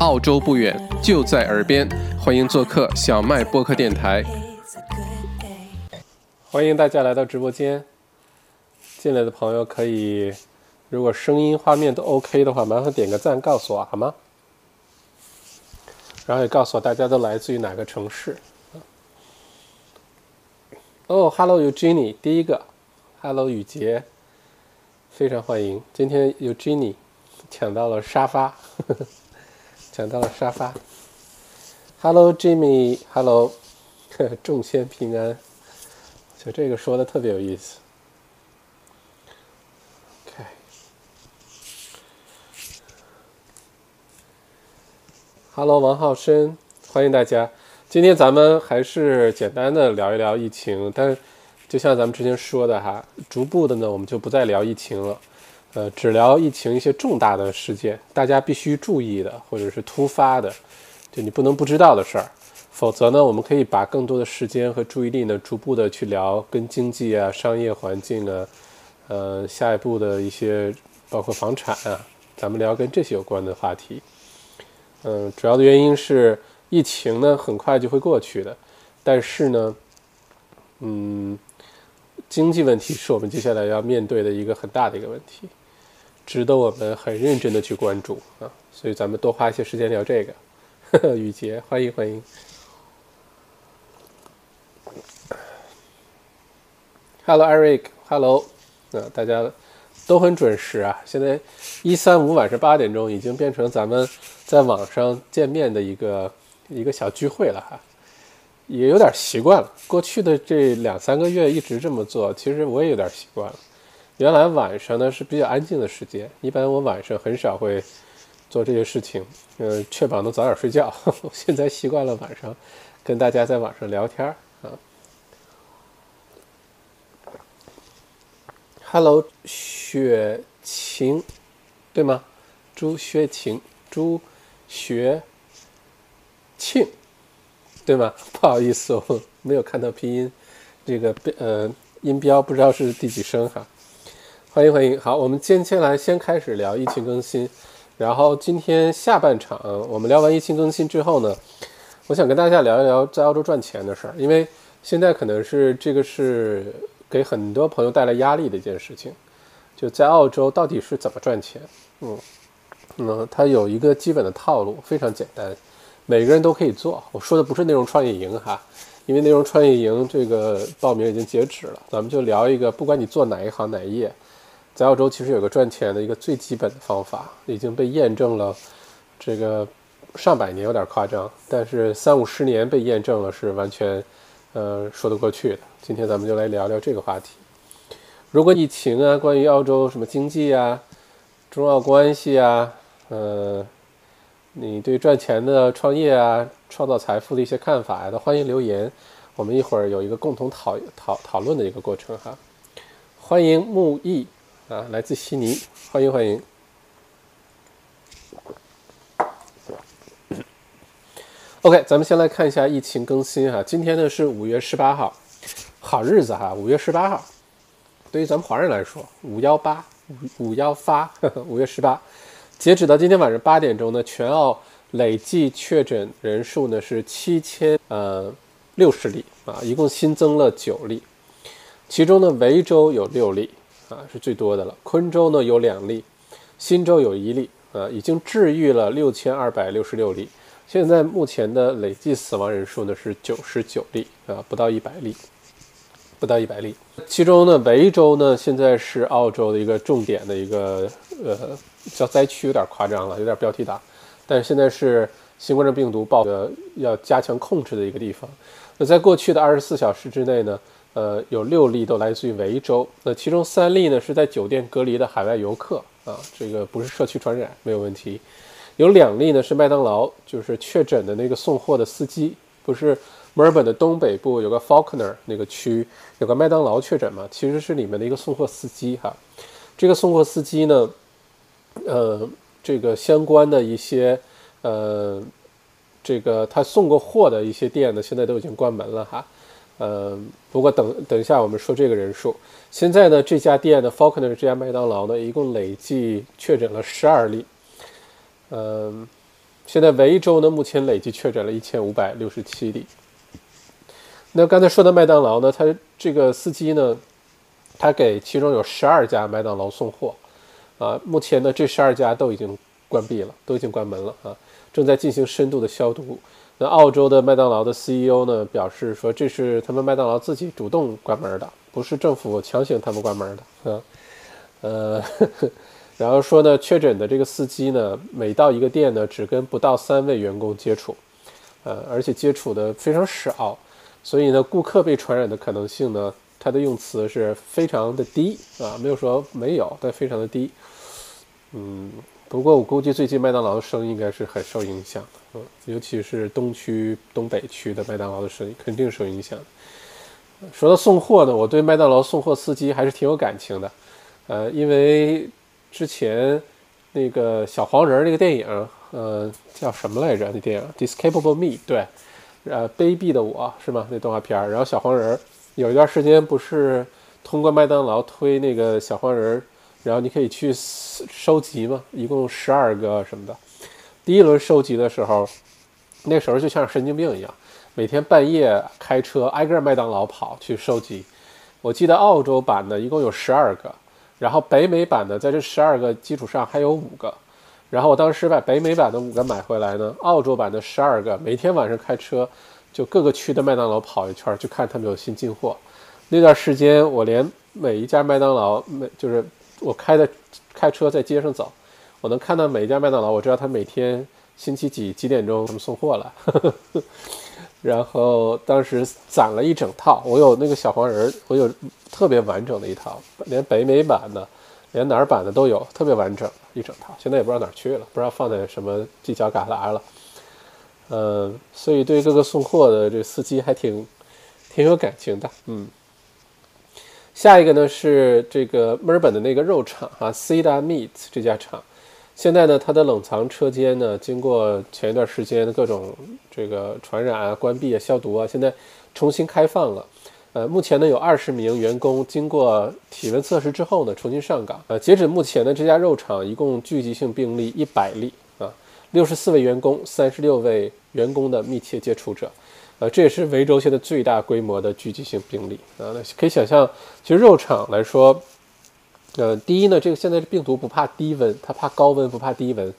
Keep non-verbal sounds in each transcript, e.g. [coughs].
澳洲不远，就在耳边，欢迎做客小麦播客电台。欢迎大家来到直播间。进来的朋友可以，如果声音、画面都 OK 的话，麻烦点个赞，告诉我好吗？然后也告诉我大家都来自于哪个城市。哦，Hello Eugenie，第一个，Hello 雨杰，非常欢迎。今天 Eugenie 抢到了沙发，呵呵抢到了沙发。Hello Jimmy，Hello，众仙平安。就这个说的特别有意思。OK。哈喽王浩生，欢迎大家。今天咱们还是简单的聊一聊疫情，但就像咱们之前说的哈，逐步的呢，我们就不再聊疫情了，呃，只聊疫情一些重大的事件，大家必须注意的，或者是突发的，就你不能不知道的事儿。否则呢，我们可以把更多的时间和注意力呢，逐步的去聊跟经济啊、商业环境啊，呃，下一步的一些包括房产啊，咱们聊跟这些有关的话题。嗯，主要的原因是疫情呢很快就会过去的，但是呢，嗯，经济问题是我们接下来要面对的一个很大的一个问题，值得我们很认真的去关注啊。所以咱们多花一些时间聊这个。[laughs] 雨杰，欢迎欢迎。Hello Eric，Hello，呃，大家都很准时啊。现在一三五晚上八点钟已经变成咱们在网上见面的一个一个小聚会了哈，也有点习惯了。过去的这两三个月一直这么做，其实我也有点习惯了。原来晚上呢是比较安静的时间，一般我晚上很少会做这些事情，呃，确保能早点睡觉。[laughs] 现在习惯了晚上跟大家在网上聊天啊。Hello，雪晴，对吗？朱雪晴，朱学庆，对吗？[laughs] 不好意思，我没有看到拼音，这个呃音标不知道是第几声哈。欢迎欢迎，好，我们接下来先开始聊疫情更新，然后今天下半场我们聊完疫情更新之后呢，我想跟大家聊一聊在澳洲赚钱的事儿，因为现在可能是这个是。给很多朋友带来压力的一件事情，就在澳洲到底是怎么赚钱？嗯，嗯，它有一个基本的套路，非常简单，每个人都可以做。我说的不是内容创业营哈，因为内容创业营这个报名已经截止了。咱们就聊一个，不管你做哪一行哪一业，在澳洲其实有个赚钱的一个最基本的方法，已经被验证了，这个上百年有点夸张，但是三五十年被验证了是完全。呃，说得过去的。今天咱们就来聊聊这个话题。如果疫情啊，关于澳洲什么经济啊、中澳关系啊，呃，你对赚钱的创业啊、创造财富的一些看法呀，都欢迎留言。我们一会儿有一个共同讨讨讨论的一个过程哈。欢迎木易啊，来自悉尼，欢迎欢迎。OK，咱们先来看一下疫情更新哈。今天呢是五月十八号，好日子哈。五月十八号，对于咱们华人来说，五幺八五五幺发，[laughs] 五月十八，截止到今天晚上八点钟呢，全澳累计确诊人数呢是七千呃六十例啊，一共新增了九例，其中呢维州有六例啊，是最多的了。昆州呢有两例，新州有一例啊，已经治愈了六千二百六十六例。现在目前的累计死亡人数呢是九十九例啊，不到一百例，不到一百例。其中呢，维州呢现在是澳洲的一个重点的一个呃叫灾区，有点夸张了，有点标题党。但是现在是新冠状病毒爆的要加强控制的一个地方。那在过去的二十四小时之内呢，呃，有六例都来自于维州。那其中三例呢是在酒店隔离的海外游客啊，这个不是社区传染，没有问题。有两例呢，是麦当劳，就是确诊的那个送货的司机，不是墨尔本的东北部有个 Faulkner 那个区有个麦当劳确诊嘛？其实是里面的一个送货司机哈。这个送货司机呢，呃，这个相关的一些呃，这个他送过货的一些店呢，现在都已经关门了哈。呃，不过等等一下我们说这个人数。现在呢，这家店的 Falconer 这家麦当劳呢，一共累计确诊了十二例。嗯，现在维州呢，目前累计确诊了一千五百六十七例。那刚才说的麦当劳呢，他这个司机呢，他给其中有十二家麦当劳送货，啊，目前呢这十二家都已经关闭了，都已经关门了啊，正在进行深度的消毒。那澳洲的麦当劳的 CEO 呢表示说，这是他们麦当劳自己主动关门的，不是政府强行他们关门的啊。呃，[laughs] 然后说呢，确诊的这个司机呢，每到一个店呢，只跟不到三位员工接触，呃，而且接触的非常少。所以呢，顾客被传染的可能性呢，它的用词是非常的低啊，没有说没有，但非常的低。嗯，不过我估计最近麦当劳的生意应该是很受影响，嗯，尤其是东区、东北区的麦当劳的生意肯定受影响。说到送货呢，我对麦当劳送货司机还是挺有感情的，呃，因为之前那个小黄人那个电影，呃，叫什么来着？那电影《Discapable Me》对。呃，卑鄙的我是吗？那动画片儿，然后小黄人有一段时间不是通过麦当劳推那个小黄人，然后你可以去收集嘛，一共十二个什么的。第一轮收集的时候，那时候就像神经病一样，每天半夜开车挨个麦当劳跑去收集。我记得澳洲版的一共有十二个，然后北美版的在这十二个基础上还有五个。然后我当时把北美版的五个买回来呢，澳洲版的十二个，每天晚上开车就各个区的麦当劳跑一圈，去看他们有新进货。那段时间我连每一家麦当劳，每就是我开的开车在街上走，我能看到每一家麦当劳，我知道他每天星期几几点钟他们送货了。[laughs] 然后当时攒了一整套，我有那个小黄人，我有特别完整的一套，连北美版的。连哪儿版的都有，特别完整一整套。现在也不知道哪儿去了，不知道放在什么犄角旮旯了。嗯，所以对各个送货的这司机还挺挺有感情的。嗯，下一个呢是这个墨尔本的那个肉厂啊，Cedar Meat 这家厂，现在呢它的冷藏车间呢，经过前一段时间的各种这个传染啊、关闭啊、消毒啊，现在重新开放了。呃，目前呢有二十名员工经过体温测试之后呢，重新上岗。呃，截止目前呢，这家肉厂一共聚集性病例一百例啊，六十四位员工，三十六位员工的密切接触者。呃，这也是维州现在最大规模的聚集性病例啊。那可以想象，其实肉厂来说，呃，第一呢，这个现在的病毒不怕低温，它怕高温，不怕低温，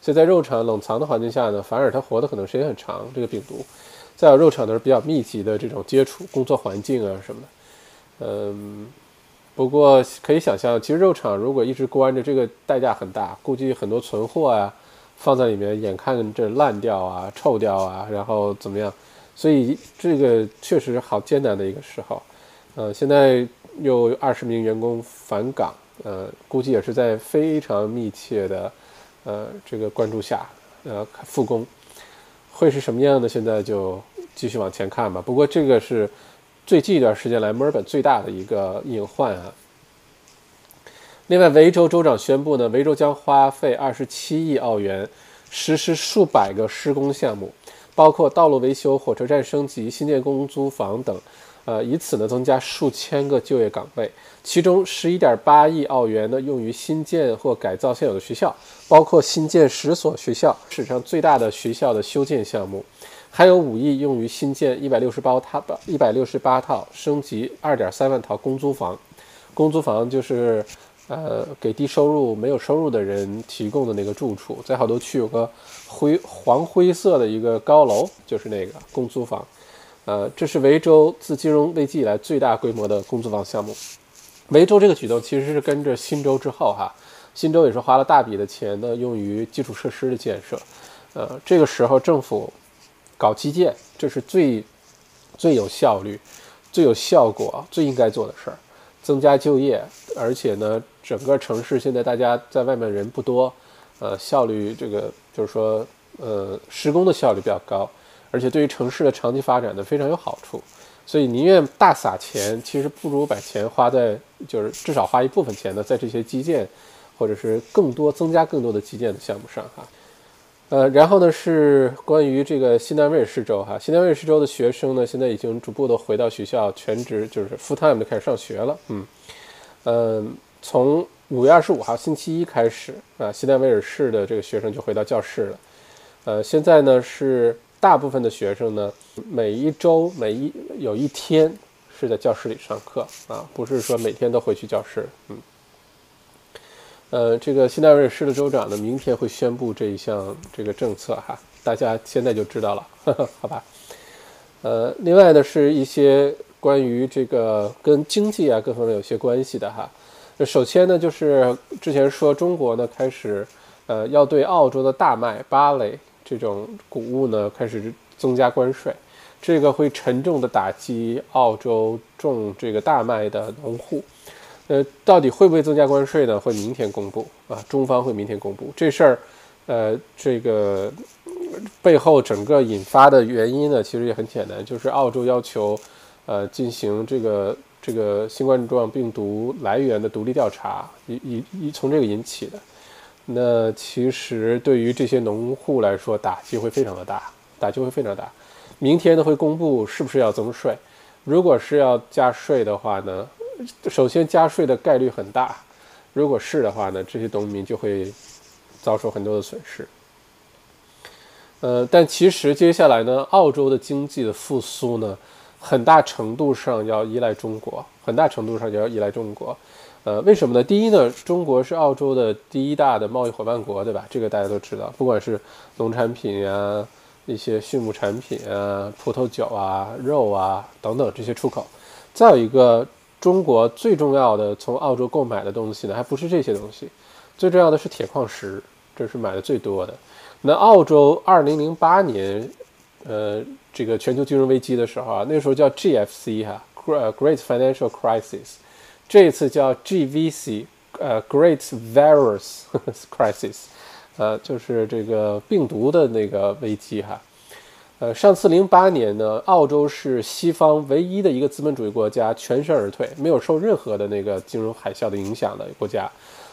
所以在肉场冷藏的环境下呢，反而它活的可能时间很长。这个病毒。再有肉场都是比较密集的这种接触，工作环境啊什么的，嗯，不过可以想象，其实肉场如果一直关着，这个代价很大，估计很多存货啊放在里面，眼看着烂掉啊、臭掉啊，然后怎么样？所以这个确实好艰难的一个时候。呃，现在有二十名员工返岗，呃，估计也是在非常密切的呃这个关注下，呃复工。会是什么样的？现在就继续往前看吧。不过这个是最近一段时间来墨尔本最大的一个隐患啊。另外，维州州长宣布呢，维州将花费二十七亿澳元实施数百个施工项目，包括道路维修、火车站升级、新建公租房等。呃，以此呢增加数千个就业岗位，其中十一点八亿澳元呢用于新建或改造现有的学校，包括新建十所学校，史上最大的学校的修建项目，还有五亿用于新建一百六十八套一百六十八套升级二点三万套公租房，公租房就是呃给低收入没有收入的人提供的那个住处，在好多区有个灰黄灰色的一个高楼，就是那个公租房。呃，这是维州自金融危机以来最大规模的公租房项目。维州这个举动其实是跟着新州之后哈，新州也是花了大笔的钱呢，用于基础设施的建设。呃，这个时候政府搞基建，这是最最有效率、最有效果、最应该做的事儿，增加就业。而且呢，整个城市现在大家在外面人不多，呃，效率这个就是说，呃，施工的效率比较高。而且对于城市的长期发展呢非常有好处，所以宁愿大撒钱，其实不如把钱花在就是至少花一部分钱呢在这些基建，或者是更多增加更多的基建的项目上哈。呃，然后呢是关于这个新南威尔士州哈，新南威尔士州的学生呢现在已经逐步的回到学校全职，就是 full time 的开始上学了。嗯嗯，从五月二十五号星期一开始啊，新南威尔士的这个学生就回到教室了。呃，现在呢是大部分的学生呢，每一周每一有一天是在教室里上课啊，不是说每天都回去教室。嗯，呃，这个新南威尔士的州长呢，明天会宣布这一项这个政策哈，大家现在就知道了，呵 [laughs] 呵好吧？呃，另外呢是一些关于这个跟经济啊各方面有些关系的哈。首先呢就是之前说中国呢开始呃要对澳洲的大麦、芭蕾这种谷物呢开始增加关税，这个会沉重的打击澳洲种这个大麦的农户。呃，到底会不会增加关税呢？会明天公布啊，中方会明天公布这事儿。呃，这个。背后整个引发的原因呢，其实也很简单，就是澳洲要求，呃，进行这个这个新冠状病毒来源的独立调查，以以以从这个引起的。那其实对于这些农户来说，打击会非常的大，打击会非常大。明天呢会公布是不是要增税，如果是要加税的话呢，首先加税的概率很大，如果是的话呢，这些农民就会遭受很多的损失。呃，但其实接下来呢，澳洲的经济的复苏呢，很大程度上要依赖中国，很大程度上要依赖中国。呃，为什么呢？第一呢，中国是澳洲的第一大的贸易伙伴国，对吧？这个大家都知道，不管是农产品啊、一些畜牧产品啊、葡萄酒啊、肉啊等等这些出口。再有一个，中国最重要的从澳洲购买的东西呢，还不是这些东西，最重要的是铁矿石，这是买的最多的。那澳洲二零零八年，呃，这个全球金融危机的时候啊，那时候叫 GFC 哈，Great Financial Crisis，这次叫 GVC，呃，Great Virus [laughs] Crisis，呃，就是这个病毒的那个危机哈。呃，上次零八年呢，澳洲是西方唯一的一个资本主义国家全身而退，没有受任何的那个金融海啸的影响的国家。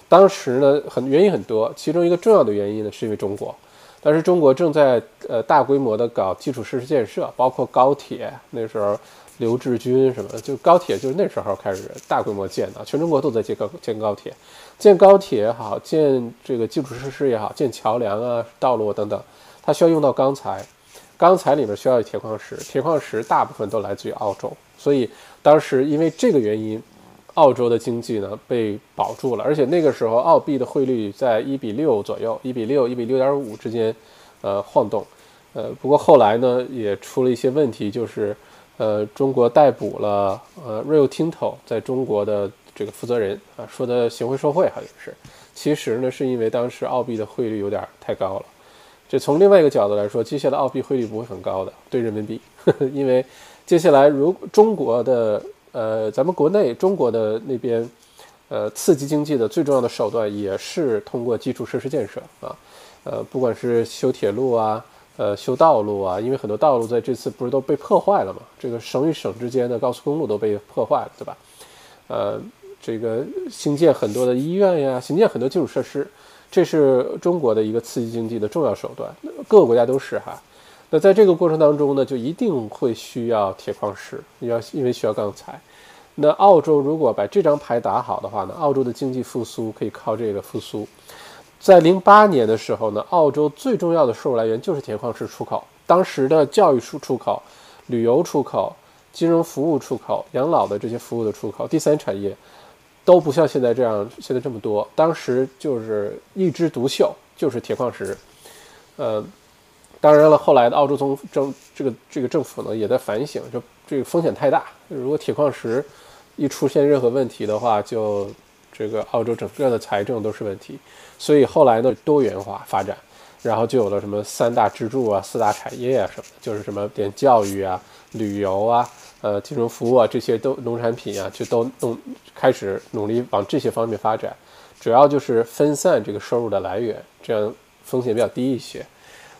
当时呢，很原因很多，其中一个重要的原因呢，是因为中国。当时中国正在呃大规模的搞基础设施建设，包括高铁。那时候刘志军什么，就高铁就是那时候开始大规模建的，全中国都在建高建高铁，建高铁也好，建这个基础设施也好，建桥梁啊、道路等等，它需要用到钢材，钢材里面需要铁矿石，铁矿石大部分都来自于澳洲，所以当时因为这个原因。澳洲的经济呢被保住了，而且那个时候澳币的汇率在一比六左右，一比六、一比六点五之间，呃晃动，呃不过后来呢也出了一些问题，就是呃中国逮捕了呃 Rio Tinto 在中国的这个负责人啊，说的行贿受贿好像是，其实呢是因为当时澳币的汇率有点太高了，这从另外一个角度来说，接下来澳币汇率不会很高的对人民币，[laughs] 因为接下来如中国的。呃，咱们国内中国的那边，呃，刺激经济的最重要的手段也是通过基础设施建设啊，呃，不管是修铁路啊，呃，修道路啊，因为很多道路在这次不是都被破坏了嘛，这个省与省之间的高速公路都被破坏了，对吧？呃，这个新建很多的医院呀，新建很多基础设施，这是中国的一个刺激经济的重要手段，各个国家都是哈。那在这个过程当中呢，就一定会需要铁矿石，要因为需要钢材。那澳洲如果把这张牌打好的话呢，澳洲的经济复苏可以靠这个复苏。在零八年的时候呢，澳洲最重要的收入来源就是铁矿石出口。当时的教育出出口、旅游出口、金融服务出口、养老的这些服务的出口、第三产业，都不像现在这样现在这么多。当时就是一枝独秀，就是铁矿石，呃。当然了，后来的澳洲总政这个这个政府呢，也在反省，就这个风险太大。如果铁矿石一出现任何问题的话，就这个澳洲整个的财政都是问题。所以后来呢，多元化发展，然后就有了什么三大支柱啊、四大产业啊什么，就是什么点教育啊、旅游啊、呃金融服务啊这些都农产品啊，就都弄开始努力往这些方面发展，主要就是分散这个收入的来源，这样风险比较低一些。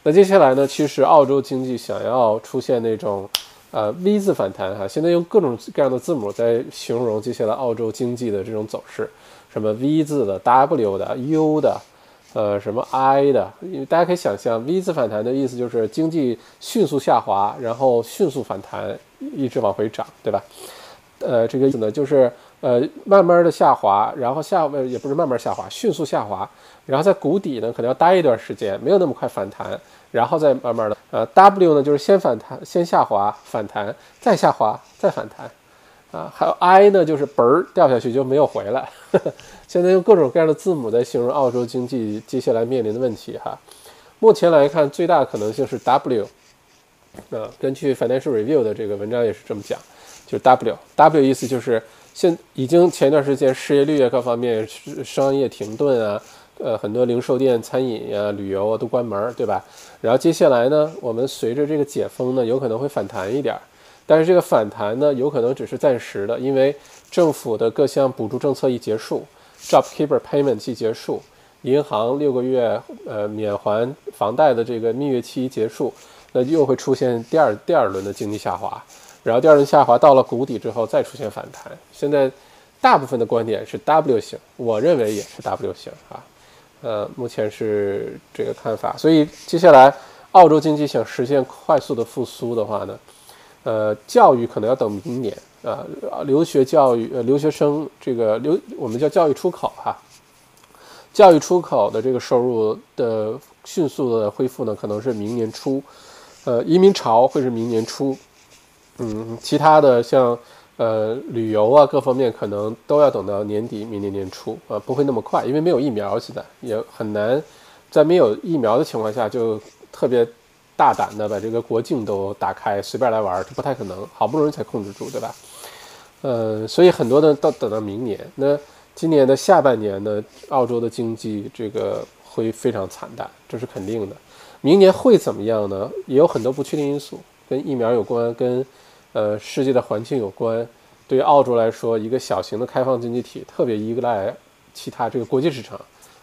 那接下来呢？其实澳洲经济想要出现那种，呃 V 字反弹哈，现在用各种各样的字母在形容接下来澳洲经济的这种走势，什么 V 字的、W 的、U 的，呃，什么 I 的，因为大家可以想象，V 字反弹的意思就是经济迅速下滑，然后迅速反弹，一直往回涨，对吧？呃，这个意思呢，就是呃，慢慢的下滑，然后下呃也不是慢慢下滑，迅速下滑，然后在谷底呢可能要待一段时间，没有那么快反弹，然后再慢慢的，呃，W 呢就是先反弹，先下滑，反弹，再下滑，再反弹，啊，还有 I 呢就是嘣儿掉下去就没有回来。[laughs] 现在用各种各样的字母在形容澳洲经济接下来面临的问题哈。目前来看，最大可能性是 W，啊，根据 Financial Review 的这个文章也是这么讲，就是 W，W 意思就是。现已经前一段时间失业率啊各方面商业停顿啊，呃很多零售店、餐饮呀、旅游啊都关门，对吧？然后接下来呢，我们随着这个解封呢，有可能会反弹一点，但是这个反弹呢，有可能只是暂时的，因为政府的各项补助政策一结束，JobKeeper Payment 一结束，银行六个月呃免还房贷的这个蜜月期一结束，那又会出现第二第二轮的经济下滑。然后第二轮下滑到了谷底之后再出现反弹，现在大部分的观点是 W 型，我认为也是 W 型啊，呃，目前是这个看法。所以接下来澳洲经济想实现快速的复苏的话呢，呃，教育可能要等明年啊，留学教育呃留学生这个留我们叫教育出口哈，教育出口的这个收入的迅速的恢复呢，可能是明年初，呃，移民潮会是明年初。嗯，其他的像呃旅游啊各方面可能都要等到年底明年年初啊，不会那么快，因为没有疫苗，现在也很难在没有疫苗的情况下就特别大胆的把这个国境都打开，随便来玩，这不太可能。好不容易才控制住，对吧？呃，所以很多的到等到明年，那今年的下半年呢，澳洲的经济这个会非常惨淡，这是肯定的。明年会怎么样呢？也有很多不确定因素，跟疫苗有关，跟呃，世界的环境有关，对于澳洲来说，一个小型的开放经济体，特别依赖其他这个国际市场，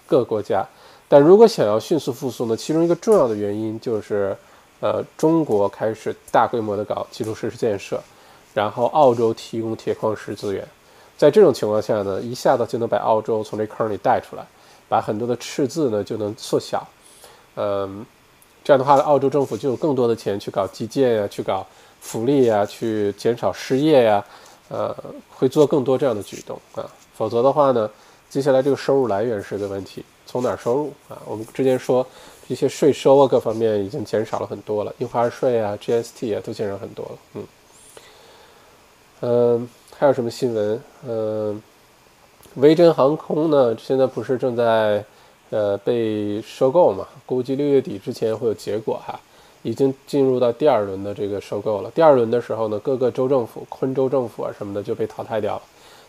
各个国家。但如果想要迅速复苏呢，其中一个重要的原因就是，呃，中国开始大规模的搞基础设施建设，然后澳洲提供铁矿石资源，在这种情况下呢，一下子就能把澳洲从这坑里带出来，把很多的赤字呢就能缩小。嗯，这样的话，澳洲政府就有更多的钱去搞基建呀，去搞。福利呀，去减少失业呀，呃，会做更多这样的举动啊。否则的话呢，接下来这个收入来源是个问题，从哪儿收入啊？我们之前说这些税收啊，各方面已经减少了很多了，印花税啊、GST 啊都减少很多了。嗯，嗯，还有什么新闻？嗯，维珍航空呢，现在不是正在呃被收购嘛？估计六月底之前会有结果哈。已经进入到第二轮的这个收购了。第二轮的时候呢，各个州政府、昆州政府啊什么的就被淘汰掉了，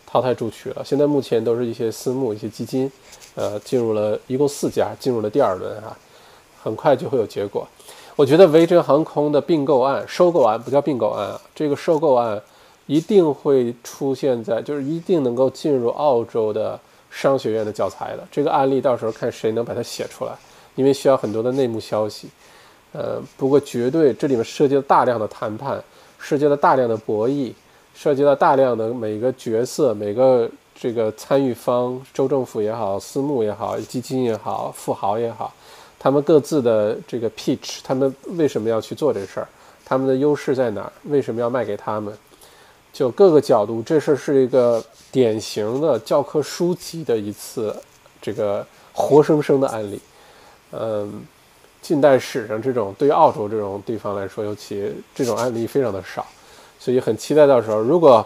淘汰出去了。现在目前都是一些私募、一些基金，呃，进入了一共四家进入了第二轮哈，很快就会有结果。我觉得维珍航空的并购案、收购案不叫并购案啊，这个收购案一定会出现在，就是一定能够进入澳洲的商学院的教材的。这个案例到时候看谁能把它写出来，因为需要很多的内幕消息。呃，不过绝对这里面涉及了大量的谈判，涉及了大量的博弈，涉及了大量的每个角色、每个这个参与方，州政府也好，私募也好，基金也好，富豪也好，他们各自的这个 pitch，他们为什么要去做这事儿？他们的优势在哪儿？为什么要卖给他们？就各个角度，这事儿是一个典型的教科书级的一次这个活生生的案例，嗯。近代史上这种对于澳洲这种地方来说，尤其这种案例非常的少，所以很期待到时候，如果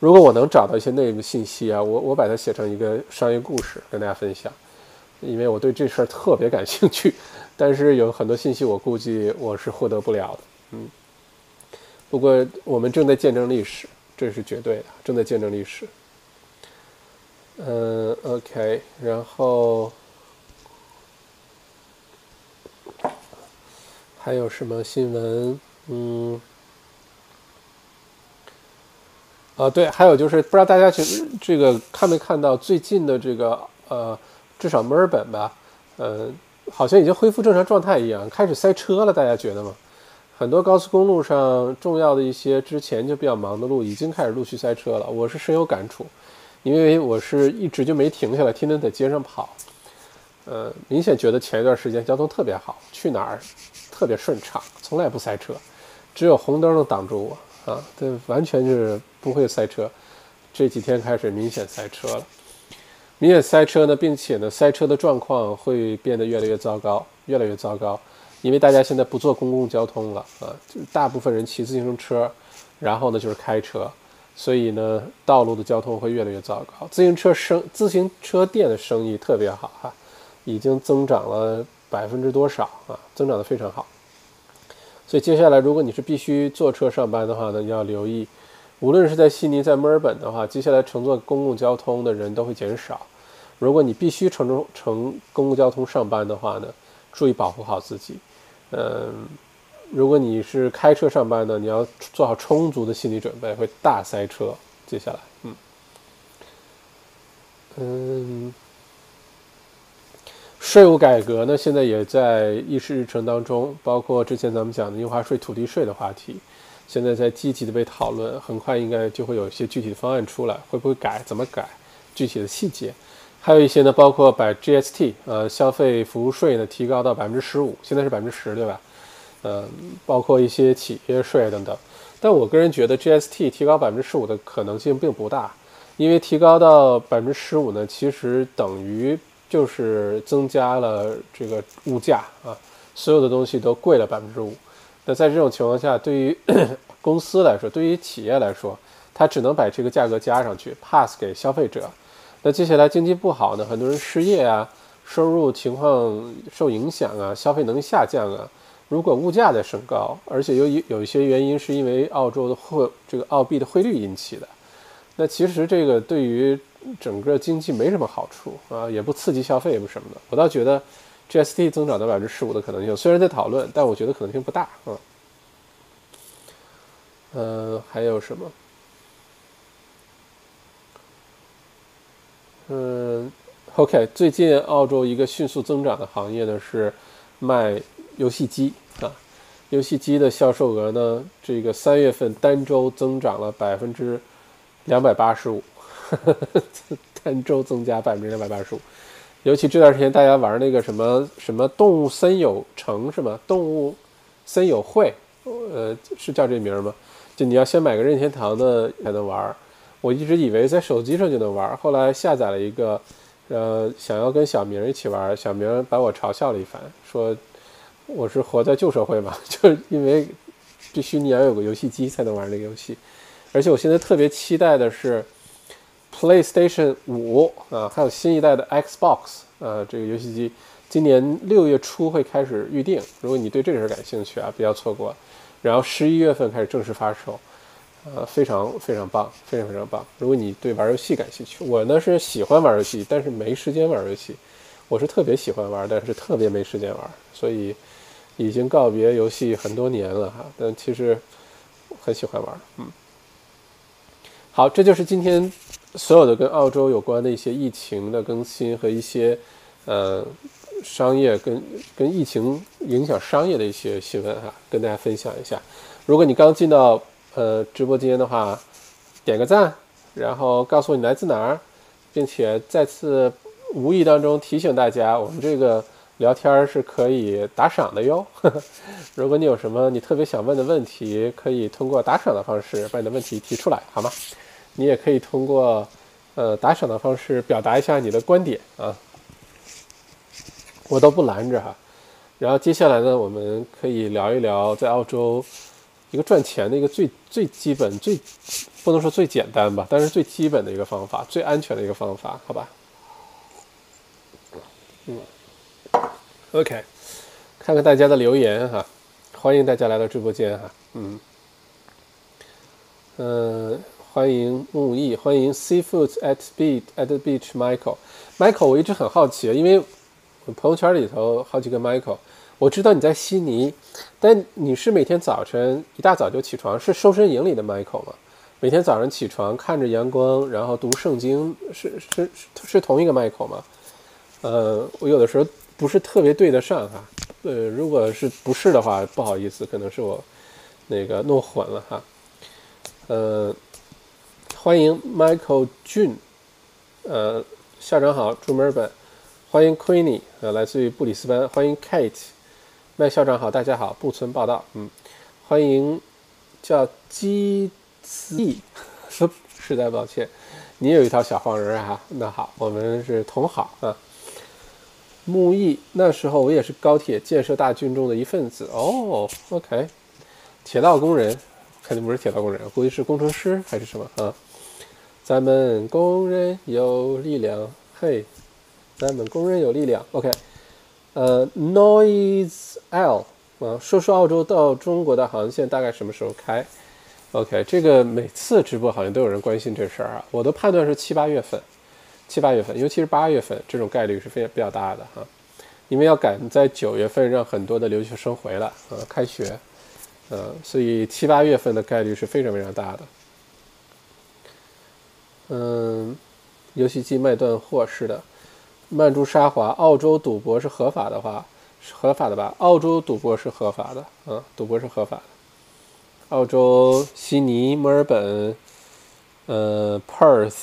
如果我能找到一些内部信息啊，我我把它写成一个商业故事跟大家分享，因为我对这事儿特别感兴趣，[laughs] 但是有很多信息我估计我是获得不了的，嗯。不过我们正在见证历史，这是绝对的，正在见证历史。嗯，OK，然后。还有什么新闻？嗯，啊，对，还有就是，不知道大家去这个看没看到最近的这个呃，至少墨尔本吧，呃，好像已经恢复正常状态一样，开始塞车了，大家觉得吗？很多高速公路上重要的一些之前就比较忙的路，已经开始陆续塞车了。我是深有感触，因为我是一直就没停下来，天天在街上跑，呃，明显觉得前一段时间交通特别好，去哪儿？特别顺畅，从来不塞车，只有红灯能挡住我啊！这完全就是不会塞车。这几天开始明显塞车了。明显塞车呢，并且呢，塞车的状况会变得越来越糟糕，越来越糟糕，因为大家现在不坐公共交通了啊，就大部分人骑自行车，然后呢就是开车，所以呢，道路的交通会越来越糟糕。自行车生自行车店的生意特别好哈，已经增长了百分之多少啊？增长的非常好。所以接下来，如果你是必须坐车上班的话呢，要留意，无论是在悉尼、在墨尔本的话，接下来乘坐公共交通的人都会减少。如果你必须乘乘乘公共交通上班的话呢，注意保护好自己。嗯，如果你是开车上班呢，你要做好充足的心理准备，会大塞车。接下来，嗯，嗯，税务改革呢，现在也在议事日程当中，包括之前咱们讲的印花税、土地税的话题，现在在积极的被讨论。很快应该就会有一些具体的方案出来，会不会改？怎么改？具体的细节。还有一些呢，包括把 GST 呃消费服务税呢提高到百分之十五，现在是百分之十，对吧？嗯，包括一些企业税等等。但我个人觉得 GST 提高百分之十五的可能性并不大，因为提高到百分之十五呢，其实等于就是增加了这个物价啊，所有的东西都贵了百分之五。那在这种情况下，对于 [coughs] 公司来说，对于企业来说，它只能把这个价格加上去，pass 给消费者。那接下来经济不好呢，很多人失业啊，收入情况受影响啊，消费能力下降啊。如果物价在升高，而且有有一些原因是因为澳洲的汇这个澳币的汇率引起的，那其实这个对于整个经济没什么好处啊，也不刺激消费也不什么的。我倒觉得 GST 增长到百分之十五的可能性虽然在讨论，但我觉得可能性不大啊。嗯，还有什么？嗯，OK，最近澳洲一个迅速增长的行业呢是卖游戏机啊，游戏机的销售额呢，这个三月份单周增长了百分之两百八十五，[laughs] 单周增加百分之两百八十五。尤其这段时间大家玩那个什么什么动物森友城是吗？动物森友会，呃，是叫这名吗？就你要先买个任天堂的才能玩。我一直以为在手机上就能玩，后来下载了一个，呃，想要跟小明一起玩，小明把我嘲笑了一番，说我是活在旧社会嘛，[laughs] 就是因为必须你要有个游戏机才能玩那个游戏，而且我现在特别期待的是 PlayStation 五啊，还有新一代的 Xbox 啊，这个游戏机今年六月初会开始预定，如果你对这个事儿感兴趣啊，不要错过，然后十一月份开始正式发售。呃，非常非常棒，非常非常棒。如果你对玩游戏感兴趣，我呢是喜欢玩游戏，但是没时间玩游戏。我是特别喜欢玩，但是特别没时间玩，所以已经告别游戏很多年了哈。但其实很喜欢玩，嗯。好，这就是今天所有的跟澳洲有关的一些疫情的更新和一些呃商业跟跟疫情影响商业的一些新闻哈，跟大家分享一下。如果你刚进到呃，直播间的话，点个赞，然后告诉我你来自哪儿，并且再次无意当中提醒大家，我们这个聊天是可以打赏的哟。[laughs] 如果你有什么你特别想问的问题，可以通过打赏的方式把你的问题提出来，好吗？你也可以通过呃打赏的方式表达一下你的观点啊，我都不拦着哈。然后接下来呢，我们可以聊一聊在澳洲。一个赚钱的一个最最基本、最不能说最简单吧，但是最基本的一个方法，最安全的一个方法，好吧？嗯，OK，看看大家的留言哈，欢迎大家来到直播间哈，嗯，嗯，欢迎木易，欢迎 Seafood at Beach at the Beach，Michael，Michael，我一直很好奇啊，因为我朋友圈里头好几个 Michael。我知道你在悉尼，但你是每天早晨一大早就起床，是瘦身营里的 Michael 吗？每天早上起床看着阳光，然后读圣经，是是是是同一个 Michael 吗？呃，我有的时候不是特别对得上哈。呃，如果是不是的话，不好意思，可能是我那个弄混了哈。呃，欢迎 Michael 俊呃，校长好，朱墨尔本，欢迎 Queenie，呃，来自于布里斯班，欢迎 Kate。麦校长好，大家好，布村报道，嗯，欢迎叫基子毅，[laughs] 说实在抱歉。你有一套小黄人啊？那好，我们是同好啊。木易，那时候我也是高铁建设大军中的一份子哦。OK，铁道工人，肯定不是铁道工人，估计是工程师还是什么啊？咱们工人有力量，嘿，咱们工人有力量。OK，呃，Noise L 啊，说说澳洲到中国的航线大概什么时候开？OK，这个每次直播好像都有人关心这事儿啊。我的判断是七八月份，七八月份，尤其是八月份，这种概率是非常比较大的哈。因为要赶在九月份让很多的留学生回来啊，开学，呃，所以七八月份的概率是非常非常大的。嗯，游戏机卖断货是的。曼珠沙华，澳洲赌博是合法的话，是合法的吧？澳洲赌博是合法的，啊，赌博是合法的。澳洲悉尼、墨尔本、呃，Perth、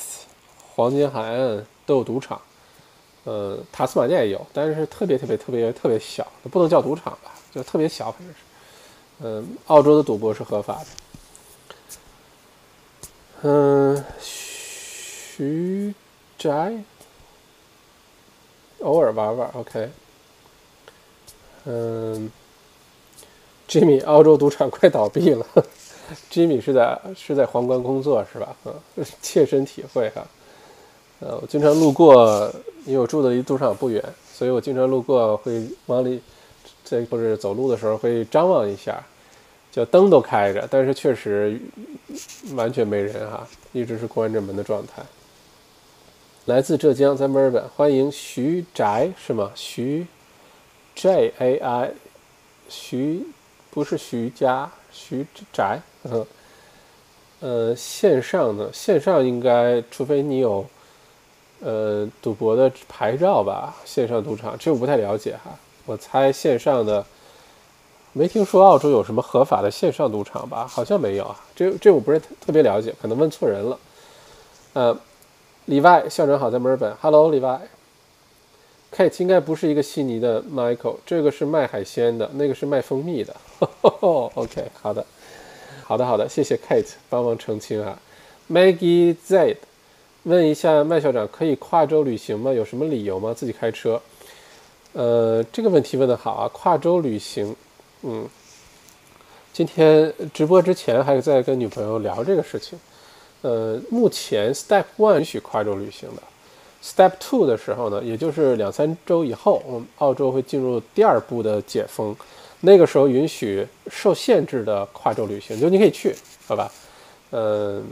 黄金海岸都有赌场，呃，塔斯马尼亚也有，但是特别特别特别特别小，不能叫赌场吧，就特别小，反正是。嗯，澳洲的赌博是合法的。嗯，徐宅，偶尔玩玩，OK。嗯。Jimmy，澳洲赌场快倒闭了。Jimmy 是在是在皇冠工作是吧？嗯，切身体会哈。呃，我经常路过，因为我住的离赌场不远，所以我经常路过会往里，在或者走路的时候会张望一下，就灯都开着，但是确实完全没人哈，一直是关着门的状态。来自浙江，在墨尔本，欢迎徐宅是吗？徐 J A I 徐。不是徐家，徐宅，嗯，呃，线上的线上应该，除非你有，呃，赌博的牌照吧，线上赌场，这我不太了解哈，我猜线上的，没听说澳洲有什么合法的线上赌场吧？好像没有啊，这这我不是特别了解，可能问错人了，呃，里外校长好，在墨尔本，Hello，里外。Kate 应该不是一个悉尼的 Michael，这个是卖海鲜的，那个是卖蜂蜜的。[laughs] OK，好的，好的，好的，谢谢 Kate 帮忙澄清啊。Maggie Z 问一下麦校长，可以跨州旅行吗？有什么理由吗？自己开车？呃，这个问题问得好啊，跨州旅行，嗯，今天直播之前还在跟女朋友聊这个事情。呃，目前 Step One 允许跨州旅行的。Step two 的时候呢，也就是两三周以后，我们澳洲会进入第二步的解封，那个时候允许受限制的跨州旅行，就你可以去，好吧？嗯，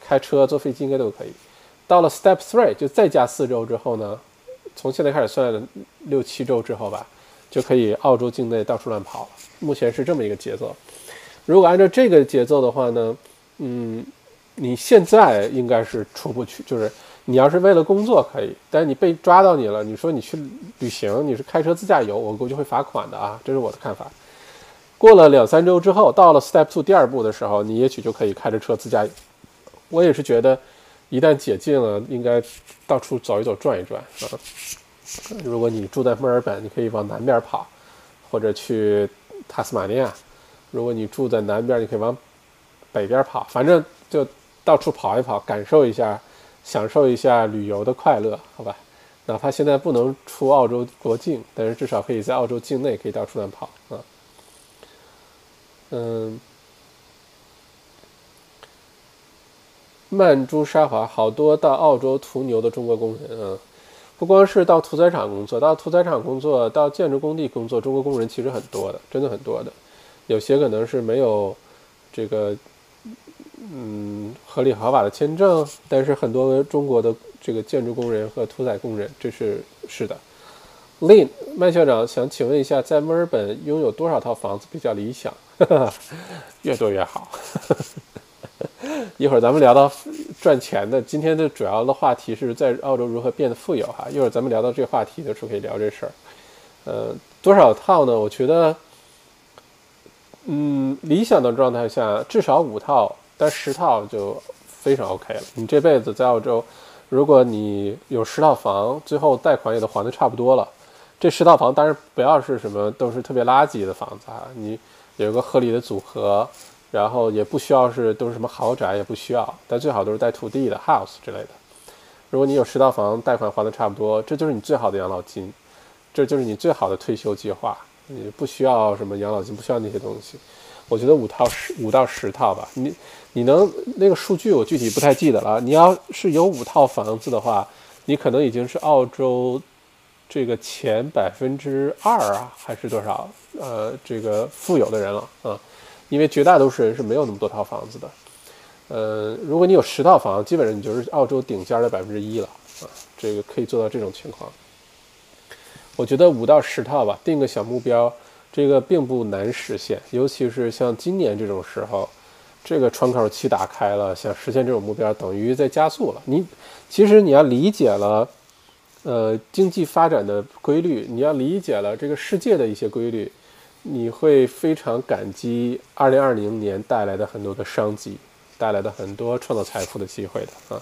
开车、坐飞机应该都可以。到了 Step three 就再加四周之后呢，从现在开始算六七周之后吧，就可以澳洲境内到处乱跑了。目前是这么一个节奏。如果按照这个节奏的话呢，嗯，你现在应该是出不去，就是。你要是为了工作可以，但是你被抓到你了，你说你去旅行，你是开车自驾游，我估计会罚款的啊，这是我的看法。过了两三周之后，到了 Step Two 第二步的时候，你也许就可以开着车自驾。我也是觉得，一旦解禁了，应该到处走一走、转一转啊。如果你住在墨尔本，你可以往南边跑，或者去塔斯马尼亚；如果你住在南边，你可以往北边跑，反正就到处跑一跑，感受一下。享受一下旅游的快乐，好吧？哪怕现在不能出澳洲国境，但是至少可以在澳洲境内可以到处乱跑啊。嗯，曼珠沙华好多到澳洲屠牛的中国工人啊，不光是到屠宰场工作，到屠宰场工作，到建筑工地工作，中国工人其实很多的，真的很多的。有些可能是没有这个。嗯，合理合法的签证，但是很多中国的这个建筑工人和屠宰工人，这是是的。Lin 麦校长想请问一下，在墨尔本拥有多少套房子比较理想？[laughs] 越多越好。[laughs] 一会儿咱们聊到赚钱的，今天的主要的话题是在澳洲如何变得富有哈。一会儿咱们聊到这话题的时候可以聊这事儿。呃，多少套呢？我觉得，嗯，理想的状态下至少五套。但十套就非常 OK 了。你这辈子在澳洲，如果你有十套房，最后贷款也都还的差不多了。这十套房当然不要是什么都是特别垃圾的房子啊，你有一个合理的组合，然后也不需要是都是什么豪宅，也不需要，但最好都是带土地的 house 之类的。如果你有十套房，贷款还的差不多，这就是你最好的养老金，这就是你最好的退休计划。你不需要什么养老金，不需要那些东西。我觉得五套十五到十套吧，你你能那个数据我具体不太记得了。你要是有五套房子的话，你可能已经是澳洲这个前百分之二啊，还是多少？呃，这个富有的人了啊。因为绝大多数人是没有那么多套房子的，呃，如果你有十套房，基本上你就是澳洲顶尖的百分之一了啊，这个可以做到这种情况。我觉得五到十套吧，定个小目标，这个并不难实现，尤其是像今年这种时候，这个窗口期打开了，想实现这种目标，等于在加速了。你其实你要理解了，呃，经济发展的规律，你要理解了这个世界的一些规律。你会非常感激二零二零年带来的很多的商机，带来的很多创造财富的机会的啊。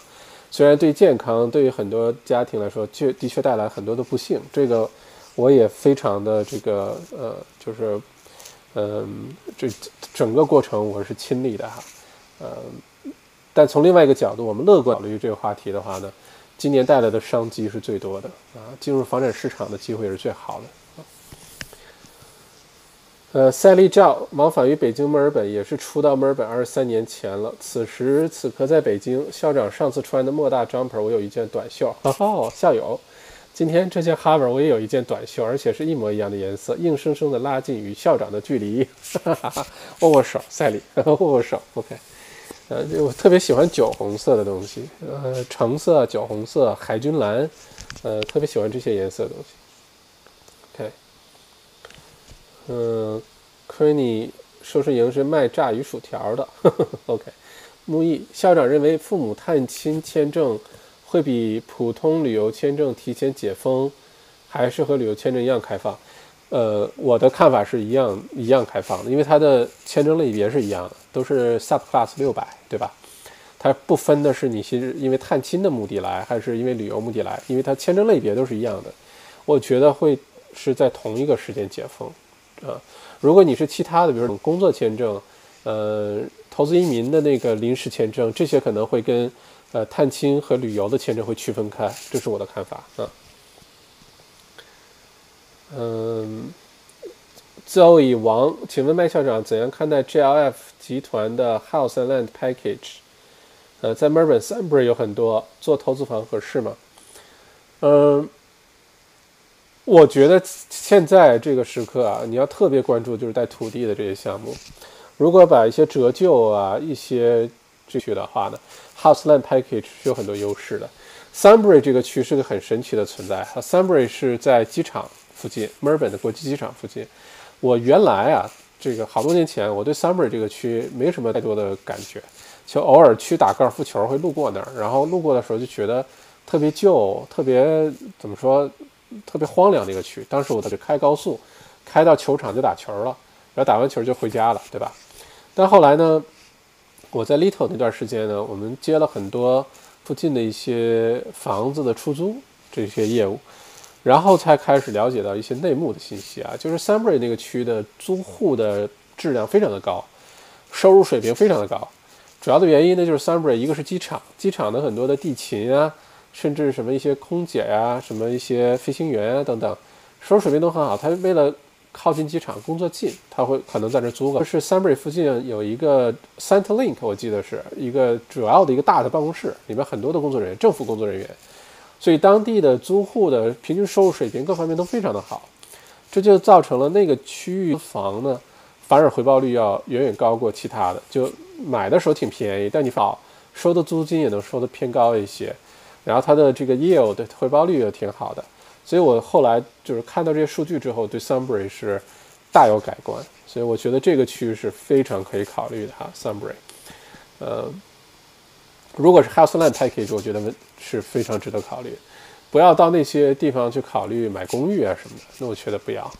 虽然对健康，对于很多家庭来说，确的确带来很多的不幸。这个我也非常的这个呃，就是嗯，这整个过程我是亲历的哈。呃，但从另外一个角度，我们乐观考虑这个话题的话呢，今年带来的商机是最多的啊，进入房产市场的机会是最好的。呃，赛利赵往返于北京、墨尔本，也是初到墨尔本二十三年前了。此时此刻在北京，校长上次穿的莫大 jumper，我有一件短袖。哦，校友，今天这件哈 r 我也有一件短袖，而且是一模一样的颜色，硬生生的拉近与校长的距离。[laughs] 握握手，赛里，[laughs] 握握手。OK，呃，我特别喜欢酒红色的东西，呃，橙色、酒红色、海军蓝，呃，特别喜欢这些颜色的东西。OK 嗯 c r a n y 收拾营是卖炸鱼薯条的。[laughs] OK，木易校长认为父母探亲签证会比普通旅游签证提前解封，还是和旅游签证一样开放？呃，我的看法是一样一样开放的，因为它的签证类别是一样的，都是 Sub Class 六百，对吧？它不分的是你是因为探亲的目的来，还是因为旅游目的来，因为它签证类别都是一样的。我觉得会是在同一个时间解封。啊，如果你是其他的，比如说工作签证，呃，投资移民的那个临时签证，这些可能会跟呃探亲和旅游的签证会区分开，这是我的看法啊。嗯，Zoe 王，请问麦校长怎样看待 GLF 集团的 House and Land Package？呃，在 Melbourne Sunbury 有很多，做投资房合适吗？嗯。我觉得现在这个时刻啊，你要特别关注就是带土地的这些项目。如果把一些折旧啊、一些这些的话呢，House Land Package 是有很多优势的。Sunbury 这个区是个很神奇的存在。Sunbury 是在机场附近，墨尔本的国际机场附近。我原来啊，这个好多年前，我对 Sunbury 这个区没什么太多的感觉，就偶尔去打高尔夫球会路过那儿，然后路过的时候就觉得特别旧，特别怎么说？特别荒凉的一个区，当时我在这开高速，开到球场就打球了，然后打完球就回家了，对吧？但后来呢，我在 Little 那段时间呢，我们接了很多附近的一些房子的出租这些业务，然后才开始了解到一些内幕的信息啊，就是 Sunbury 那个区的租户的质量非常的高，收入水平非常的高，主要的原因呢就是 Sunbury 一个是机场，机场的很多的地勤啊。甚至什么一些空姐呀，什么一些飞行员啊等等，收入水平都很好。他为了靠近机场，工作近，他会可能在这租个。就是 Sunbury 附近有一个 Centrelink，我记得是一个主要的一个大的办公室，里面很多的工作人员，政府工作人员。所以当地的租户的平均收入水平各方面都非常的好，这就造成了那个区域房呢，反而回报率要远远高过其他的。就买的时候挺便宜，但你好收的租金也能收的偏高一些。然后它的这个 yield 的回报率也挺好的，所以我后来就是看到这些数据之后，对 Sunbury 是大有改观。所以我觉得这个区域是非常可以考虑的哈，Sunbury。呃，如果是 House Land Package，我觉得是非常值得考虑。不要到那些地方去考虑买公寓啊什么的，那我觉得不要。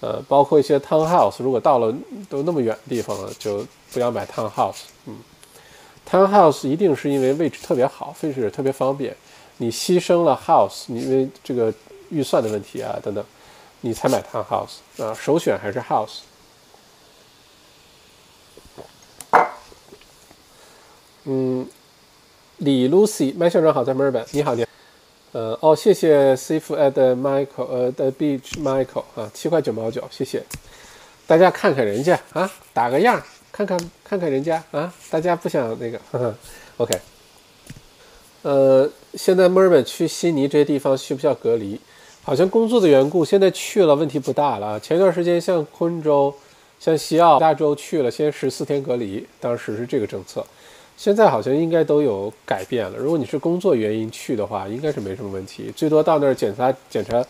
呃，包括一些 Townhouse，如果到了都那么远的地方了，就不要买 Townhouse。嗯，Townhouse 一定是因为位置特别好，位置特别方便。你牺牲了 house，你因为这个预算的问题啊等等，你才买 town house 啊，首选还是 house。嗯，李 Lucy 麦校长好，在墨尔本，你好，你好，呃，哦，谢谢 s a f e at Michael，呃的 beach Michael 啊，七块九毛九，谢谢。大家看看人家啊，打个样，看看看看人家啊，大家不想那个，呵呵 OK。呃，现在墨尔本去悉尼这些地方需不需要隔离？好像工作的缘故，现在去了问题不大了。前一段时间像昆州、像西澳、加州去了，先十四天隔离，当时是这个政策。现在好像应该都有改变了。如果你是工作原因去的话，应该是没什么问题，最多到那儿检查检查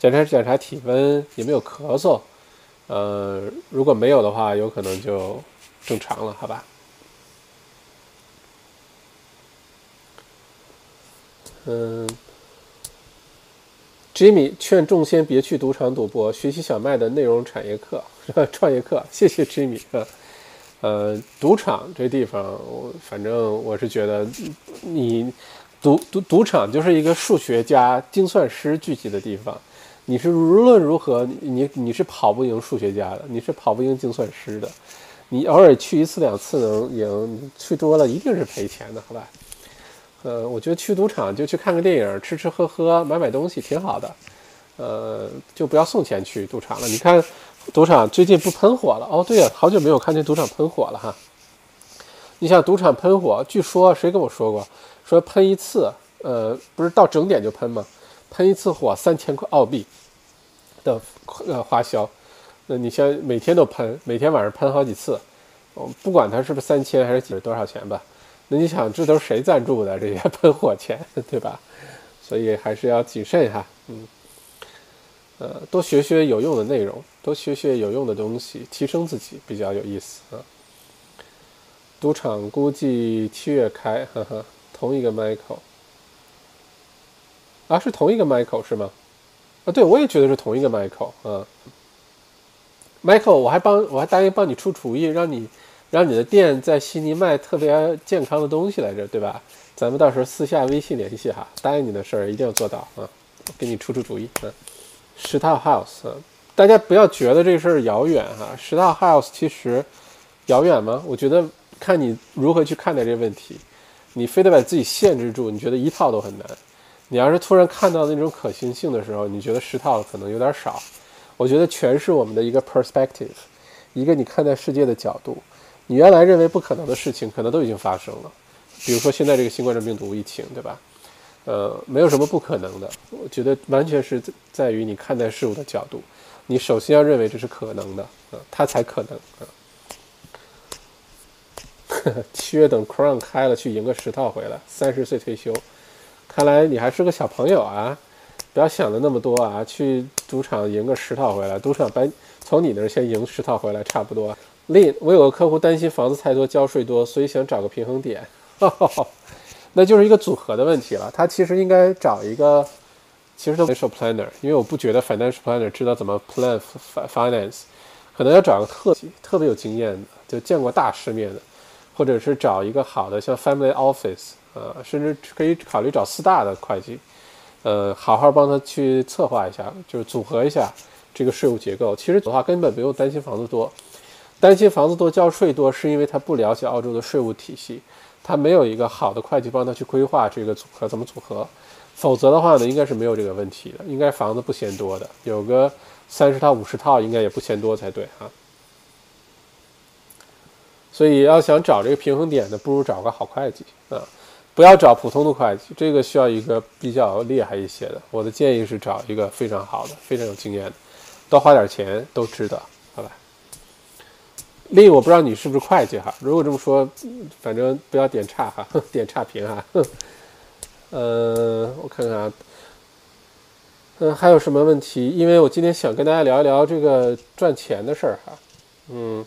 检查检查体温，也没有咳嗽。呃，如果没有的话，有可能就正常了，好吧？嗯，Jimmy 劝众仙别去赌场赌博，学习小麦的内容产业课、[laughs] 创业课。谢谢 Jimmy。呃，赌场这地方，我反正我是觉得，你赌赌赌场就是一个数学家、精算师聚集的地方。你是无论如何，你你是跑不赢数学家的，你是跑不赢精算师的。你偶尔去一次两次能赢，去多了一定是赔钱的，好吧？呃，我觉得去赌场就去看个电影，吃吃喝喝，买买东西挺好的。呃，就不要送钱去赌场了。你看，赌场最近不喷火了哦。对呀，好久没有看见赌场喷火了哈。你想赌场喷火，据说谁跟我说过？说喷一次，呃，不是到整点就喷吗？喷一次火三千块澳币的呃花销。那你像每天都喷，每天晚上喷好几次，哦，不管它是不是三千还是几多少钱吧。那你想，这都是谁赞助的这些 [laughs] 喷火钱，对吧？所以还是要谨慎哈，嗯，呃，多学学有用的内容，多学学有用的东西，提升自己比较有意思啊。赌场估计七月开，呵呵，同一个 Michael 啊，是同一个 Michael 是吗？啊，对，我也觉得是同一个 Michael 啊。Michael，我还帮我还答应帮你出主意，让你。让你的店在悉尼卖特别健康的东西来着，对吧？咱们到时候私下微信联系哈，答应你的事儿一定要做到啊！给你出出主意啊。十套 house，啊大家不要觉得这事儿遥远哈。十套 house 其实遥远吗？我觉得看你如何去看待这个问题。你非得把自己限制住，你觉得一套都很难。你要是突然看到那种可行性的时候，你觉得十套可能有点少。我觉得全是我们的一个 perspective，一个你看待世界的角度。你原来认为不可能的事情，可能都已经发生了。比如说现在这个新冠状病毒疫情，对吧？呃，没有什么不可能的。我觉得完全是在于你看待事物的角度。你首先要认为这是可能的，啊，它才可能啊。[laughs] 七月等 Crown 开了，去赢个十套回来。三十岁退休，看来你还是个小朋友啊！不要想的那么多啊！去赌场赢个十套回来，赌场把从你那儿先赢十套回来，差不多。另，我有个客户担心房子太多，交税多，所以想找个平衡点，[laughs] 那就是一个组合的问题了。他其实应该找一个，其实都 financial planner，因为我不觉得 financial planner 知道怎么 plan finance，可能要找个特特别有经验的，就见过大世面的，或者是找一个好的像 family office，呃，甚至可以考虑找四大的会计，呃，好好帮他去策划一下，就是组合一下这个税务结构。其实的话根本不用担心房子多。担心房子多交税多，是因为他不了解澳洲的税务体系，他没有一个好的会计帮他去规划这个组合怎么组合。否则的话呢，应该是没有这个问题的，应该房子不嫌多的，有个三十套五十套应该也不嫌多才对哈。所以要想找这个平衡点呢，不如找个好会计啊，不要找普通的会计，这个需要一个比较厉害一些的。我的建议是找一个非常好的、非常有经验的，多花点钱都值得。另，我不知道你是不是会计哈。如果这么说，反正不要点差哈，[laughs] 点差评哈。[laughs] 呃，我看看啊，嗯，还有什么问题？因为我今天想跟大家聊一聊这个赚钱的事儿哈。嗯，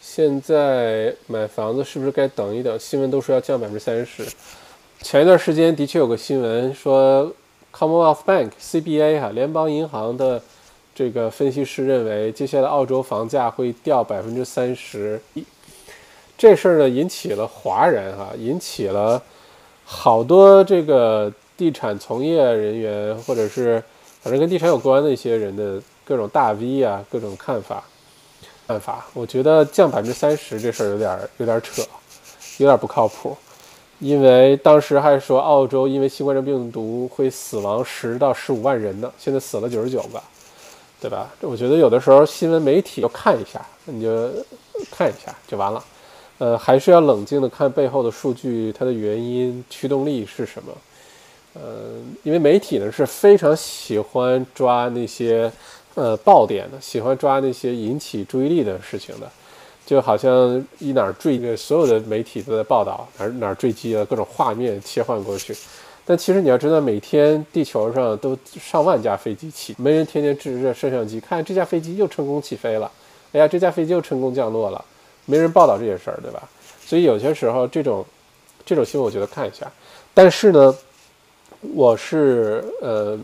现在买房子是不是该等一等？新闻都说要降百分之三十。前一段时间的确有个新闻说，Commonwealth Bank CBA 哈，联邦银行的。这个分析师认为，接下来澳洲房价会掉百分之三十一。这事儿呢，引起了华人哈，引起了好多这个地产从业人员，或者是反正跟地产有关的一些人的各种大 V 啊，各种看法。看法，我觉得降百分之三十这事儿有点有点扯。有点不靠谱，因为当时还说澳洲因为新冠状病毒会死亡十到十五万人呢，现在死了九十九个，对吧？我觉得有的时候新闻媒体要看一下，你就看一下就完了。呃，还是要冷静的看背后的数据，它的原因、驱动力是什么。呃，因为媒体呢是非常喜欢抓那些呃爆点的，喜欢抓那些引起注意力的事情的，就好像一哪儿坠，所有的媒体都在报道哪儿哪儿坠机了，各种画面切换过去。但其实你要知道，每天地球上都上万架飞机起，没人天天指着摄像机看这架飞机又成功起飞了，哎呀，这架飞机又成功降落了。没人报道这些事儿，对吧？所以有些时候这种这种新闻，我觉得看一下。但是呢，我是呃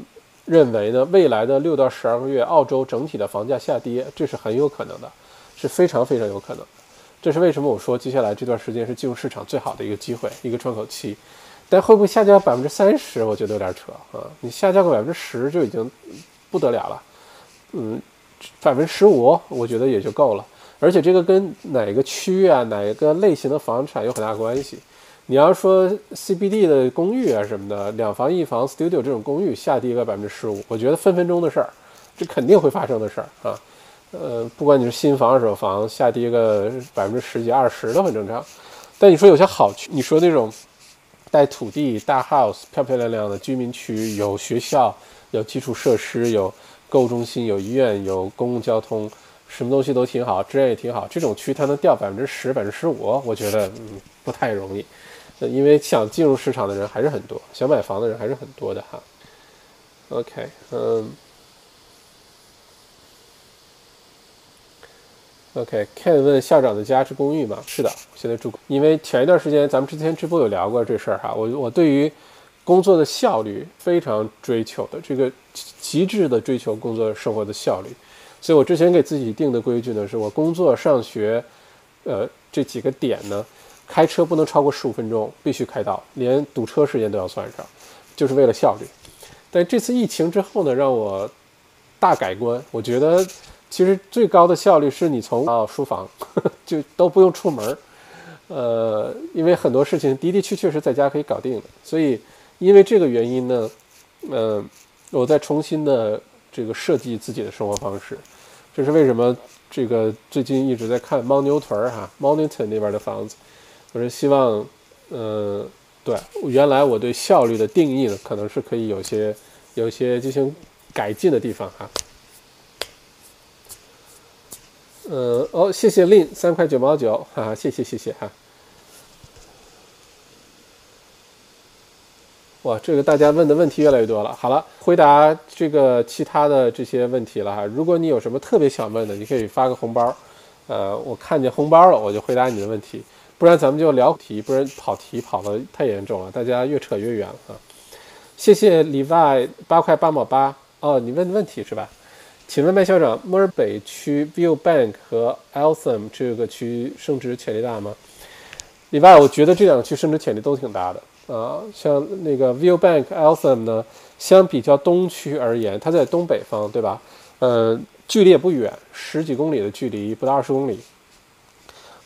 认为呢，未来的六到十二个月，澳洲整体的房价下跌，这是很有可能的，是非常非常有可能。这是为什么我说接下来这段时间是进入市场最好的一个机会，一个窗口期。但会不会下降百分之三十？我觉得有点扯啊！你下降个百分之十就已经不得了了。嗯，百分之十五，我觉得也就够了。而且这个跟哪个区域啊，哪个类型的房产有很大关系。你要说 CBD 的公寓啊什么的，两房一房 studio 这种公寓下跌个百分之十五，我觉得分分钟的事儿，这肯定会发生的事儿啊。呃，不管你是新房二手房，下跌个百分之十几二十都很正常。但你说有些好区，你说那种带土地大 house 漂漂亮亮的居民区，有学校，有基础设施，有购物中心，有医院，有公共交通。什么东西都挺好，质量也挺好。这种区它能掉百分之十、百分之十五，我觉得嗯不太容易。因为想进入市场的人还是很多，想买房的人还是很多的哈。OK，嗯，OK，Ken 问校长的家是公寓吗？是的，现在住。因为前一段时间咱们之前直播有聊过这事儿哈。我我对于工作的效率非常追求的，这个极致的追求工作生活的效率。所以我之前给自己定的规矩呢，是我工作、上学，呃，这几个点呢，开车不能超过十五分钟，必须开到，连堵车时间都要算上，就是为了效率。但这次疫情之后呢，让我大改观。我觉得其实最高的效率是你从到书房 [laughs] 就都不用出门，呃，因为很多事情的的确确是在家可以搞定的。所以因为这个原因呢，嗯，我在重新的这个设计自己的生活方式。这是为什么？这个最近一直在看牦牛屯儿哈，Mornington 那边的房子。我是希望，呃，对，原来我对效率的定义呢，可能是可以有些有些进行改进的地方哈。呃，哦，谢谢 Lin 三块九毛九，哈哈，谢谢谢谢哈。哇，这个大家问的问题越来越多了。好了，回答这个其他的这些问题了哈。如果你有什么特别想问的，你可以发个红包，呃，我看见红包了，我就回答你的问题。不然咱们就聊题，不然跑题跑的太严重了，大家越扯越远了啊。谢谢里外八块八毛八哦，你问的问题是吧？请问麦校长，墨尔本区 View Bank 和 Eltham 这个区升值潜力大吗？里外，我觉得这两个区升值潜力都挺大的。啊，像那个 Viewbank Eltham 呢，相比较东区而言，它在东北方，对吧？呃，距离也不远，十几公里的距离，不到二十公里。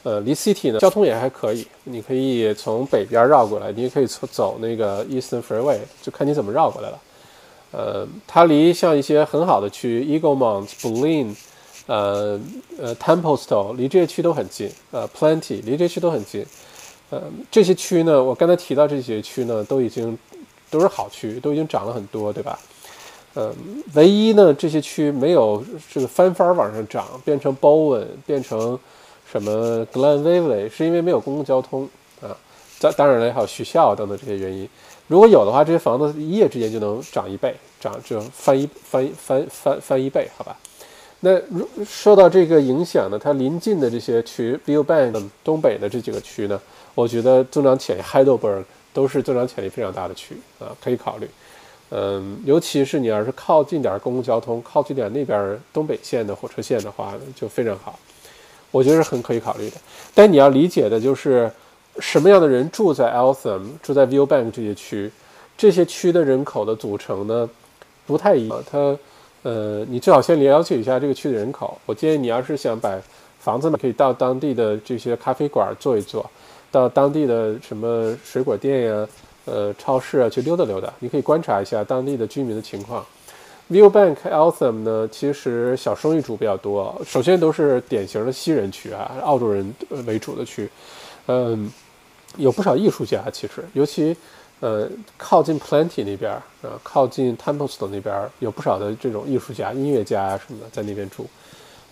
呃，离 City 呢，交通也还可以，你可以从北边绕过来，你也可以从走那个 Eastern Freeway，就看你怎么绕过来了。呃，它离像一些很好的区，Eaglemont、b l i n 呃呃 Templestowe，离这些区都很近。呃，Plenty，离这些区都很近。呃，这些区呢，我刚才提到这些区呢，都已经都是好区，都已经涨了很多，对吧？呃，唯一呢，这些区没有这个翻番往上涨，变成 Bowen，变成什么 Glenville，是因为没有公共交通啊。当当然了，还有学校等等这些原因。如果有的话，这些房子一夜之间就能涨一倍，涨就翻一翻翻翻翻一倍，好吧？那如受到这个影响呢，它临近的这些区 b i l l Bank 东北的这几个区呢？我觉得增长潜力，Heidelberg 都是增长潜力非常大的区啊，可以考虑。嗯，尤其是你要是靠近点公共交通，靠近点那边东北线的火车线的话，就非常好。我觉得是很可以考虑的。但你要理解的就是，什么样的人住在 Eltham，住在 Viewbank 这些区，这些区的人口的组成呢，不太一样。它，呃，你最好先了解一下这个区的人口。我建议你要是想把房子呢，可以到当地的这些咖啡馆坐一坐。到当地的什么水果店呀、呃超市啊去溜达溜达，你可以观察一下当地的居民的情况。Viewbank Eltham 呢，其实小生意主比较多，首先都是典型的西人区啊，澳洲人为主的区，嗯，有不少艺术家，其实尤其呃靠近 Plenty 那边啊，靠近 Templeton 那边有不少的这种艺术家、音乐家啊什么的在那边住，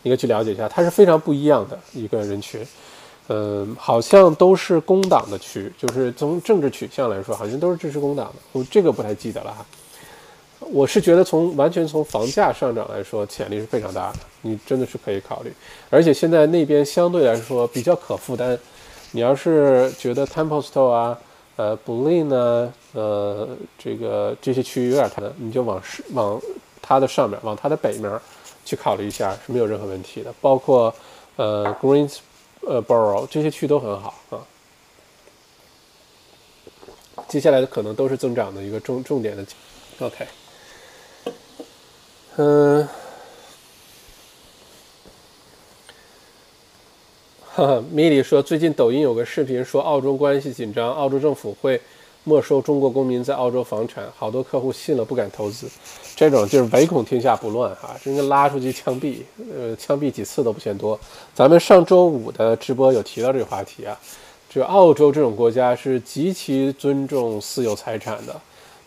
你可以去了解一下，它是非常不一样的一个人群，嗯，好像都是工党的区，就是从政治取向来说，好像都是支持工党的，我这个不太记得了哈。我是觉得从完全从房价上涨来说，潜力是非常大的，你真的是可以考虑。而且现在那边相对来说比较可负担，你要是觉得 Templestowe 啊、呃 b l i n 呢、呃这个这些区域有点太，你就往是往它的上面，往它的北面去考虑一下是没有任何问题的。包括呃 Greens，呃 b o r o w 这些区都很好啊。接下来的可能都是增长的一个重重点的，OK。嗯，哈，[laughs] 米莉说，最近抖音有个视频说澳洲关系紧张，澳洲政府会没收中国公民在澳洲房产，好多客户信了不敢投资，这种就是唯恐天下不乱啊，应该拉出去枪毙，呃，枪毙几次都不嫌多。咱们上周五的直播有提到这个话题啊，就澳洲这种国家是极其尊重私有财产的。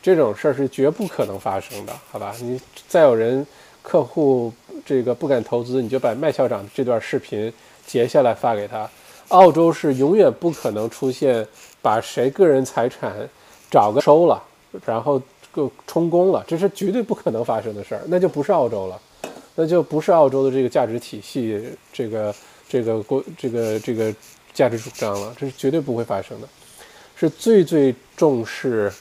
这种事儿是绝不可能发生的，好吧？你再有人客户这个不敢投资，你就把麦校长这段视频截下来发给他。澳洲是永远不可能出现把谁个人财产找个收了，然后就充公了，这是绝对不可能发生的事儿，那就不是澳洲了，那就不是澳洲的这个价值体系，这个这个国这个这个价值主张了，这是绝对不会发生的，是最最重视。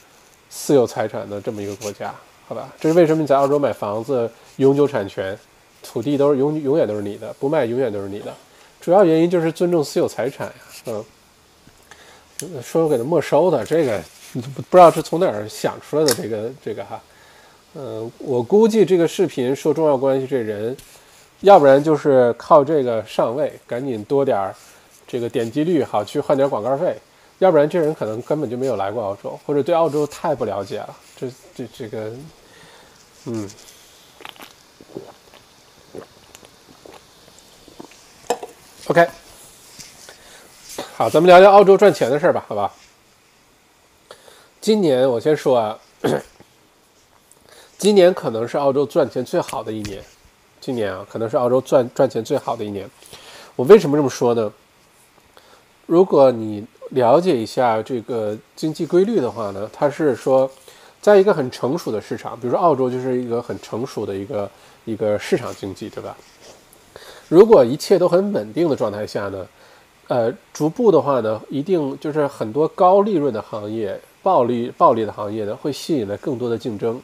私有财产的这么一个国家，好吧，这是为什么你在澳洲买房子永久产权，土地都是永永远都是你的，不卖永远都是你的，主要原因就是尊重私有财产呀。嗯，说给他没收的这个，不知道是从哪儿想出来的这个这个哈，嗯，我估计这个视频说重要关系这人，要不然就是靠这个上位，赶紧多点儿这个点击率，好去换点广告费。要不然这人可能根本就没有来过澳洲，或者对澳洲太不了解了。这这这个，嗯，OK，好，咱们聊聊澳洲赚钱的事儿吧，好吧？今年我先说啊，今年可能是澳洲赚钱最好的一年，今年啊，可能是澳洲赚赚钱最好的一年。我为什么这么说呢？如果你了解一下这个经济规律的话呢，它是说，在一个很成熟的市场，比如说澳洲就是一个很成熟的一个一个市场经济，对吧？如果一切都很稳定的状态下呢，呃，逐步的话呢，一定就是很多高利润的行业、暴利暴利的行业呢，会吸引来更多的竞争，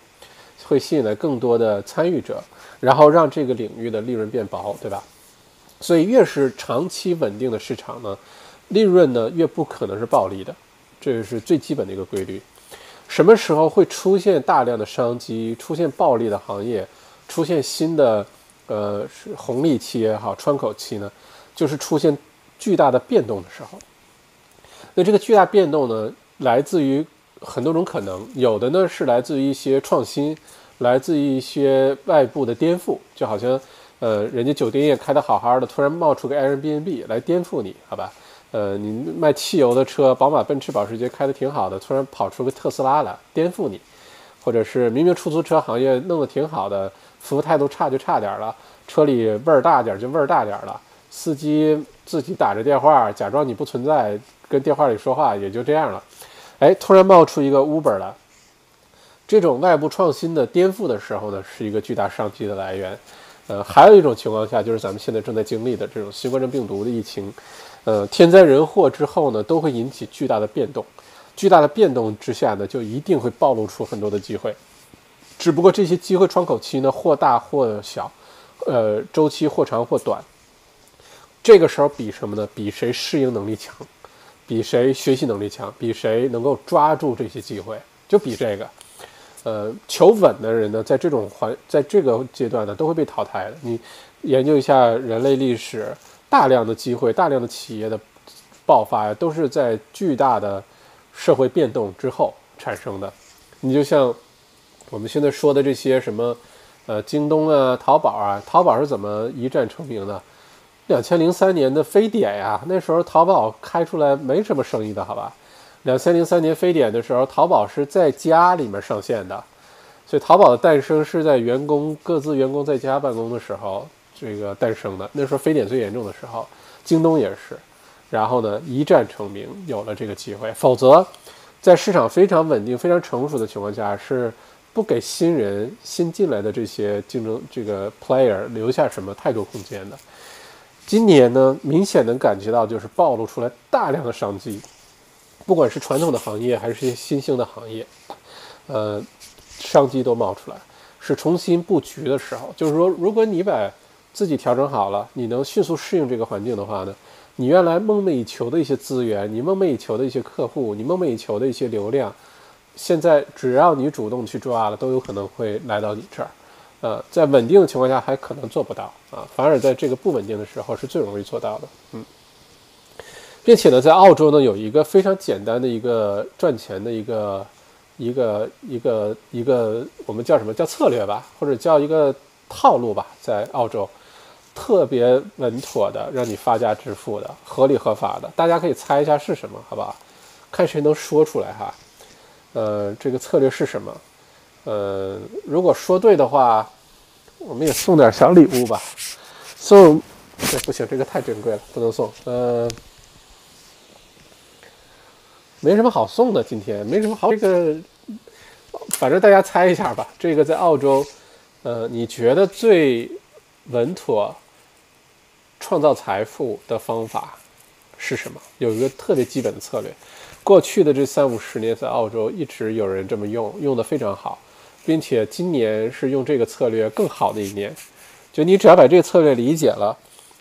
会吸引来更多的参与者，然后让这个领域的利润变薄，对吧？所以越是长期稳定的市场呢。利润呢越不可能是暴利的，这是最基本的一个规律。什么时候会出现大量的商机，出现暴利的行业，出现新的呃是红利期也好，窗口期呢？就是出现巨大的变动的时候。那这个巨大变动呢，来自于很多种可能，有的呢是来自于一些创新，来自于一些外部的颠覆，就好像呃人家酒店业开得好好的，突然冒出个 Airbnb 来颠覆你，好吧？呃，你卖汽油的车，宝马、奔驰、保时捷开的挺好的，突然跑出个特斯拉来颠覆你，或者是明明出租车行业弄得挺好的，服务态度差就差点了，车里味儿大点就味儿大点了，司机自己打着电话假装你不存在，跟电话里说话也就这样了，哎，突然冒出一个 Uber 来，这种外部创新的颠覆的时候呢，是一个巨大商机的来源。呃，还有一种情况下，就是咱们现在正在经历的这种新冠状病毒的疫情。呃，天灾人祸之后呢，都会引起巨大的变动，巨大的变动之下呢，就一定会暴露出很多的机会，只不过这些机会窗口期呢，或大或小，呃，周期或长或短。这个时候比什么呢？比谁适应能力强，比谁学习能力强，比谁能够抓住这些机会，就比这个。呃，求稳的人呢，在这种环，在这个阶段呢，都会被淘汰的。你研究一下人类历史。大量的机会，大量的企业的爆发呀，都是在巨大的社会变动之后产生的。你就像我们现在说的这些什么，呃，京东啊、淘宝啊，淘宝是怎么一战成名的？两千零三年的非典呀，那时候淘宝开出来没什么生意的，好吧？两千零三年非典的时候，淘宝是在家里面上线的，所以淘宝的诞生是在员工各自员工在家办公的时候这个诞生的。那时候非典最严重的时候，京东也是，然后呢一战成名，有了这个机会。否则，在市场非常稳定、非常成熟的情况下，是不给新人新进来的这些竞争这个 player 留下什么太多空间的。今年呢，明显能感觉到就是暴露出来大量的商机，不管是传统的行业还是一些新兴的行业，呃，商机都冒出来，是重新布局的时候。就是说，如果你把自己调整好了，你能迅速适应这个环境的话呢，你原来梦寐以求的一些资源，你梦寐以求的一些客户，你梦寐以求的一些流量，现在只要你主动去抓了，都有可能会来到你这儿。呃，在稳定的情况下还可能做不到啊，反而在这个不稳定的时候是最容易做到的。嗯，并且呢，在澳洲呢有一个非常简单的一个赚钱的一个一个一个一个我们叫什么叫策略吧，或者叫一个套路吧，在澳洲特别稳妥的让你发家致富的合理合法的，大家可以猜一下是什么，好不好？看谁能说出来哈。呃，这个策略是什么？呃，如果说对的话，我们也送点小礼物吧。送，这不行，这个太珍贵了，不能送。呃，没什么好送的，今天没什么好。这个，反正大家猜一下吧。这个在澳洲，呃，你觉得最稳妥创造财富的方法是什么？有一个特别基本的策略。过去的这三五十年，在澳洲一直有人这么用，用的非常好。并且今年是用这个策略更好的一年，就你只要把这个策略理解了，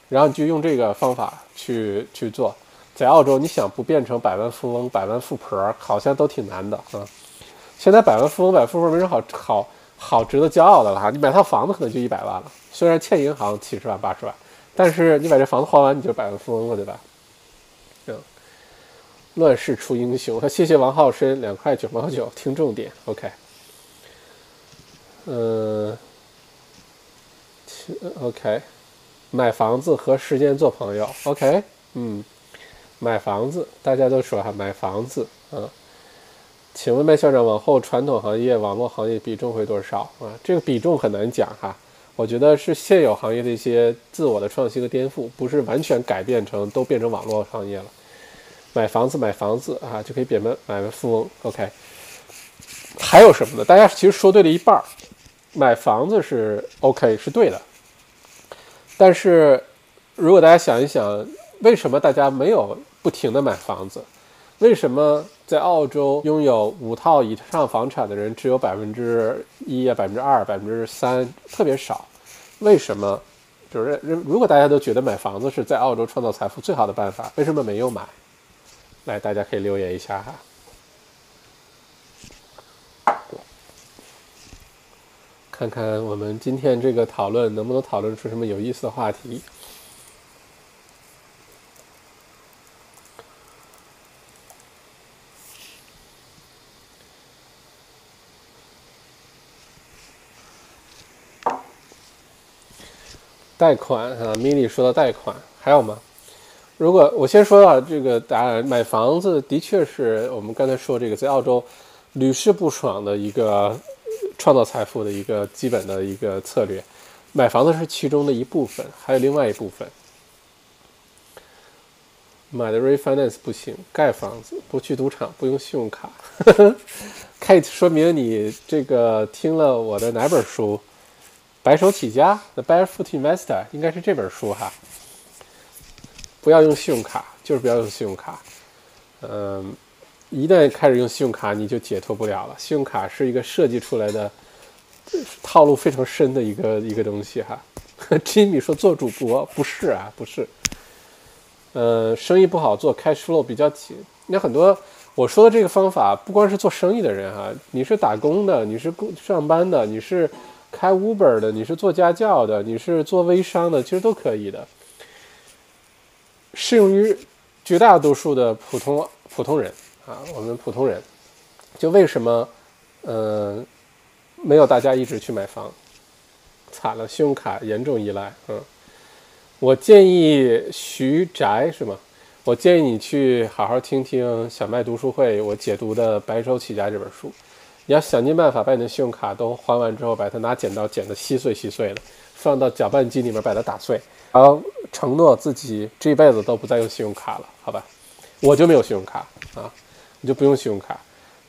然后你就用这个方法去 [laughs] 去做，在澳洲你想不变成百万富翁、百万富婆，好像都挺难的啊。现在百万富翁、百万富婆没什么好好好值得骄傲的了哈，你买套房子可能就一百万了，虽然欠银行七十万八十万，但是你把这房子还完，你就百万富翁了，对吧？乱世出英雄，谢谢王浩深两块九毛九，听重点，OK。嗯，OK，买房子和时间做朋友，OK，嗯，买房子，大家都说哈，买房子，嗯，请问麦校长，往后传统行业、网络行业比重会多少？啊？这个比重很难讲哈，我觉得是现有行业的一些自我的创新和颠覆，不是完全改变成都变成网络行业了。买房子，买房子啊，就可以变买买个富翁，OK。还有什么呢？大家其实说对了一半儿。买房子是 OK，是对的。但是，如果大家想一想，为什么大家没有不停的买房子？为什么在澳洲拥有五套以上房产的人只有百分之一啊、百分之二、百分之三，特别少？为什么？就是如果大家都觉得买房子是在澳洲创造财富最好的办法，为什么没有买？来，大家可以留言一下哈。看看我们今天这个讨论能不能讨论出什么有意思的话题。贷款啊，mini 说的贷款还有吗？如果我先说到这个答案，买房子的确是我们刚才说这个在澳洲屡试不爽的一个。创造财富的一个基本的一个策略，买房子是其中的一部分，还有另外一部分。买的 refinance 不行，盖房子不去赌场，不用信用卡。[laughs] Kate 说明你这个听了我的哪本书？白手起家，The Barefoot Investor 应该是这本书哈。不要用信用卡，就是不要用信用卡。嗯。一旦开始用信用卡，你就解脱不了了。信用卡是一个设计出来的套路非常深的一个一个东西哈。[laughs] Jimmy 说做主播不是啊，不是。呃，生意不好做，cash flow 比较紧。那很多我说的这个方法，不光是做生意的人哈，你是打工的，你是工上班的，你是开 Uber 的，你是做家教的，你是做微商的，其实都可以的。适用于绝大多数的普通普通人啊，我们普通人，就为什么，嗯，没有大家一直去买房？惨了，信用卡严重依赖。嗯，我建议徐宅是吗？我建议你去好好听听小麦读书会我解读的《白手起家》这本书。你要想尽办法把你的信用卡都还完之后，把它拿剪刀剪得稀碎稀碎的，放到搅拌机里面把它打碎，然后承诺自己这辈子都不再用信用卡了，好吧？我就没有信用卡啊，你就不用信用卡。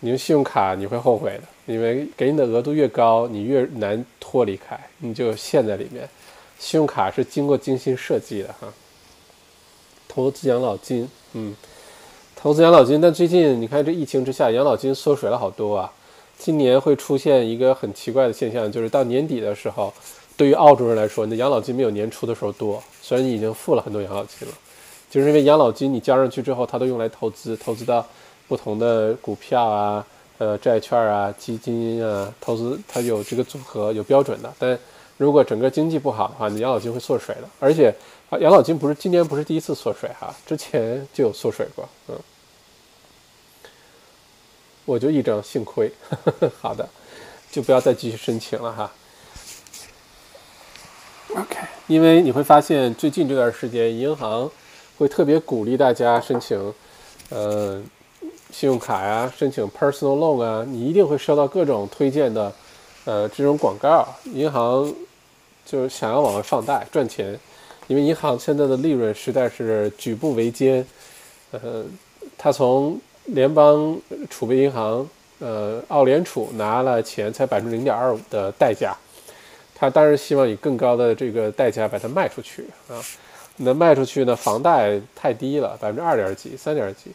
你用信用卡你会后悔的，因为给你的额度越高，你越难脱离开，你就陷在里面。信用卡是经过精心设计的哈。投资养老金，嗯，投资养老金，但最近你看这疫情之下，养老金缩水了好多啊。今年会出现一个很奇怪的现象，就是到年底的时候，对于澳洲人来说，你的养老金没有年初的时候多。虽然你已经付了很多养老金了，就是因为养老金你交上去之后，它都用来投资，投资到不同的股票啊、呃债券啊、基金啊，投资它有这个组合有标准的。但如果整个经济不好的话，你养老金会缩水的，而且。养老金不是今年不是第一次缩水哈，之前就有缩水过，嗯，我就一张幸亏，[laughs] 好的，就不要再继续申请了哈。OK，因为你会发现最近这段时间，银行会特别鼓励大家申请，呃，信用卡呀，申请 personal loan 啊，你一定会收到各种推荐的，呃，这种广告，银行就是想要往外放贷赚钱。因为银行现在的利润实在是举步维艰，呃，他从联邦储备银行，呃，澳联储拿了钱才百分之零点二五的代价，他当然希望以更高的这个代价把它卖出去啊。那卖出去呢，房贷太低了，百分之二点几、三点几，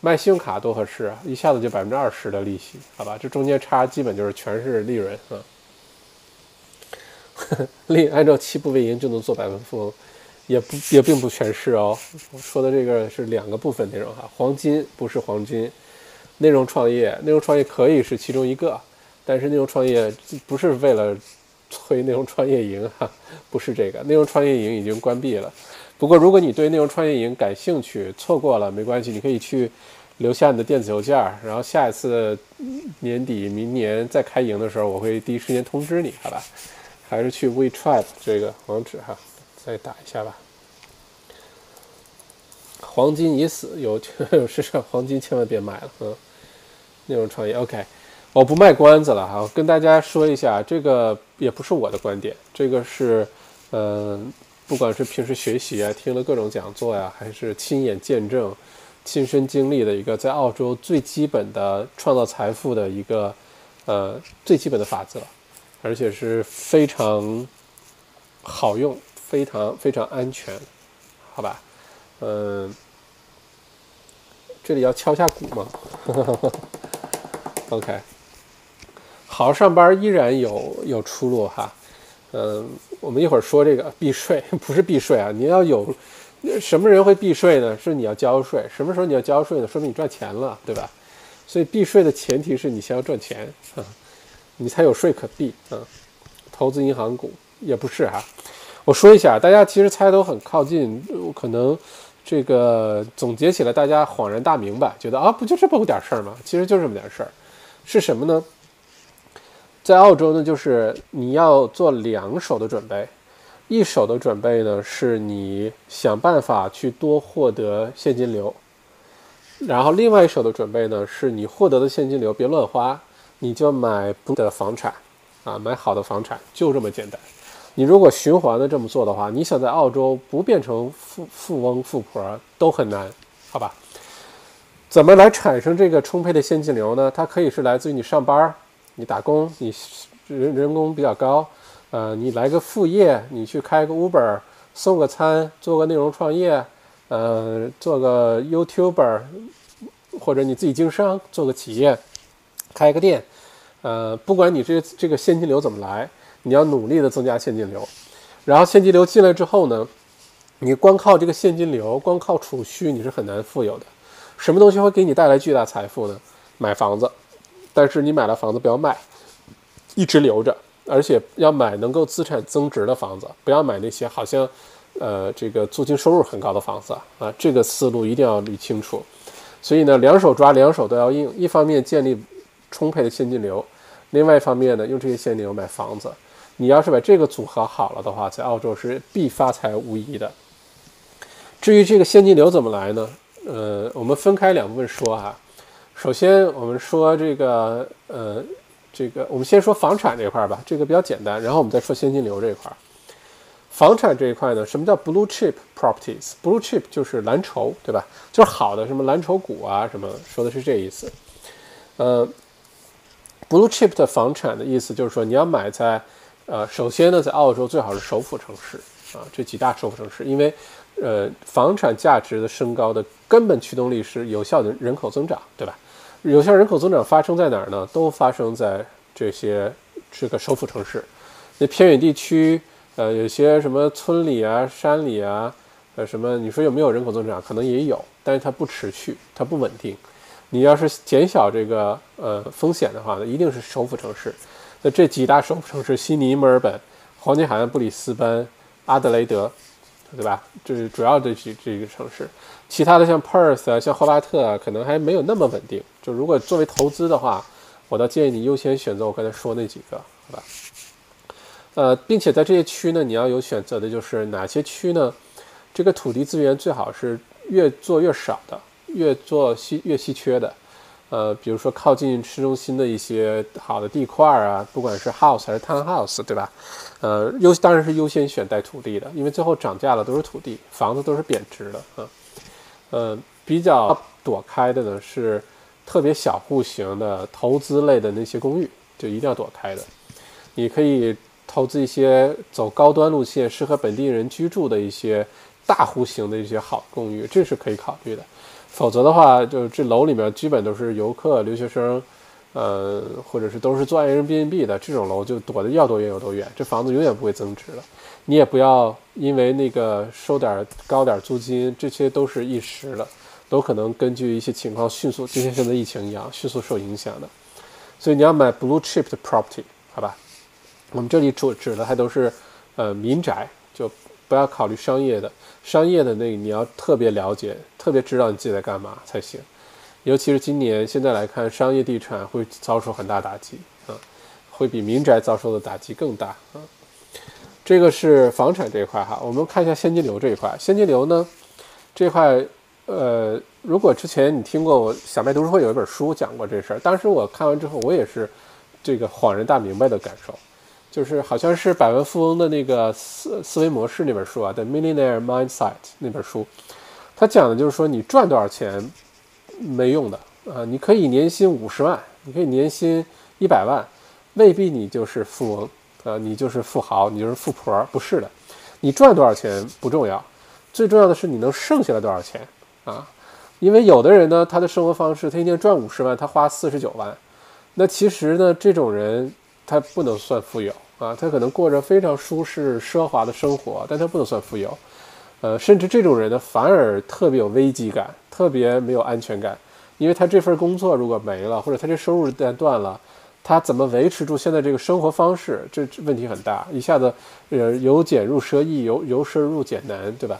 卖信用卡多合适啊，一下子就百分之二十的利息，好吧，这中间差基本就是全是利润啊。[laughs] 利按照七步为营就能做百万富翁。也不也并不全是哦，我说的这个是两个部分内容哈，黄金不是黄金，内容创业，内容创业可以是其中一个，但是内容创业不是为了推内容创业营哈，不是这个，内容创业营已经关闭了。不过如果你对内容创业营感兴趣，错过了没关系，你可以去留下你的电子邮件，然后下一次年底明年再开营的时候，我会第一时间通知你，好吧？还是去 WeTrip 这个网址哈。再打一下吧。黄金已死，有 [laughs] 有市场，黄金千万别买了。嗯，内容创业，OK，我不卖关子了哈，跟大家说一下，这个也不是我的观点，这个是，嗯，不管是平时学习啊，听了各种讲座呀，还是亲眼见证、亲身经历的一个在澳洲最基本的创造财富的一个，呃，最基本的法则，而且是非常好用。非常非常安全，好吧，嗯，这里要敲下鼓吗？[laughs] OK，好好上班依然有有出路哈，嗯，我们一会儿说这个避税 [laughs] 不是避税啊，你要有什么人会避税呢？是你要交税，什么时候你要交税呢？说明你赚钱了，对吧？所以避税的前提是你先要赚钱啊，你才有税可避啊。投资银行股也不是哈。我说一下，大家其实猜都很靠近，可能这个总结起来，大家恍然大明白，觉得啊，不就这么点事儿吗？其实就这么点事儿，是什么呢？在澳洲呢，就是你要做两手的准备，一手的准备呢，是你想办法去多获得现金流，然后另外一手的准备呢，是你获得的现金流别乱花，你就买不的房产，啊，买好的房产，就这么简单。你如果循环的这么做的话，你想在澳洲不变成富富翁富婆都很难，好吧？怎么来产生这个充沛的现金流呢？它可以是来自于你上班，你打工，你人人工比较高，呃，你来个副业，你去开个 Uber，送个餐，做个内容创业，呃，做个 YouTuber，或者你自己经商，做个企业，开个店，呃，不管你这这个现金流怎么来。你要努力的增加现金流，然后现金流进来之后呢，你光靠这个现金流，光靠储蓄，你是很难富有的。什么东西会给你带来巨大财富呢？买房子，但是你买了房子不要卖，一直留着，而且要买能够资产增值的房子，不要买那些好像呃这个租金收入很高的房子啊，这个思路一定要捋清楚。所以呢，两手抓，两手都要硬。一方面建立充沛的现金流，另外一方面呢，用这些现金流买房子。你要是把这个组合好了的话，在澳洲是必发财无疑的。至于这个现金流怎么来呢？呃，我们分开两部分说哈。首先，我们说这个呃，这个我们先说房产这块吧，这个比较简单。然后我们再说现金流这一块。房产这一块呢，什么叫 blue chip properties？blue chip 就是蓝筹，对吧？就是好的什么蓝筹股啊，什么说的是这意思。呃，blue chip 的房产的意思就是说，你要买在呃，首先呢，在澳洲最好是首府城市啊，这几大首府城市，因为呃，房产价值的升高的根本驱动力是有效的人口增长，对吧？有效人口增长发生在哪儿呢？都发生在这些这个首府城市，那偏远地区。呃，有些什么村里啊、山里啊，呃，什么？你说有没有人口增长？可能也有，但是它不持续，它不稳定。你要是减小这个呃风险的话呢，一定是首府城市。那这几大首府城市：悉尼、墨尔本、黄金海岸、布里斯班、阿德雷德，对吧？这是主要的几这个城市。其他的像 Perth 啊、像霍巴特啊，可能还没有那么稳定。就如果作为投资的话，我倒建议你优先选择我刚才说那几个，好吧？呃，并且在这些区呢，你要有选择的，就是哪些区呢？这个土地资源最好是越做越少的，越做稀越稀缺的。呃，比如说靠近市中心的一些好的地块啊，不管是 house 还是 townhouse，对吧？呃，优当然是优先选带土地的，因为最后涨价了都是土地，房子都是贬值的啊。呃比较躲开的呢是特别小户型的投资类的那些公寓，就一定要躲开的。你可以。投资一些走高端路线、适合本地人居住的一些大户型的一些好公寓，这是可以考虑的。否则的话，就这楼里面基本都是游客、留学生，呃，或者是都是做 Airbnb 的这种楼，就躲得要多远有多远。这房子永远不会增值了。你也不要因为那个收点高点租金，这些都是一时的，都可能根据一些情况迅速，就像现在疫情一样，迅速受影响的。所以你要买 blue chip 的 property，好吧？我们这里主指的还都是，呃，民宅，就不要考虑商业的。商业的那你要特别了解，特别知道你自己在干嘛才行。尤其是今年现在来看，商业地产会遭受很大打击啊，会比民宅遭受的打击更大啊。这个是房产这一块哈，我们看一下现金流这一块。现金流呢，这块，呃，如果之前你听过我小麦读书会有一本书讲过这事儿，当时我看完之后，我也是这个恍然大明白的感受。就是好像是百万富翁的那个思思维模式那本书啊，《The Millionaire Mindset》那本书，他讲的就是说你赚多少钱没用的啊，你可以年薪五十万，你可以年薪一百万，未必你就是富翁啊，你就是富豪，你就是富婆，不是的，你赚多少钱不重要，最重要的是你能剩下来多少钱啊，因为有的人呢，他的生活方式，他一年赚五十万，他花四十九万，那其实呢，这种人。他不能算富有啊，他可能过着非常舒适奢华的生活，但他不能算富有。呃，甚至这种人呢，反而特别有危机感，特别没有安全感，因为他这份工作如果没了，或者他这收入一旦断了，他怎么维持住现在这个生活方式？这问题很大，一下子呃由俭入奢易，由由奢入俭难，对吧？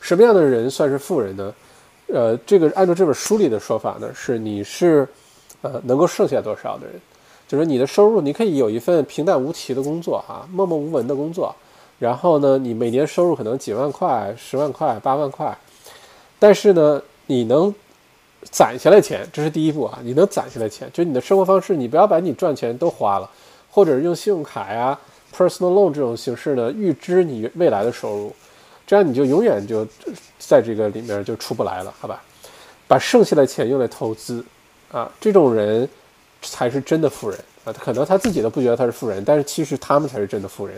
什么样的人算是富人呢？呃，这个按照这本书里的说法呢，是你是呃能够剩下多少的人。就是你的收入，你可以有一份平淡无奇的工作，哈，默默无闻的工作，然后呢，你每年收入可能几万块、十万块、八万块，但是呢，你能攒下来钱，这是第一步啊，你能攒下来钱，就是你的生活方式，你不要把你赚钱都花了，或者用信用卡呀、personal loan 这种形式呢，预支你未来的收入，这样你就永远就在这个里面就出不来了，好吧？把剩下的钱用来投资，啊，这种人。才是真的富人啊！他可能他自己都不觉得他是富人，但是其实他们才是真的富人。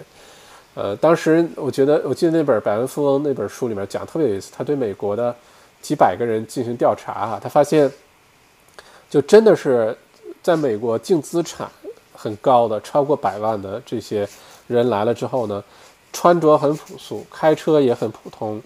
呃，当时我觉得，我记得那本《百万富翁》那本书里面讲特别有意思，他对美国的几百个人进行调查啊，他发现，就真的是在美国净资产很高的，超过百万的这些人来了之后呢，穿着很朴素，开车也很普通，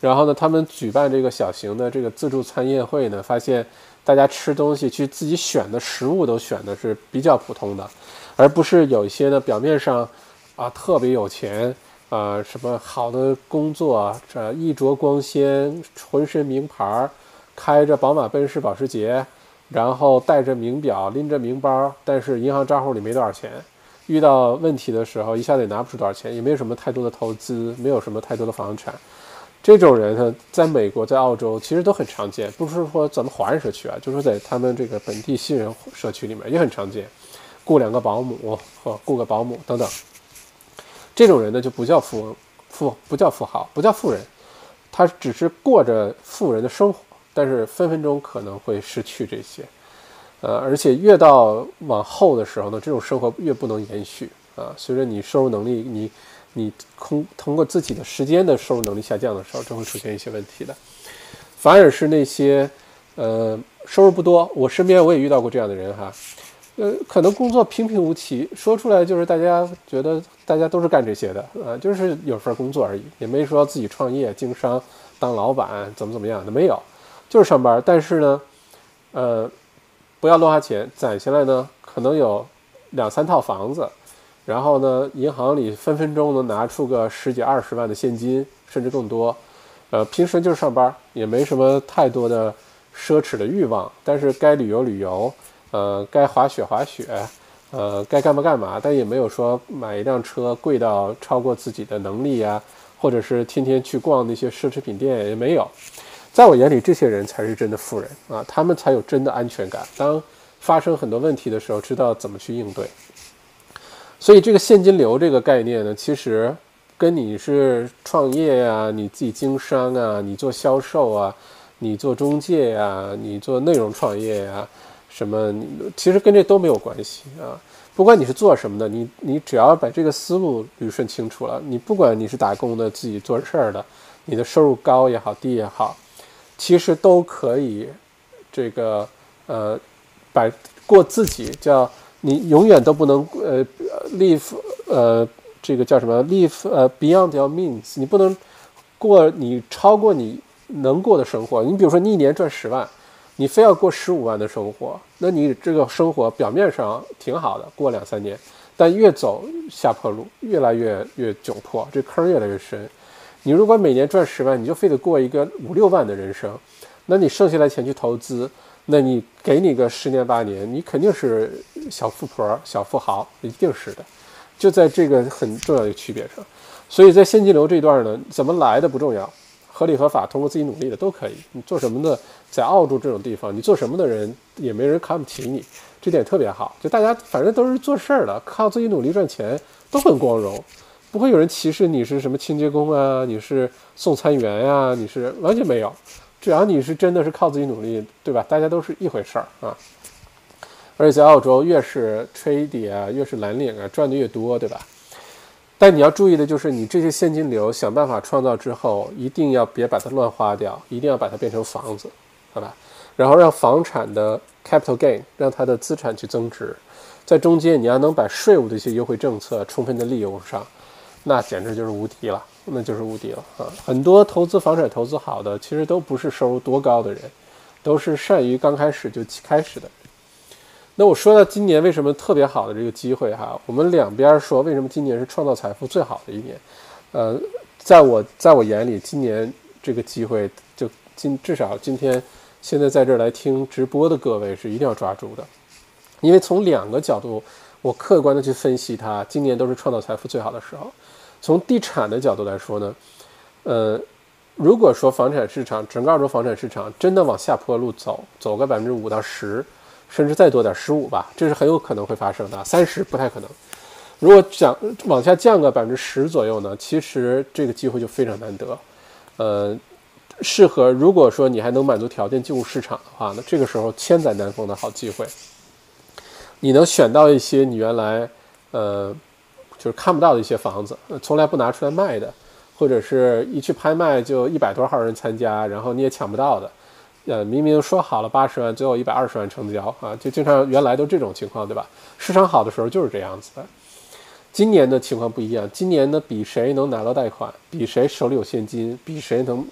然后呢，他们举办这个小型的这个自助餐宴会呢，发现。大家吃东西去自己选的食物都选的是比较普通的，而不是有一些呢表面上啊特别有钱，啊，什么好的工作，这衣着光鲜，浑身名牌儿，开着宝马、奔驰、保时捷，然后带着名表，拎着名包，但是银行账户里没多少钱。遇到问题的时候，一下子也拿不出多少钱，也没有什么太多的投资，没有什么太多的房产。这种人呢，在美国、在澳洲其实都很常见，不是说咱们华人社区啊，就是在他们这个本地新人社区里面也很常见，雇两个保姆或雇个保姆等等。这种人呢，就不叫富翁，富不叫富豪，不叫富人，他只是过着富人的生活，但是分分钟可能会失去这些。呃，而且越到往后的时候呢，这种生活越不能延续啊。随着你收入能力，你你通通过自己的时间的收入能力下降的时候，就会出现一些问题的。反而是那些呃收入不多，我身边我也遇到过这样的人哈，呃，可能工作平平无奇，说出来就是大家觉得大家都是干这些的啊，就是有份工作而已，也没说自己创业经商当老板怎么怎么样的没有，就是上班。但是呢，呃。不要乱花钱，攒下来呢，可能有两三套房子，然后呢，银行里分分钟能拿出个十几二十万的现金，甚至更多。呃，平时就是上班，也没什么太多的奢侈的欲望，但是该旅游旅游，呃，该滑雪滑雪，呃，该干嘛干嘛，但也没有说买一辆车贵到超过自己的能力呀，或者是天天去逛那些奢侈品店也没有。在我眼里，这些人才是真的富人啊，他们才有真的安全感。当发生很多问题的时候，知道怎么去应对。所以，这个现金流这个概念呢，其实跟你是创业呀、你自己经商啊、你做销售啊、你做中介呀、你做内容创业呀，什么，其实跟这都没有关系啊。不管你是做什么的，你你只要把这个思路捋顺清楚了，你不管你是打工的、自己做事儿的，你的收入高也好、低也好。其实都可以，这个呃，把过自己叫你永远都不能呃 live 呃这个叫什么 live 呃 beyond your means，你不能过你超过你能过的生活。你比如说你一年赚十万，你非要过十五万的生活，那你这个生活表面上挺好的，过两三年，但越走下坡路，越来越越窘迫，这坑越来越深。你如果每年赚十万，你就非得过一个五六万的人生，那你剩下来钱去投资，那你给你个十年八年，你肯定是小富婆、小富豪，一定是的。就在这个很重要的区别上，所以在现金流这一段呢，怎么来的不重要，合理合法，通过自己努力的都可以。你做什么的，在澳洲这种地方，你做什么的人也没人看不起你，这点特别好。就大家反正都是做事儿的，靠自己努力赚钱，都很光荣。不会有人歧视你是什么清洁工啊，你是送餐员呀，你是完全没有，只要你是真的是靠自己努力，对吧？大家都是一回事儿啊。而且在澳洲，越是 trade 啊，越是蓝领啊，赚的越多，对吧？但你要注意的就是，你这些现金流想办法创造之后，一定要别把它乱花掉，一定要把它变成房子，好吧？然后让房产的 capital gain，让它的资产去增值，在中间你要能把税务的一些优惠政策充分的利用上。那简直就是无敌了，那就是无敌了啊！很多投资房产投资好的，其实都不是收入多高的人，都是善于刚开始就起开始的。那我说到今年为什么特别好的这个机会哈，我们两边说为什么今年是创造财富最好的一年？呃，在我在我眼里，今年这个机会就今至少今天现在在这儿来听直播的各位是一定要抓住的，因为从两个角度，我客观的去分析它，今年都是创造财富最好的时候。从地产的角度来说呢，呃，如果说房产市场整个澳洲房产市场真的往下坡路走，走个百分之五到十，甚至再多点十五吧，这是很有可能会发生的。三十不太可能。如果想往下降个百分之十左右呢，其实这个机会就非常难得。呃，适合如果说你还能满足条件进入市场的话呢，这个时候千载难逢的好机会，你能选到一些你原来呃。就是看不到的一些房子，从来不拿出来卖的，或者是一去拍卖就一百多号人参加，然后你也抢不到的，呃，明明说好了八十万，最后一百二十万成交啊，就经常原来都这种情况，对吧？市场好的时候就是这样子的。今年的情况不一样，今年呢，比谁能拿到贷款，比谁手里有现金，比谁能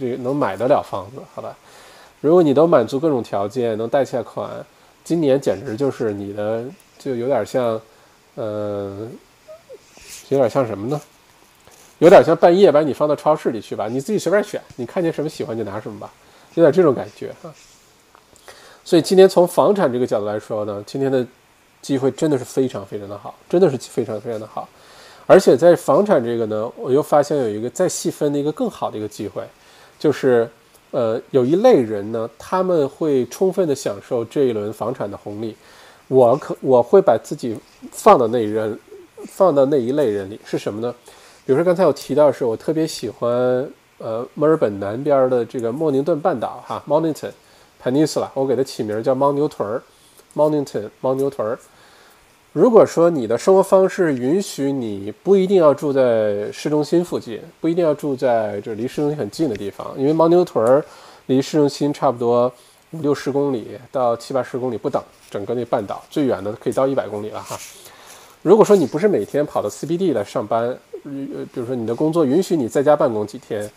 这个能买得了房子，好吧？如果你都满足各种条件，能贷下款，今年简直就是你的，就有点像。呃，有点像什么呢？有点像半夜把你放到超市里去吧，你自己随便选，你看见什么喜欢就拿什么吧，有点这种感觉啊。所以今天从房产这个角度来说呢，今天的机会真的是非常非常的好，真的是非常非常的好。而且在房产这个呢，我又发现有一个再细分的一个更好的一个机会，就是呃有一类人呢，他们会充分的享受这一轮房产的红利。我可我会把自己放到那一人，放到那一类人里是什么呢？比如说刚才我提到是我特别喜欢呃墨尔本南边的这个莫宁顿半岛哈，Mornington Peninsula，我给它起名叫牦牛屯儿，Mornington 牦牛屯儿。如果说你的生活方式允许你不一定要住在市中心附近，不一定要住在这离市中心很近的地方，因为牦牛屯儿离市中心差不多五六十公里到七八十公里不等。整个那半岛最远的可以到一百公里了哈。如果说你不是每天跑到 CBD 来上班，呃，比如说你的工作允许你在家办公几天，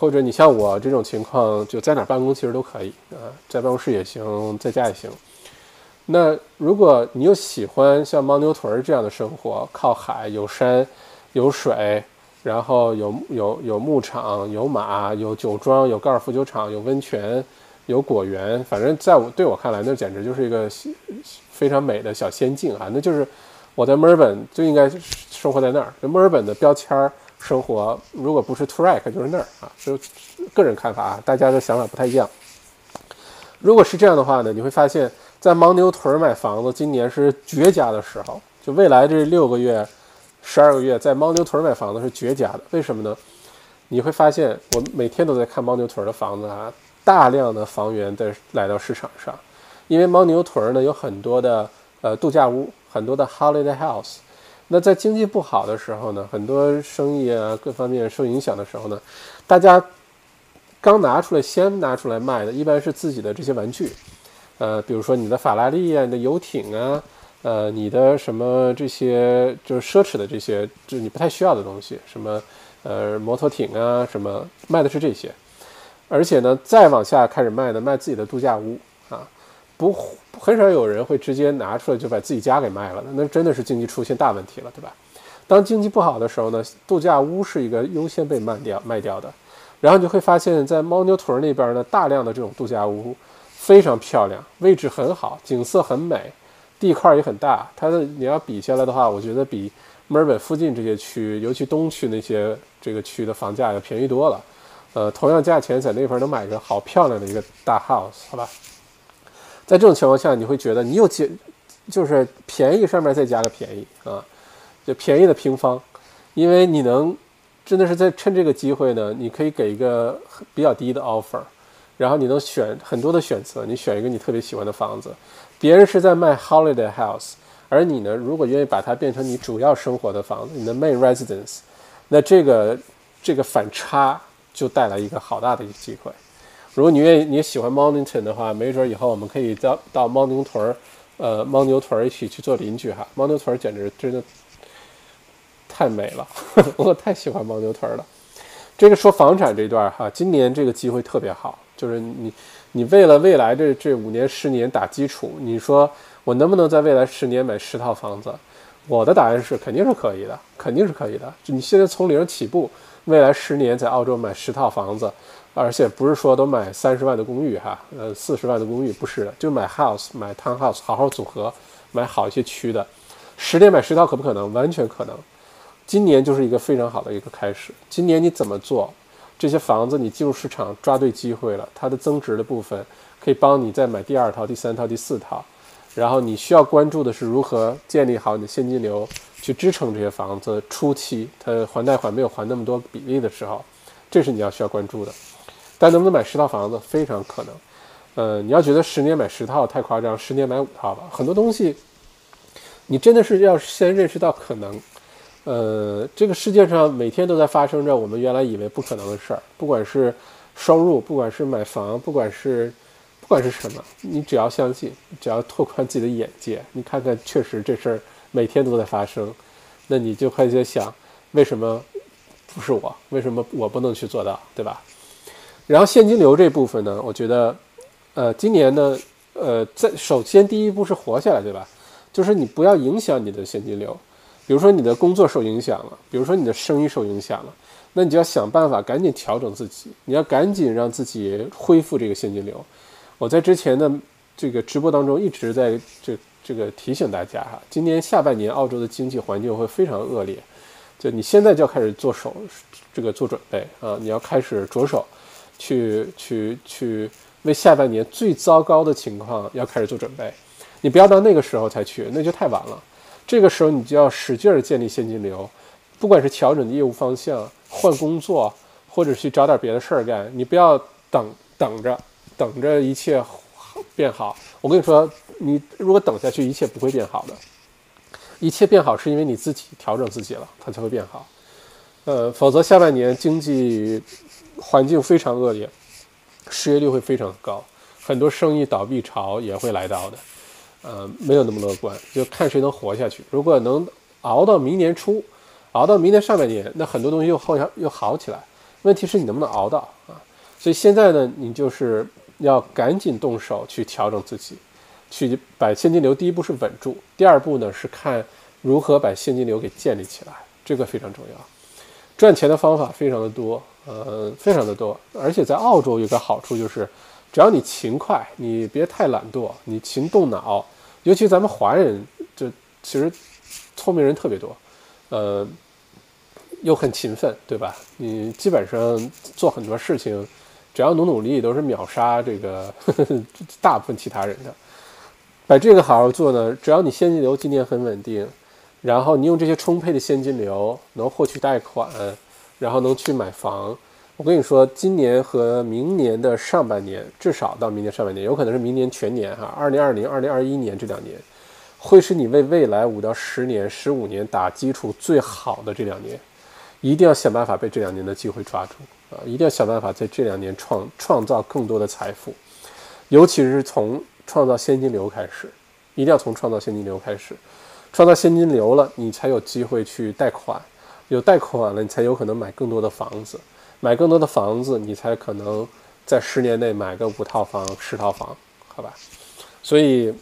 或者你像我这种情况，就在哪办公其实都可以啊，在办公室也行，在家也行。那如果你又喜欢像牦牛屯这样的生活，靠海、有山、有水，然后有有有牧场、有马、有酒庄、有高尔夫球场、有温泉。有果园，反正在我对我看来，那简直就是一个非常美的小仙境啊！那就是我在墨尔本就应该生活在那儿。墨尔本的标签儿生活，如果不是 Track 就是那儿啊。就个人看法啊，大家的想法不太一样。如果是这样的话呢，你会发现在牦牛屯买房子，今年是绝佳的时候。就未来这六个月、十二个月，在牦牛屯买房子是绝佳的。为什么呢？你会发现，我每天都在看牦牛屯的房子啊。大量的房源在来到市场上，因为牦牛屯呢有很多的呃度假屋，很多的 holiday house。那在经济不好的时候呢，很多生意啊各方面受影响的时候呢，大家刚拿出来先拿出来卖的，一般是自己的这些玩具，呃，比如说你的法拉利啊，你的游艇啊，呃，你的什么这些就是奢侈的这些，就是你不太需要的东西，什么呃摩托艇啊，什么卖的是这些。而且呢，再往下开始卖的，卖自己的度假屋啊，不，很少有人会直接拿出来就把自己家给卖了的，那真的是经济出现大问题了，对吧？当经济不好的时候呢，度假屋是一个优先被卖掉卖掉的，然后你就会发现在牦牛屯那边呢，大量的这种度假屋非常漂亮，位置很好，景色很美，地块也很大，它的你要比下来的话，我觉得比墨尔本附近这些区，尤其东区那些这个区的房价要便宜多了。呃，同样价钱在那块能买个好漂亮的一个大 house，好吧？在这种情况下，你会觉得你又减，就是便宜上面再加个便宜啊，就便宜的平方，因为你能真的是在趁这个机会呢，你可以给一个比较低的 offer，然后你能选很多的选择，你选一个你特别喜欢的房子，别人是在卖 holiday house，而你呢，如果愿意把它变成你主要生活的房子，你的 main residence，那这个这个反差。就带来一个好大的一个机会。如果你愿意，你喜欢 Mornington 的话，没准以后我们可以到到牦牛屯儿，呃，牦牛屯儿一起去做邻居哈。牦牛屯儿简直真的太美了，[laughs] 我太喜欢牦牛屯儿了。这个说房产这段哈，今年这个机会特别好，就是你你为了未来这这五年十年打基础，你说我能不能在未来十年买十套房子？我的答案是肯定是可以的，肯定是可以的。你现在从零起步。未来十年在澳洲买十套房子，而且不是说都买三十万的公寓哈，呃四十万的公寓不是的，就买 house 买 town house 好好组合，买好一些区的，十年买十套可不可能？完全可能。今年就是一个非常好的一个开始。今年你怎么做？这些房子你进入市场抓对机会了，它的增值的部分可以帮你再买第二套、第三套、第四套。然后你需要关注的是如何建立好你的现金流。去支撑这些房子初期，它还贷款没有还那么多比例的时候，这是你要需要关注的。但能不能买十套房子，非常可能。呃，你要觉得十年买十套太夸张，十年买五套吧。很多东西，你真的是要先认识到可能。呃，这个世界上每天都在发生着我们原来以为不可能的事儿，不管是收入，不管是买房，不管是不管是什么，你只要相信，只要拓宽自己的眼界，你看看，确实这事儿。每天都在发生，那你就开始想，为什么不是我？为什么我不能去做到，对吧？然后现金流这部分呢？我觉得，呃，今年呢，呃，在首先第一步是活下来，对吧？就是你不要影响你的现金流，比如说你的工作受影响了，比如说你的生意受影响了，那你就要想办法赶紧调整自己，你要赶紧让自己恢复这个现金流。我在之前的这个直播当中一直在这这个提醒大家哈，今年下半年澳洲的经济环境会非常恶劣，就你现在就要开始做手这个做准备啊，你要开始着手去去去为下半年最糟糕的情况要开始做准备，你不要到那个时候才去，那就太晚了。这个时候你就要使劲儿建立现金流，不管是调整业务方向。换工作，或者去找点别的事儿干，你不要等等着，等着一切变好。我跟你说，你如果等下去，一切不会变好的。一切变好是因为你自己调整自己了，它才会变好。呃，否则下半年经济环境非常恶劣，失业率会非常高，很多生意倒闭潮也会来到的。呃，没有那么乐观，就看谁能活下去。如果能熬到明年初。熬到明年上半年，那很多东西又后又好起来。问题是你能不能熬到啊？所以现在呢，你就是要赶紧动手去调整自己，去把现金流。第一步是稳住，第二步呢是看如何把现金流给建立起来，这个非常重要。赚钱的方法非常的多，呃，非常的多。而且在澳洲有个好处就是，只要你勤快，你别太懒惰，你勤动脑。尤其咱们华人，就其实聪明人特别多。呃，又很勤奋，对吧？你基本上做很多事情，只要努努力，都是秒杀这个 [laughs] 大部分其他人的。把这个好好做呢，只要你现金流今年很稳定，然后你用这些充沛的现金流能获取贷款，然后能去买房。我跟你说，今年和明年的上半年，至少到明年上半年，有可能是明年全年哈，二零二零、二零二一年这两年。会是你为未来五到十年、十五年打基础最好的这两年，一定要想办法被这两年的机会抓住啊！一定要想办法在这两年创创造更多的财富，尤其是从创造现金流开始，一定要从创造现金流开始。创造现金流了，你才有机会去贷款，有贷款了，你才有可能买更多的房子，买更多的房子，你才可能在十年内买个五套房、十套房，好吧？所以，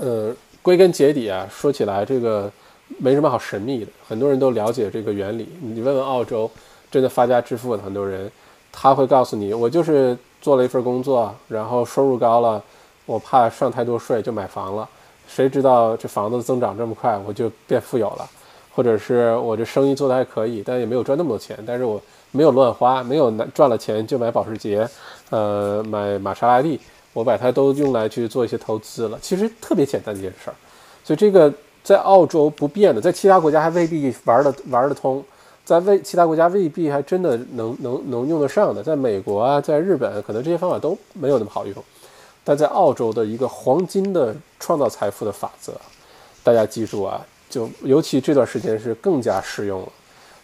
呃。归根结底啊，说起来这个没什么好神秘的，很多人都了解这个原理。你问问澳洲真的发家致富的很多人，他会告诉你，我就是做了一份工作，然后收入高了，我怕上太多税就买房了。谁知道这房子增长这么快，我就变富有了。或者是我这生意做得还可以，但也没有赚那么多钱，但是我没有乱花，没有赚了钱就买保时捷，呃，买玛莎拉蒂。我把它都用来去做一些投资了，其实特别简单的一件事儿，所以这个在澳洲不变的，在其他国家还未必玩的玩得通，在未其他国家未必还真的能能能用得上的，在美国啊，在日本可能这些方法都没有那么好用，但在澳洲的一个黄金的创造财富的法则，大家记住啊，就尤其这段时间是更加适用了，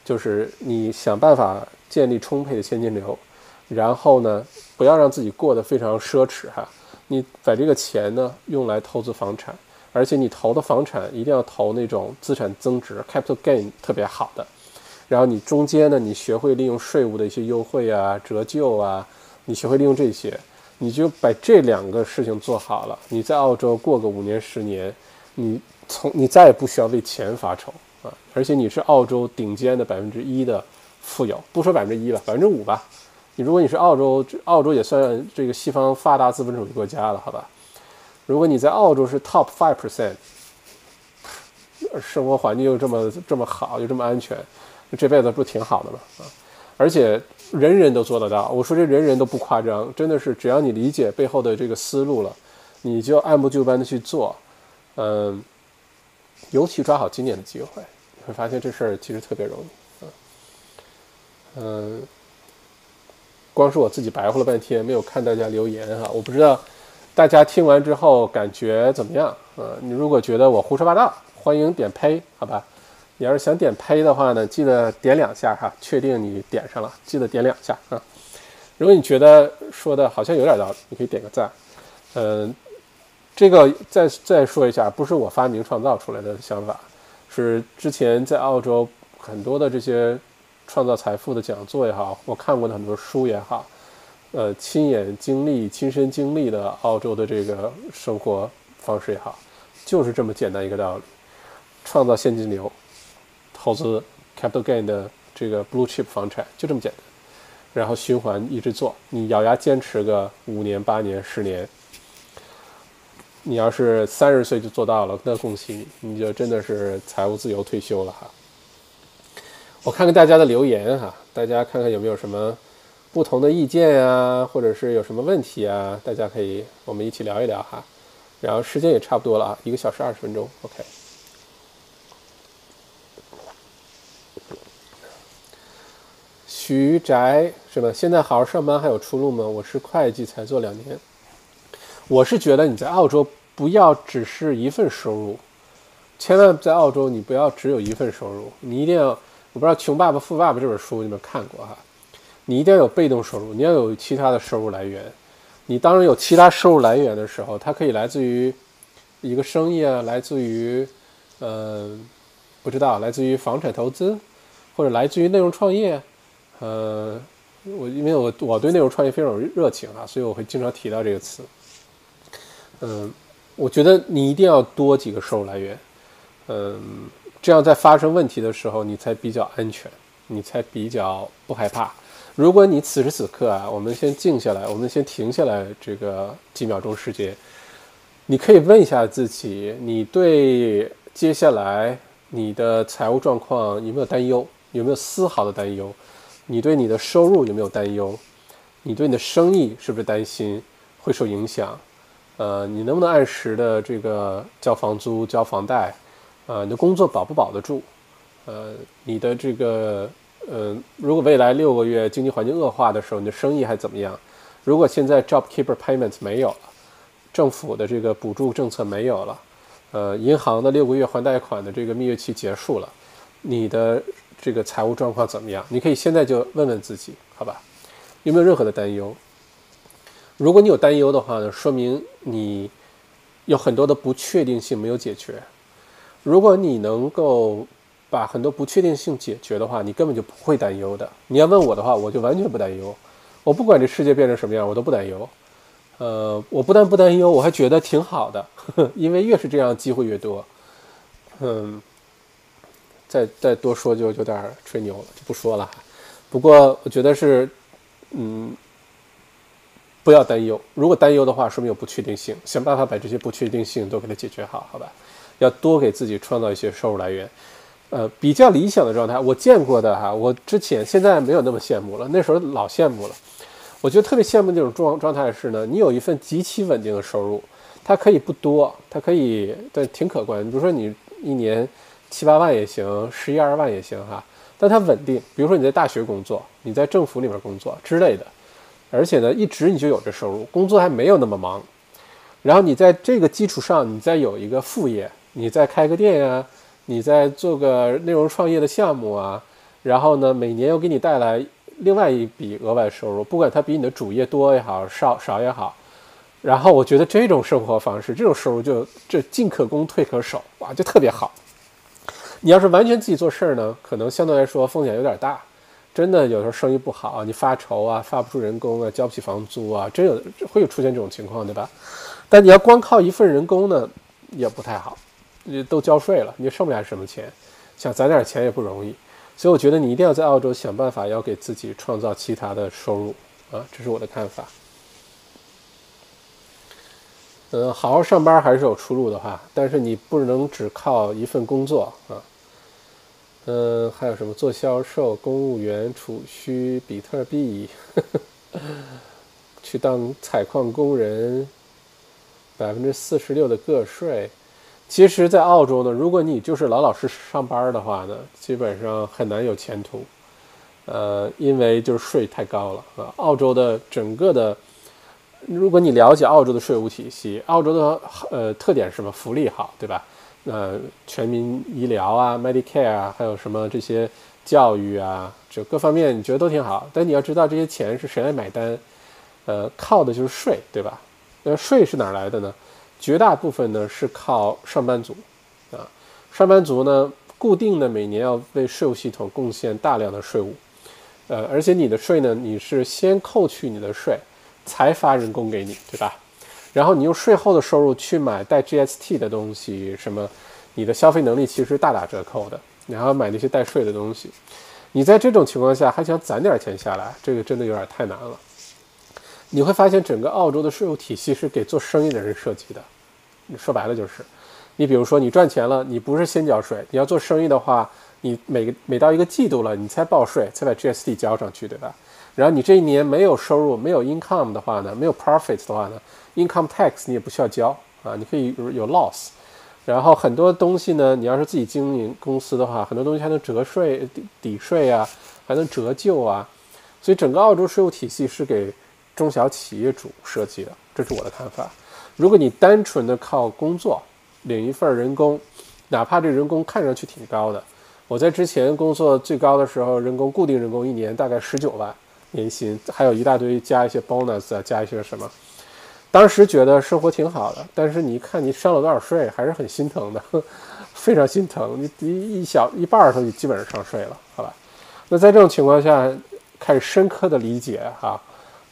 就是你想办法建立充沛的现金流。然后呢，不要让自己过得非常奢侈哈。你把这个钱呢用来投资房产，而且你投的房产一定要投那种资产增值 （capital gain） 特别好的。然后你中间呢，你学会利用税务的一些优惠啊、折旧啊，你学会利用这些，你就把这两个事情做好了。你在澳洲过个五年、十年，你从你再也不需要为钱发愁啊。而且你是澳洲顶尖的百分之一的富有，不说百分之一吧，百分之五吧。你如果你是澳洲，澳洲也算这个西方发达资本主义国家了，好吧？如果你在澳洲是 top five percent，生活环境又这么这么好，又这么安全，这辈子不挺好的吗？啊！而且人人都做得到，我说这人人都不夸张，真的是只要你理解背后的这个思路了，你就按部就班的去做，嗯，尤其抓好今年的机会，你会发现这事儿其实特别容易，啊，嗯。光是我自己白活了半天，没有看大家留言哈，我不知道大家听完之后感觉怎么样啊？你如果觉得我胡说八道，欢迎点呸，好吧？你要是想点呸的话呢，记得点两下哈，确定你点上了，记得点两下啊。如果你觉得说的好像有点道理，你可以点个赞。嗯，这个再再说一下，不是我发明创造出来的想法，是之前在澳洲很多的这些。创造财富的讲座也好，我看过的很多书也好，呃，亲眼经历、亲身经历的澳洲的这个生活方式也好，就是这么简单一个道理：创造现金流、投资 capital gain 的这个 blue chip 房产，就这么简单。然后循环一直做，你咬牙坚持个五年、八年、十年，你要是三十岁就做到了，那恭喜你，你就真的是财务自由退休了哈。我看看大家的留言哈，大家看看有没有什么不同的意见啊，或者是有什么问题啊，大家可以我们一起聊一聊哈。然后时间也差不多了啊，一个小时二十分钟，OK。徐宅是吧？现在好好上班还有出路吗？我是会计，才做两年。我是觉得你在澳洲不要只是一份收入，千万在澳洲你不要只有一份收入，你一定要。我不知道《穷爸爸富爸爸》这本书你有没有看过哈？你一定要有被动收入，你要有其他的收入来源。你当然有其他收入来源的时候，它可以来自于一个生意啊，来自于嗯，不知道，来自于房产投资，或者来自于内容创业。呃，我因为我我对内容创业非常有热情啊，所以我会经常提到这个词。嗯，我觉得你一定要多几个收入来源，嗯，这样在发生问题的时候，你才比较安全，你才比较不害怕。如果你此时此刻啊，我们先静下来，我们先停下来这个几秒钟时间，你可以问一下自己，你对接下来你的财务状况有没有担忧？有没有丝毫的担忧？你对你的收入有没有担忧？你对你的生意是不是担心会受影响？呃，你能不能按时的这个交房租、交房贷？呃，你的工作保不保得住？呃，你的这个，呃，如果未来六个月经济环境恶化的时候，你的生意还怎么样？如果现在 JobKeeper Payments 没有了，政府的这个补助政策没有了，呃，银行的六个月还贷款的这个蜜月期结束了，你的。这个财务状况怎么样？你可以现在就问问自己，好吧？有没有任何的担忧？如果你有担忧的话呢，说明你有很多的不确定性没有解决。如果你能够把很多不确定性解决的话，你根本就不会担忧的。你要问我的话，我就完全不担忧。我不管这世界变成什么样，我都不担忧。呃，我不但不担忧，我还觉得挺好的，[laughs] 因为越是这样，机会越多。嗯。再再多说就有点吹牛了，就不说了。不过我觉得是，嗯，不要担忧。如果担忧的话，说明有不确定性，想办法把这些不确定性都给它解决好，好吧？要多给自己创造一些收入来源。呃，比较理想的状态，我见过的哈，我之前现在没有那么羡慕了，那时候老羡慕了。我觉得特别羡慕那种状状态是呢，你有一份极其稳定的收入，它可以不多，它可以但挺可观。比如说你一年。七八万也行，十一二万也行哈，但它稳定。比如说你在大学工作，你在政府里面工作之类的，而且呢，一直你就有这收入，工作还没有那么忙。然后你在这个基础上，你再有一个副业，你再开个店呀，你再做个内容创业的项目啊，然后呢，每年又给你带来另外一笔额外收入，不管它比你的主业多也好，少少也好。然后我觉得这种生活方式，这种收入就这进可攻退可守，哇，就特别好。你要是完全自己做事儿呢，可能相对来说风险有点大，真的有时候生意不好，你发愁啊，发不出人工啊，交不起房租啊，真有会有出现这种情况，对吧？但你要光靠一份人工呢，也不太好，你都交税了，你剩不下什么钱，想攒点钱也不容易，所以我觉得你一定要在澳洲想办法，要给自己创造其他的收入啊，这是我的看法。嗯，好好上班还是有出路的话，但是你不能只靠一份工作啊。嗯，还有什么做销售、公务员、储蓄、比特币，呵 [laughs] 呵去当采矿工人，百分之四十六的个税。其实，在澳洲呢，如果你就是老老实实上班的话呢，基本上很难有前途。呃，因为就是税太高了啊。澳洲的整个的。如果你了解澳洲的税务体系，澳洲的呃特点是什么？福利好，对吧？呃，全民医疗啊，Medicare 啊，还有什么这些教育啊，就各方面你觉得都挺好。但你要知道这些钱是谁来买单？呃，靠的就是税，对吧？那税是哪来的呢？绝大部分呢是靠上班族啊，上班族呢固定的每年要为税务系统贡献大量的税务，呃，而且你的税呢，你是先扣去你的税。才发人工给你，对吧？然后你用税后的收入去买带 GST 的东西，什么，你的消费能力其实大打折扣的。你还要买那些带税的东西，你在这种情况下还想攒点钱下来，这个真的有点太难了。你会发现，整个澳洲的税务体系是给做生意的人设计的。说白了就是，你比如说你赚钱了，你不是先交税，你要做生意的话，你每每到一个季度了，你才报税，才把 GST 交上去，对吧？然后你这一年没有收入、没有 income 的话呢，没有 profits 的话呢，income tax 你也不需要交啊，你可以有 loss。然后很多东西呢，你要是自己经营公司的话，很多东西还能折税、抵抵税啊，还能折旧啊。所以整个澳洲税务体系是给中小企业主设计的，这是我的看法。如果你单纯的靠工作领一份人工，哪怕这人工看上去挺高的，我在之前工作最高的时候，人工固定人工一年大概十九万年薪，还有一大堆加一些 bonus 啊，加一些什么。当时觉得生活挺好的，但是你一看你上了多少税，还是很心疼的，[laughs] 非常心疼。你一一小一半儿都基本上上税了，好吧？那在这种情况下，开始深刻的理解哈，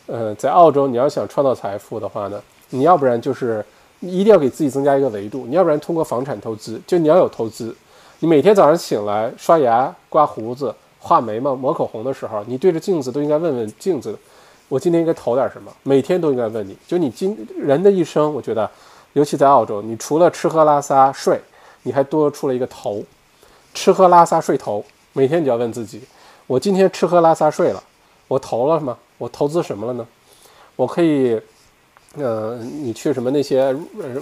呃，在澳洲你要想创造财富的话呢，你要不然就是你一定要给自己增加一个维度，你要不然通过房产投资，就你要有投资。你每天早上醒来刷牙、刮胡子、画眉毛、抹口红的时候，你对着镜子都应该问问镜子。我今天应该投点什么？每天都应该问你，就你今人的一生，我觉得，尤其在澳洲，你除了吃喝拉撒睡，你还多出了一个投，吃喝拉撒睡投，每天你就要问自己，我今天吃喝拉撒睡了，我投了吗？我投资什么了呢？我可以，呃，你去什么那些，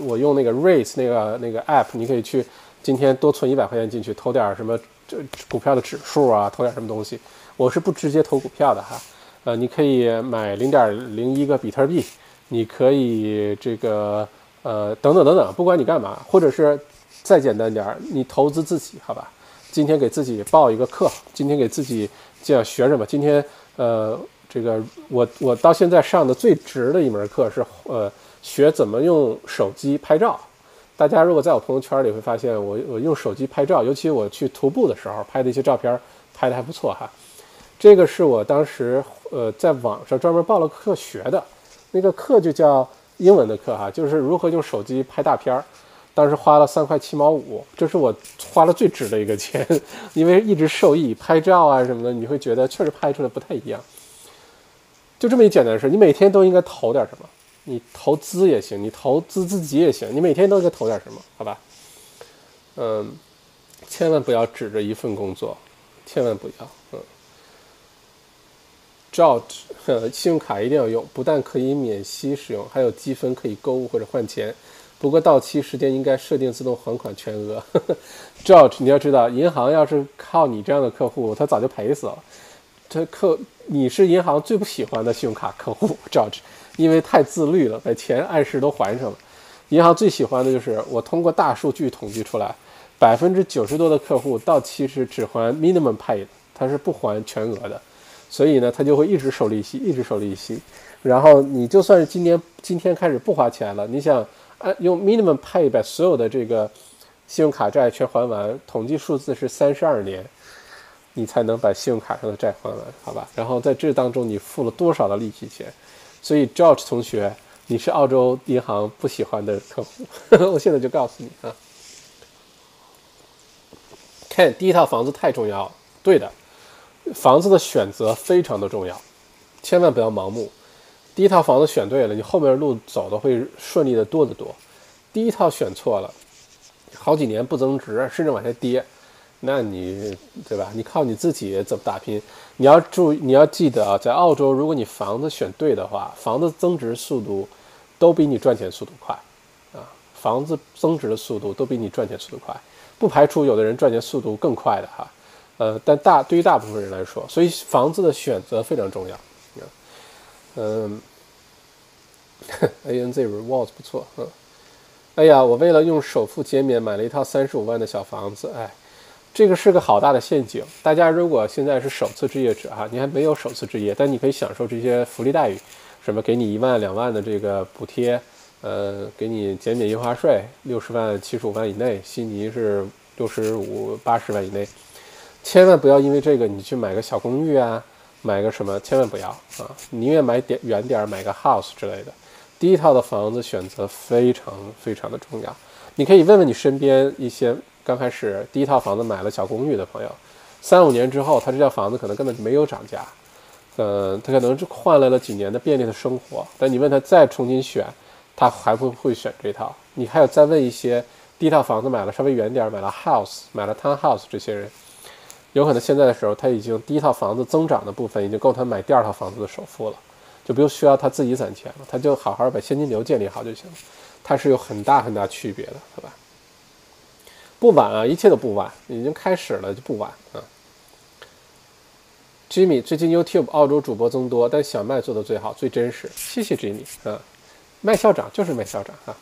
我用那个 Raise 那个那个 App，你可以去今天多存一百块钱进去，投点什么这股票的指数啊，投点什么东西。我是不直接投股票的哈。呃，你可以买零点零一个比特币，你可以这个呃等等等等，不管你干嘛，或者是再简单点儿，你投资自己，好吧？今天给自己报一个课，今天给自己讲学什么？今天呃，这个我我到现在上的最值的一门课是呃学怎么用手机拍照。大家如果在我朋友圈里会发现我我用手机拍照，尤其我去徒步的时候拍的一些照片，拍的还不错哈。这个是我当时呃在网上专门报了课学的，那个课就叫英文的课哈，就是如何用手机拍大片儿。当时花了三块七毛五，这是我花了最值的一个钱，[laughs] 因为一直受益，拍照啊什么的，你会觉得确实拍出来不太一样。就这么一简单的事，你每天都应该投点什么，你投资也行，你投资自己也行，你每天都应该投点什么，好吧？嗯，千万不要指着一份工作，千万不要，嗯。照，信用卡一定要用，不但可以免息使用，还有积分可以购物或者换钱。不过到期时间应该设定自动还款全额。George，你要知道，银行要是靠你这样的客户，他早就赔死了。这客，你是银行最不喜欢的信用卡客户，George，因为太自律了，把钱按时都还上了。银行最喜欢的就是我通过大数据统计出来，百分之九十多的客户到期时只还 minimum pay，他是不还全额的。所以呢，他就会一直收利息，一直收利息。然后你就算是今年今天开始不花钱了，你想按用 minimum pay 把所有的这个信用卡债全还完，统计数字是三十二年，你才能把信用卡上的债还完，好吧？然后在这当中你付了多少的利息钱？所以 George 同学，你是澳洲银行不喜欢的客户，[laughs] 我现在就告诉你啊。看第一套房子太重要了，对的。房子的选择非常的重要，千万不要盲目。第一套房子选对了，你后面路走的会顺利的多得多。第一套选错了，好几年不增值，甚至往下跌，那你对吧？你靠你自己怎么打拼？你要注，你要记得啊，在澳洲，如果你房子选对的话，房子增值速度都比你赚钱速度快啊！房子增值的速度都比你赚钱速度快，不排除有的人赚钱速度更快的哈。呃，但大对于大部分人来说，所以房子的选择非常重要。嗯，A N Z Rewards 不错。嗯，哎呀，我为了用首付减免，买了一套三十五万的小房子。哎，这个是个好大的陷阱。大家如果现在是首次置业者哈，你还没有首次置业，但你可以享受这些福利待遇，什么给你一万两万的这个补贴，呃，给你减免印花税，六十万七十五万以内，悉尼是六十五八十万以内。千万不要因为这个你去买个小公寓啊，买个什么，千万不要啊！宁愿买点远点儿，买个 house 之类的。第一套的房子选择非常非常的重要。你可以问问你身边一些刚开始第一套房子买了小公寓的朋友，三五年之后，他这套房子可能根本就没有涨价，呃，他可能是换来了几年的便利的生活。但你问他再重新选，他还会会选这套？你还要再问一些第一套房子买了稍微远点儿，买了 house，买了 town house 这些人，有可能现在的时候他已经第一套房子增长的部分已经够他买第二套房子的首付了，就不用需要他自己攒钱了，他就好好把现金流建立好就行了。它是有很大很大区别的，好吧？不晚啊，一切都不晚，已经开始了就不晚啊。Jimmy 最近 YouTube 澳洲主播增多，但小麦做的最好最真实，谢谢 Jimmy 啊。麦校长就是麦校长啊，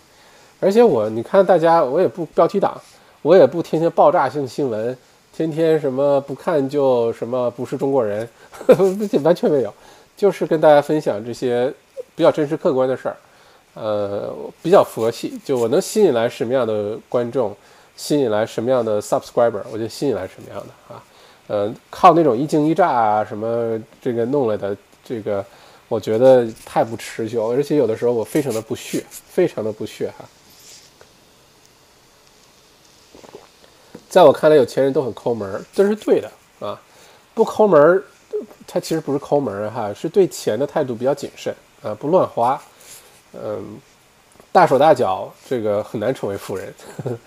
而且我你看大家我也不标题党，我也不天天爆炸性新闻，天天什么不看就什么不是中国人，[laughs] 完全没有，就是跟大家分享这些比较真实客观的事儿。呃，比较佛系，就我能吸引来什么样的观众，吸引来什么样的 subscriber，我就吸引来什么样的啊。呃，靠那种一惊一乍啊，什么这个弄来的，这个我觉得太不持久，而且有的时候我非常的不屑，非常的不屑哈。在我看来，有钱人都很抠门，这是对的啊。不抠门，他其实不是抠门哈，是对钱的态度比较谨慎啊，不乱花。嗯，大手大脚，这个很难成为富人。呵 [laughs] 呵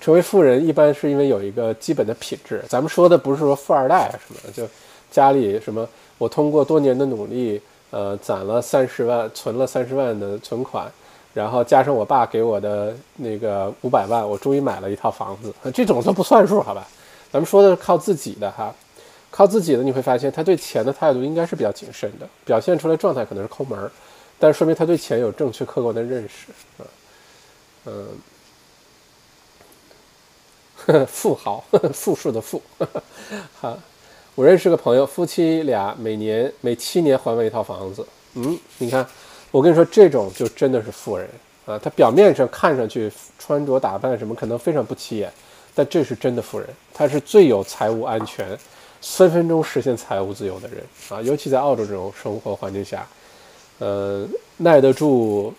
成为富人一般是因为有一个基本的品质。咱们说的不是说富二代什么，就家里什么，我通过多年的努力，呃，攒了三十万，存了三十万的存款，然后加上我爸给我的那个五百万，我终于买了一套房子。[laughs] 这种都不算数，好吧？咱们说的是靠自己的哈，靠自己的，你会发现他对钱的态度应该是比较谨慎的，表现出来状态可能是抠门儿。但说明他对钱有正确客观的认识啊，嗯，[laughs] 富豪，[laughs] 富庶的富，好，我认识个朋友，夫妻俩每年每七年还完一套房子，嗯，你看，我跟你说，这种就真的是富人啊，他表面上看上去穿着打扮什么可能非常不起眼，但这是真的富人，他是最有财务安全，分分钟实现财务自由的人啊，尤其在澳洲这种生活环境下。呃，耐得住，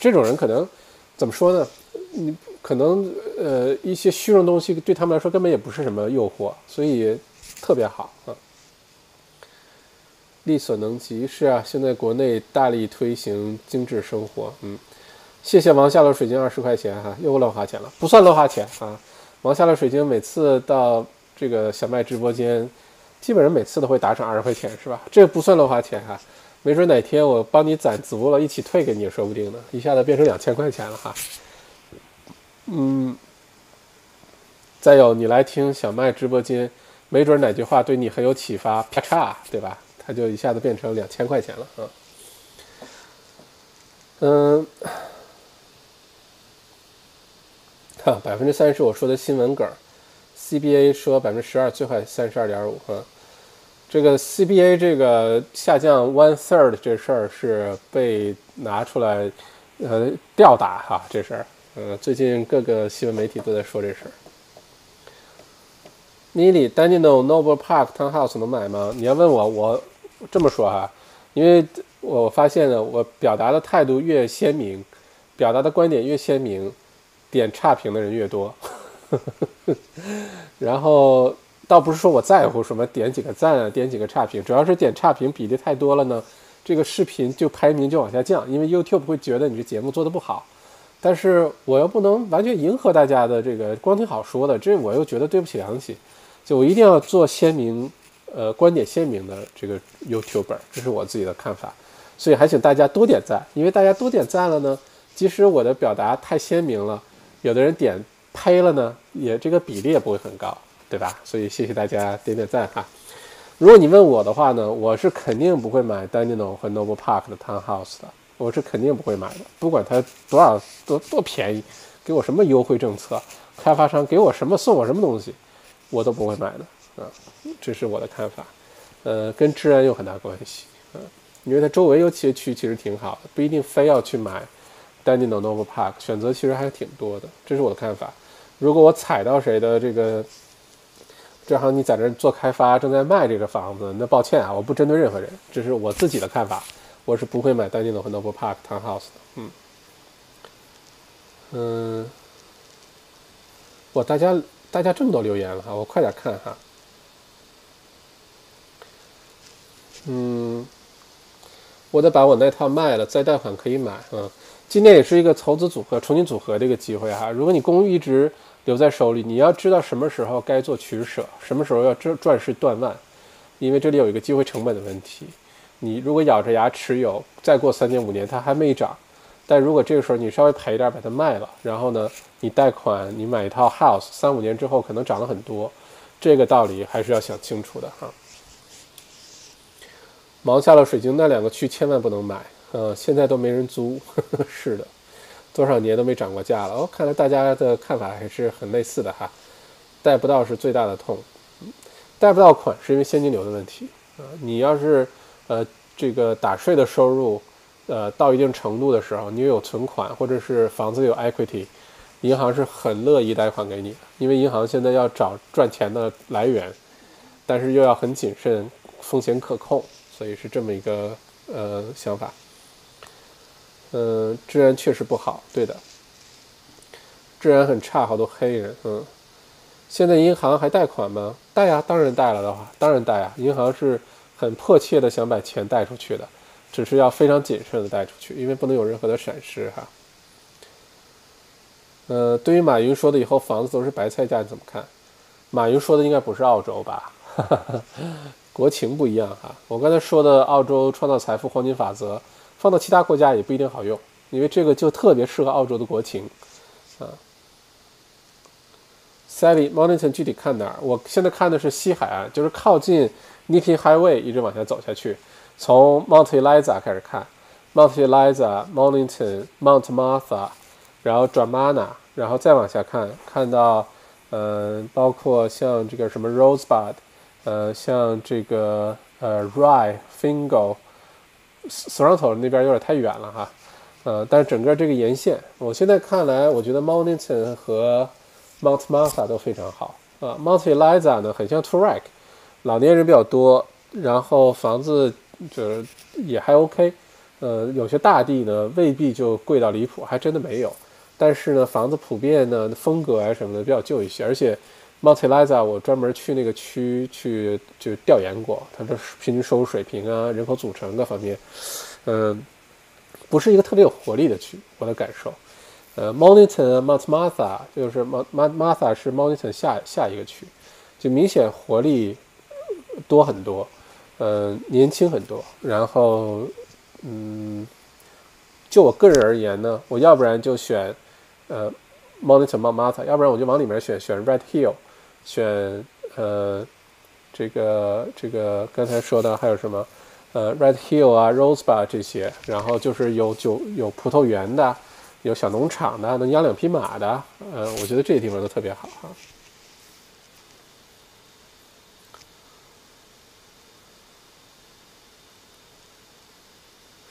这种人可能怎么说呢？你可能呃一些虚荣东西对他们来说根本也不是什么诱惑，所以特别好啊。力所能及是啊，现在国内大力推行精致生活，嗯，谢谢王下楼水晶二十块钱哈，又乱花钱了，不算乱花钱啊。王下楼水晶每次到这个小麦直播间，基本上每次都会打赏二十块钱是吧？这不算乱花钱哈。没准哪天我帮你攒足了，一起退给你也说不定呢，一下子变成两千块钱了哈。嗯，再有你来听小麦直播间，没准哪句话对你很有启发，啪嚓，对吧？它就一下子变成两千块钱了啊。嗯，哈，百分之三十我说的新闻梗，CBA 说百分之十二，最坏三十二点五哈。这个 CBA 这个下降 one third 这事儿是被拿出来，呃，吊打哈这事儿，呃，最近各个新闻媒体都在说这事儿。Mili Daniel Noble Park Townhouse 能买吗？你要问我，我这么说哈，因为我发现呢，我表达的态度越鲜明，表达的观点越鲜明，点差评的人越多，[laughs] 然后。倒不是说我在乎什么点几个赞啊，点几个差评，主要是点差评比例太多了呢，这个视频就排名就往下降，因为 YouTube 会觉得你这节目做的不好。但是我又不能完全迎合大家的这个光听好说的，这我又觉得对不起良心，就我一定要做鲜明，呃，观点鲜明的这个 YouTuber，这是我自己的看法。所以还请大家多点赞，因为大家多点赞了呢，即使我的表达太鲜明了，有的人点呸了呢，也这个比例也不会很高。对吧？所以谢谢大家点点赞哈。如果你问我的话呢，我是肯定不会买 Danino 和 Noble Park 的 Townhouse 的，我是肯定不会买的，不管它多少多多便宜，给我什么优惠政策，开发商给我什么送我什么东西，我都不会买的啊。这是我的看法，呃，跟治安有很大关系啊，因为它周围有些区其实挺好的，不一定非要去买 Danino Noble Park，选择其实还是挺多的，这是我的看法。如果我踩到谁的这个。正好你在这做开发，正在卖这个房子，那抱歉啊，我不针对任何人，这是我自己的看法，我是不会买丹尼诺和 Noble Park Townhouse 的。嗯，嗯，哇，大家大家这么多留言了哈，我快点看哈。嗯，我得把我那套卖了，再贷款可以买。嗯，今天也是一个投资组合重新组合的一个机会哈。如果你公寓一直留在手里，你要知道什么时候该做取舍，什么时候要赚赚势断腕，因为这里有一个机会成本的问题。你如果咬着牙持有，再过三年五年它还没涨，但如果这个时候你稍微赔一点把它卖了，然后呢，你贷款你买一套 house，三五年之后可能涨了很多，这个道理还是要想清楚的哈。毛下了水晶那两个区千万不能买，呃，现在都没人租，呵 [laughs] 呵是的，多少年都没涨过价了。哦，看来大家的看法还是很类似的哈，贷不到是最大的痛，贷不到款是因为现金流的问题啊。你要是呃这个打税的收入，呃到一定程度的时候，你又有存款或者是房子有 equity，银行是很乐意贷款给你的，因为银行现在要找赚钱的来源，但是又要很谨慎，风险可控。所以是这么一个呃想法，嗯，治安确实不好，对的，治安很差，好多黑人，嗯，现在银行还贷款吗？贷呀，当然贷了的话，当然贷啊，银行是很迫切的想把钱贷出去的，只是要非常谨慎的贷出去，因为不能有任何的闪失哈。呃，对于马云说的以后房子都是白菜价，你怎么看？马云说的应该不是澳洲吧？[laughs] 国情不一样哈，我刚才说的澳洲创造财富黄金法则，放到其他国家也不一定好用，因为这个就特别适合澳洲的国情，啊。Sally Mornington 具体看哪儿？我现在看的是西海岸，就是靠近 Nippy Highway 一直往下走下去，从 Mount Eliza 开始看，Mount Eliza、Mornington、Mount Martha，然后转 Mana，然后再往下看，看到，嗯，包括像这个什么 Rosebud。呃，像这个呃，Rye、Fingal、Sorrento 那边有点太远了哈，呃，但是整个这个沿线，我现在看来，我觉得 Mornington 和 Mount Martha 都非常好啊。Mount Eliza 呢，很像 t u r e k 老年人比较多，然后房子就是也还 OK，呃，有些大地呢未必就贵到离谱，还真的没有，但是呢，房子普遍呢风格啊什么的比较旧一些，而且。Mount Eliza，我专门去那个区去就调研过，它的平均收入水平啊、人口组成各方面，嗯，不是一个特别有活力的区，我的感受。呃，Monnton、Mount Martha 就是 Mount Martha 是 Monnton 下下一个区，就明显活力多很多，呃，年轻很多。然后，嗯，就我个人而言呢，我要不然就选呃 Monnton、Mount Martha，要不然我就往里面选选 Red Hill。选呃，这个这个刚才说的还有什么？呃，Red Hill 啊，Rosebud 这些，然后就是有酒有葡萄园的，有小农场的，能养两匹马的，呃，我觉得这些地方都特别好哈。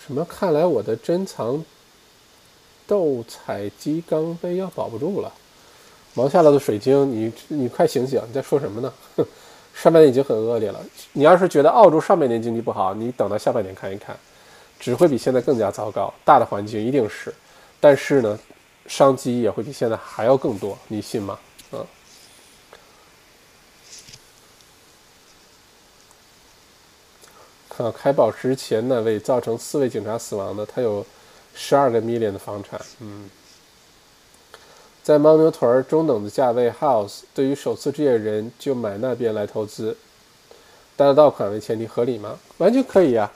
什么？看来我的珍藏斗彩鸡缸杯要保不住了。毛下来的水晶，你你快醒醒！你在说什么呢？[laughs] 上半年已经很恶劣了。你要是觉得澳洲上半年经济不好，你等到下半年看一看，只会比现在更加糟糕。大的环境一定是，但是呢，商机也会比现在还要更多，你信吗？嗯。看开宝石前那位造成四位警察死亡的，他有十二个 million 的房产，嗯。在牦牛屯中等的价位 house，对于首次置业人就买那边来投资，贷得到款为前提合理吗？完全可以啊！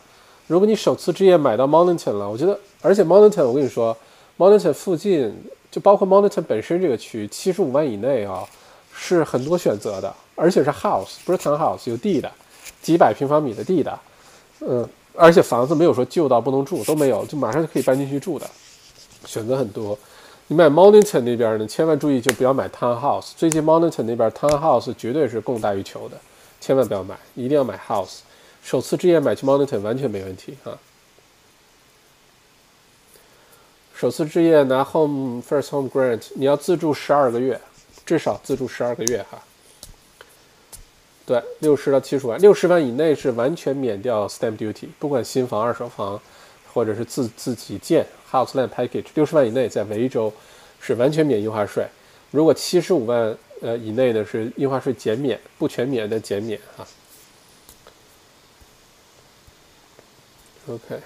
如果你首次置业买到 Monington 了，我觉得，而且 Monington 我跟你说，Monington 附近就包括 Monington 本身这个区，七十五万以内啊，是很多选择的，而且是 house，不是 town house，有地的，几百平方米的地的，嗯，而且房子没有说旧到不能住，都没有，就马上就可以搬进去住的，选择很多。你买 Monington 那边呢，千万注意就不要买 Townhouse。最近 Monington 那边 Townhouse 绝对是供大于求的，千万不要买，一定要买 House。首次置业买去 Monington 完全没问题哈。首次置业拿 Home First Home Grant，你要自住十二个月，至少自住十二个月哈。对，六十到七十万，六十万以内是完全免掉 Stamp Duty，不管新房、二手房。或者是自自己建 house land package，六十万以内在维州是完全免印花税。如果七十五万呃以内的是印花税减免，不全免的减免哈。OK，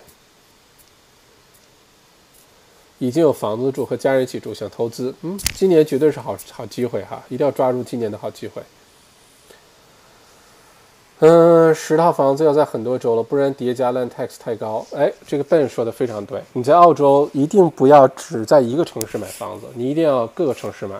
已经有房子住，和家人一起住，想投资。嗯，今年绝对是好好机会哈，一定要抓住今年的好机会。嗯，十套房子要在很多州了，不然叠加 land tax 太高。哎，这个 Ben 说的非常对，你在澳洲一定不要只在一个城市买房子，你一定要各个城市买。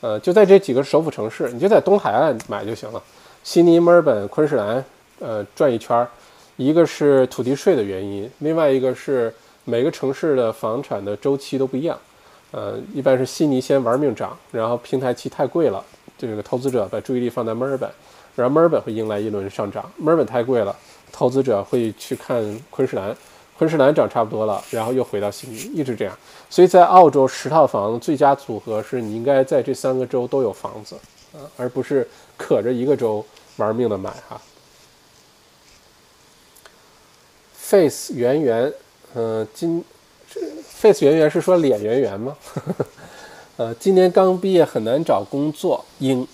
呃，就在这几个首府城市，你就在东海岸买就行了。悉尼、墨尔本、昆士兰，呃，转一圈儿。一个是土地税的原因，另外一个是每个城市的房产的周期都不一样。呃，一般是悉尼先玩命涨，然后平台期太贵了，这个投资者把注意力放在墨尔本，然后墨尔本会迎来一轮上涨。墨尔本太贵了，投资者会去看昆士兰，昆士兰涨差不多了，然后又回到悉尼，一直这样。所以在澳洲十套房最佳组合是你应该在这三个州都有房子，啊，而不是可着一个州玩命的买哈。Face 圆圆，嗯，今 Face 圆圆是说脸圆圆吗？[laughs] 呃，今年刚毕业很难找工作，应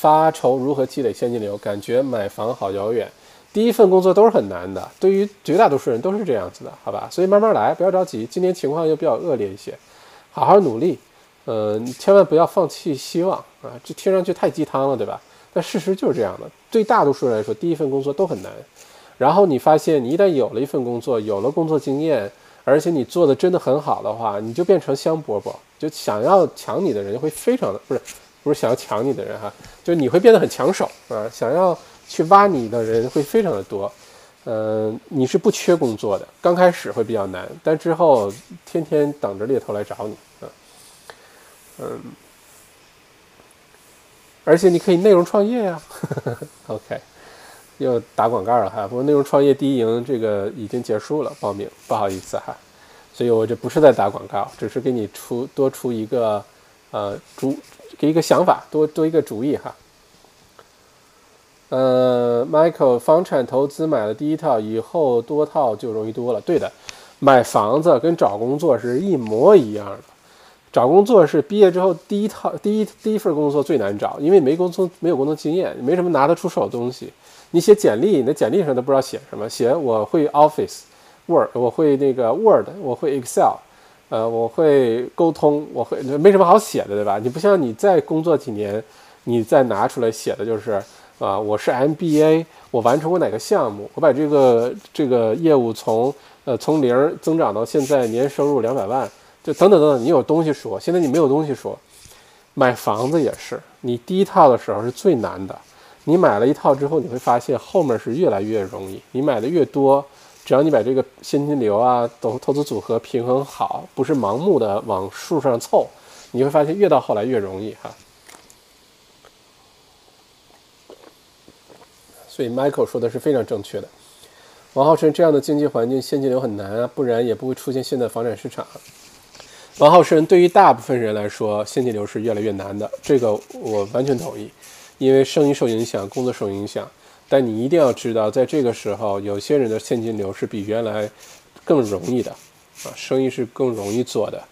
发愁如何积累现金流，感觉买房好遥远。第一份工作都是很难的，对于绝大多数人都是这样子的，好吧？所以慢慢来，不要着急。今年情况又比较恶劣一些，好好努力，呃，千万不要放弃希望啊！这听上去太鸡汤了，对吧？但事实就是这样的，对大多数人来说，第一份工作都很难。然后你发现，你一旦有了一份工作，有了工作经验，而且你做的真的很好的话，你就变成香饽饽，就想要抢你的人会非常的不是，不是想要抢你的人哈，就你会变得很抢手啊，想要去挖你的人会非常的多，嗯，你是不缺工作的，刚开始会比较难，但之后天天等着猎头来找你啊，嗯，而且你可以内容创业呀，OK。又打广告了哈，不过内容创业第一营这个已经结束了，报名不好意思哈，所以我这不是在打广告，只是给你出多出一个呃主给一个想法，多多一个主意哈。呃，Michael，房产投资买了第一套以后多套就容易多了，对的，买房子跟找工作是一模一样的。找工作是毕业之后第一套第一第一份工作最难找，因为没工作没有工作经验，没什么拿得出手的东西。你写简历，你的简历上都不知道写什么，写我会 Office Word，我会那个 Word，我会 Excel，呃，我会沟通，我会没什么好写的，对吧？你不像你再工作几年，你再拿出来写的就是啊，我是 MBA，我完成过哪个项目，我把这个这个业务从呃从零增长到现在年收入两百万。就等等等等，你有东西说。现在你没有东西说，买房子也是，你第一套的时候是最难的。你买了一套之后，你会发现后面是越来越容易。你买的越多，只要你把这个现金流啊、投投资组合平衡好，不是盲目的往数上凑，你会发现越到后来越容易哈。所以 Michael 说的是非常正确的。王浩辰，这样的经济环境现金流很难啊，不然也不会出现现在房产市场。王浩生，对于大部分人来说，现金流是越来越难的，这个我完全同意，因为生意受影响，工作受影响。但你一定要知道，在这个时候，有些人的现金流是比原来更容易的，啊，生意是更容易做的。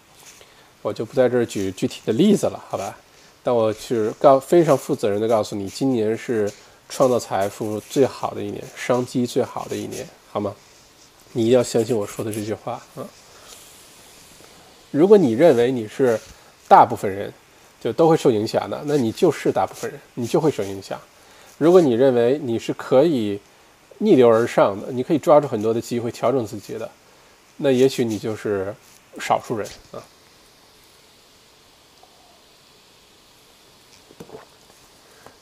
我就不在这儿举具体的例子了，好吧？但我是告非常负责任的告诉你，今年是创造财富最好的一年，商机最好的一年，好吗？你一定要相信我说的这句话啊！如果你认为你是大部分人就都会受影响的，那你就是大部分人，你就会受影响。如果你认为你是可以逆流而上的，你可以抓住很多的机会调整自己的，那也许你就是少数人啊。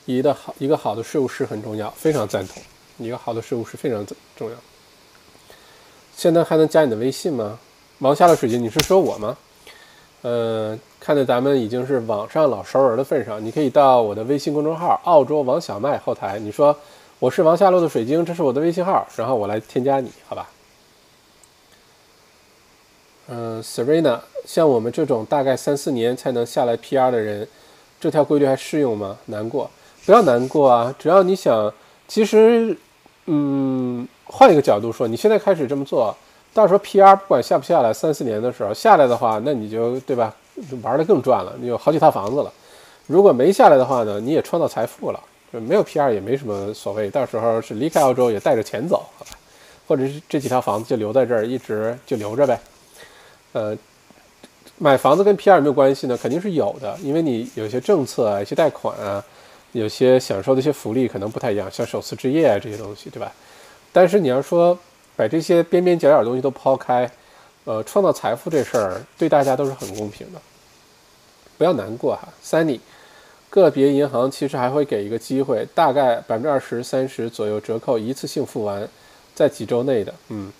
一个好一个好的税务师很重要，非常赞同。一个好的税务师非常重要。现在还能加你的微信吗？王下的水晶，你是说我吗？呃，看在咱们已经是网上老熟人的份上，你可以到我的微信公众号“澳洲王小麦”后台，你说我是王下路的水晶，这是我的微信号，然后我来添加你，好吧？嗯，Serena，像我们这种大概三四年才能下来 PR 的人，这条规律还适用吗？难过，不要难过啊！只要你想，其实，嗯，换一个角度说，你现在开始这么做。到时候 PR 不管下不下来，三四年的时候下来的话，那你就对吧，玩的更赚了，你有好几套房子了。如果没下来的话呢，你也创造财富了，就没有 PR 也没什么所谓。到时候是离开澳洲也带着钱走，或者是这几套房子就留在这儿，一直就留着呗。呃，买房子跟 PR 有没有关系呢？肯定是有的，因为你有些政策啊、一些贷款啊、有些享受的一些福利可能不太一样，像首次置业啊这些东西，对吧？但是你要说把这些边边角角的东西都抛开，呃，创造财富这事儿对大家都是很公平的，不要难过哈。，Sunny。个别银行其实还会给一个机会，大概百分之二十三十左右折扣，一次性付完，在几周内的。嗯，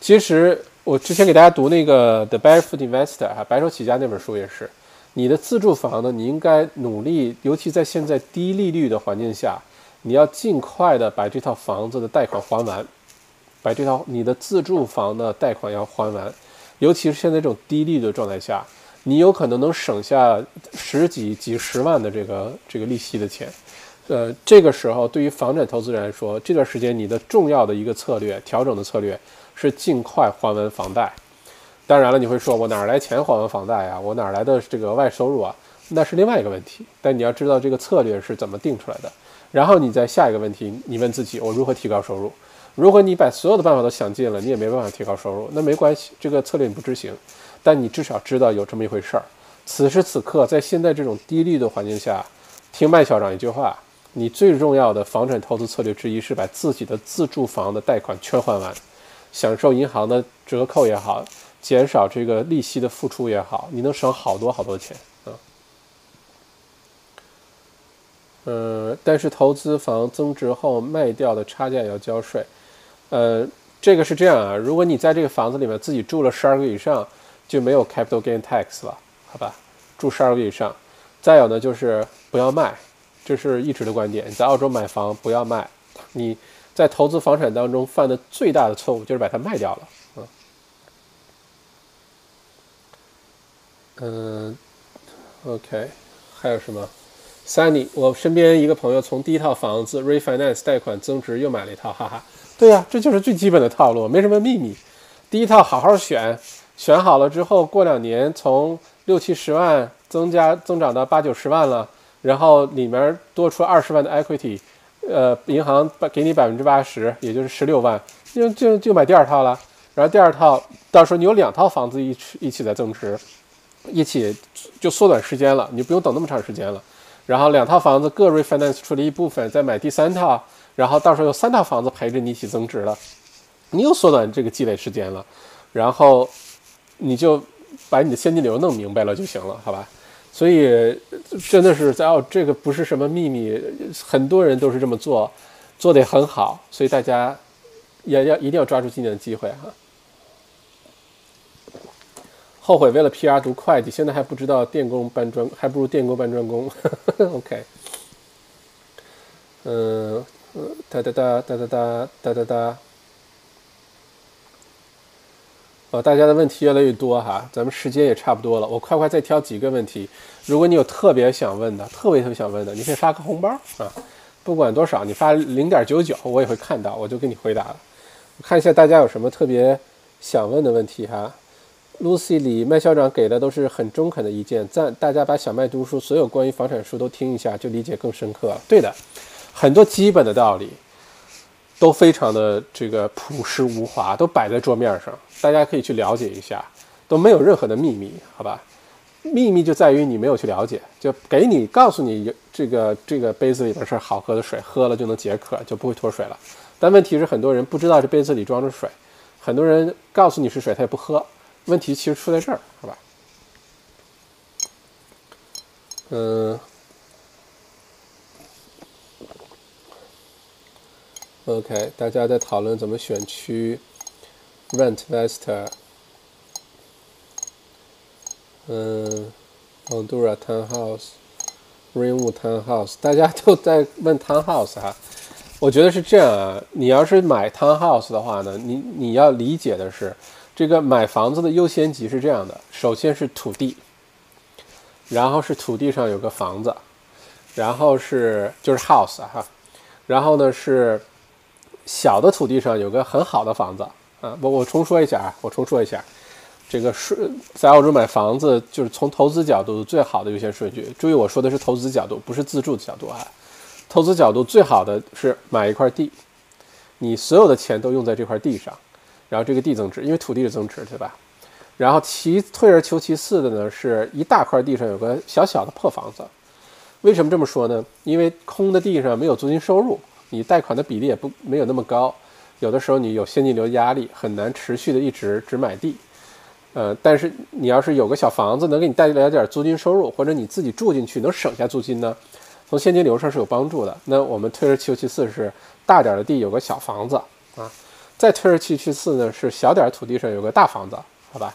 其实我之前给大家读那个《The Barefoot Investor》哈，白手起家那本书也是，你的自住房呢，你应该努力，尤其在现在低利率的环境下，你要尽快的把这套房子的贷款还完，把这套你的自住房的贷款要还完，尤其是现在这种低利率的状态下。你有可能能省下十几几十万的这个这个利息的钱，呃，这个时候对于房产投资人来说，这段时间你的重要的一个策略调整的策略是尽快还完房贷。当然了，你会说我哪来钱还完房贷呀？我哪来的这个外收入啊？那是另外一个问题。但你要知道这个策略是怎么定出来的。然后你在下一个问题，你问自己，我如何提高收入？如果你把所有的办法都想尽了，你也没办法提高收入，那没关系，这个策略你不执行。但你至少知道有这么一回事儿。此时此刻，在现在这种低利的环境下，听麦校长一句话：你最重要的房产投资策略之一是把自己的自住房的贷款全还完，享受银行的折扣也好，减少这个利息的付出也好，你能省好多好多钱啊。嗯，但是投资房增值后卖掉的差价要交税。呃，这个是这样啊，如果你在这个房子里面自己住了十二个月以上。就没有 capital gain tax 了，好吧？住十二个月以上，再有呢就是不要卖，这是一直的观点。你在澳洲买房不要卖，你在投资房产当中犯的最大的错误就是把它卖掉了，嗯。嗯，OK，还有什么？Sunny，我身边一个朋友从第一套房子 refinance 贷款增值又买了一套，哈哈。对呀，这就是最基本的套路，没什么秘密。第一套好好选。选好了之后，过两年从六七十万增加增长到八九十万了，然后里面多出二十万的 equity，呃，银行把给你百分之八十，也就是十六万，就就就买第二套了。然后第二套到时候你有两套房子一起一起在增值，一起就缩短时间了，你不用等那么长时间了。然后两套房子各 refinance 出了一部分，再买第三套，然后到时候有三套房子陪着你一起增值了，你又缩短这个积累时间了，然后。你就把你的现金流弄明白了就行了，好吧？所以真的是在澳，这个不是什么秘密，很多人都是这么做，做得很好。所以大家也要一定要抓住今年的机会哈。后悔为了 PR 读会计，现在还不知道电工搬砖，还不如电工搬砖工。[laughs] OK，嗯哒哒哒哒哒哒哒哒哒。哦，大家的问题越来越多哈，咱们时间也差不多了，我快快再挑几个问题。如果你有特别想问的，特别特别想问的，你可以发个红包啊，不管多少，你发零点九九，我也会看到，我就给你回答了。看一下大家有什么特别想问的问题哈。Lucy 里麦校长给的都是很中肯的意见，赞！大家把小麦读书所有关于房产书都听一下，就理解更深刻了。对的，很多基本的道理。都非常的这个朴实无华，都摆在桌面上，大家可以去了解一下，都没有任何的秘密，好吧？秘密就在于你没有去了解，就给你告诉你这个这个杯子里边是好喝的水，喝了就能解渴，就不会脱水了。但问题是很多人不知道这杯子里装着水，很多人告诉你是水，他也不喝。问题其实出在这儿，好吧？嗯。OK，大家在讨论怎么选区，Rent Vesta，嗯，Ondura Townhouse，Ringwood Townhouse，大家都在问 Townhouse 哈，我觉得是这样啊，你要是买 Townhouse 的话呢，你你要理解的是，这个买房子的优先级是这样的，首先是土地，然后是土地上有个房子，然后是就是 house 哈，然后呢是。小的土地上有个很好的房子啊！我我重说一下啊，我重说一下，这个是在澳洲买房子，就是从投资角度最好的优先顺序。注意我说的是投资角度，不是自住的角度啊。投资角度最好的是买一块地，你所有的钱都用在这块地上，然后这个地增值，因为土地是增值，对吧？然后其退而求其次的呢，是一大块地上有个小小的破房子。为什么这么说呢？因为空的地上没有租金收入，你贷款的比例也不没有那么高，有的时候你有现金流压力，很难持续的一直只买地。呃，但是你要是有个小房子能给你带来点租金收入，或者你自己住进去能省下租金呢，从现金流上是有帮助的。那我们退而求其次是大点的地有个小房子啊，再退而求其次呢是小点土地上有个大房子，好吧？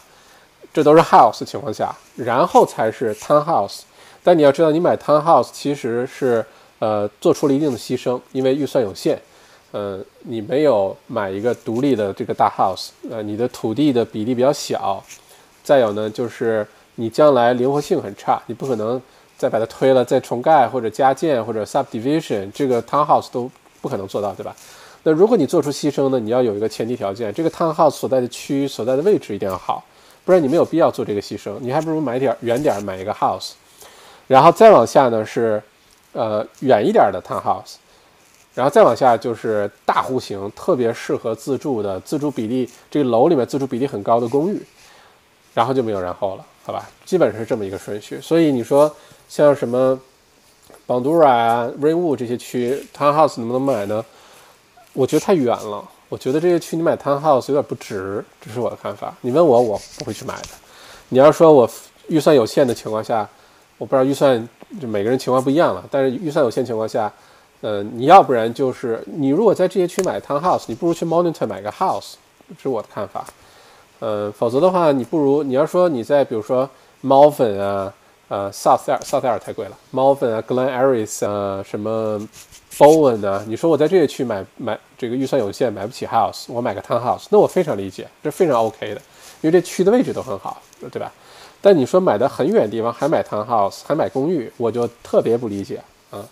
这都是 house 情况下，然后才是 townhouse。但你要知道，你买 townhouse 其实是呃做出了一定的牺牲，因为预算有限。呃，你没有买一个独立的这个大 house，呃，你的土地的比例比较小，再有呢，就是你将来灵活性很差，你不可能再把它推了再重盖或者加建或者 subdivision，这个 townhouse 都不可能做到，对吧？那如果你做出牺牲呢，你要有一个前提条件，这个 townhouse 所在的区域所在的位置一定要好，不然你没有必要做这个牺牲，你还不如买点远点买一个 house，然后再往下呢是，呃，远一点的 townhouse。然后再往下就是大户型，特别适合自住的，自住比例这个楼里面自住比例很高的公寓，然后就没有然后了，好吧？基本是这么一个顺序。所以你说像什么邦杜拉啊、瑞乌这些区，townhouse 能不能买呢？我觉得太远了，我觉得这些区你买 townhouse 有点不值，这是我的看法。你问我，我不会去买的。你要说我预算有限的情况下，我不知道预算就每个人情况不一样了，但是预算有限情况下。呃，你要不然就是你如果在这些区买 townhouse，你不如去 Mornington 买个 house，这是我的看法。呃，否则的话，你不如你要说你在比如说 Malvern 啊，呃，South South 尔太贵了，Malvern 啊，Glen Iris 啊，什么 Bowen 啊，你说我在这些区买买这个预算有限，买不起 house，我买个 townhouse，那我非常理解，这非常 OK 的，因为这区的位置都很好，对吧？但你说买的很远地方还买 townhouse，还买公寓，我就特别不理解啊。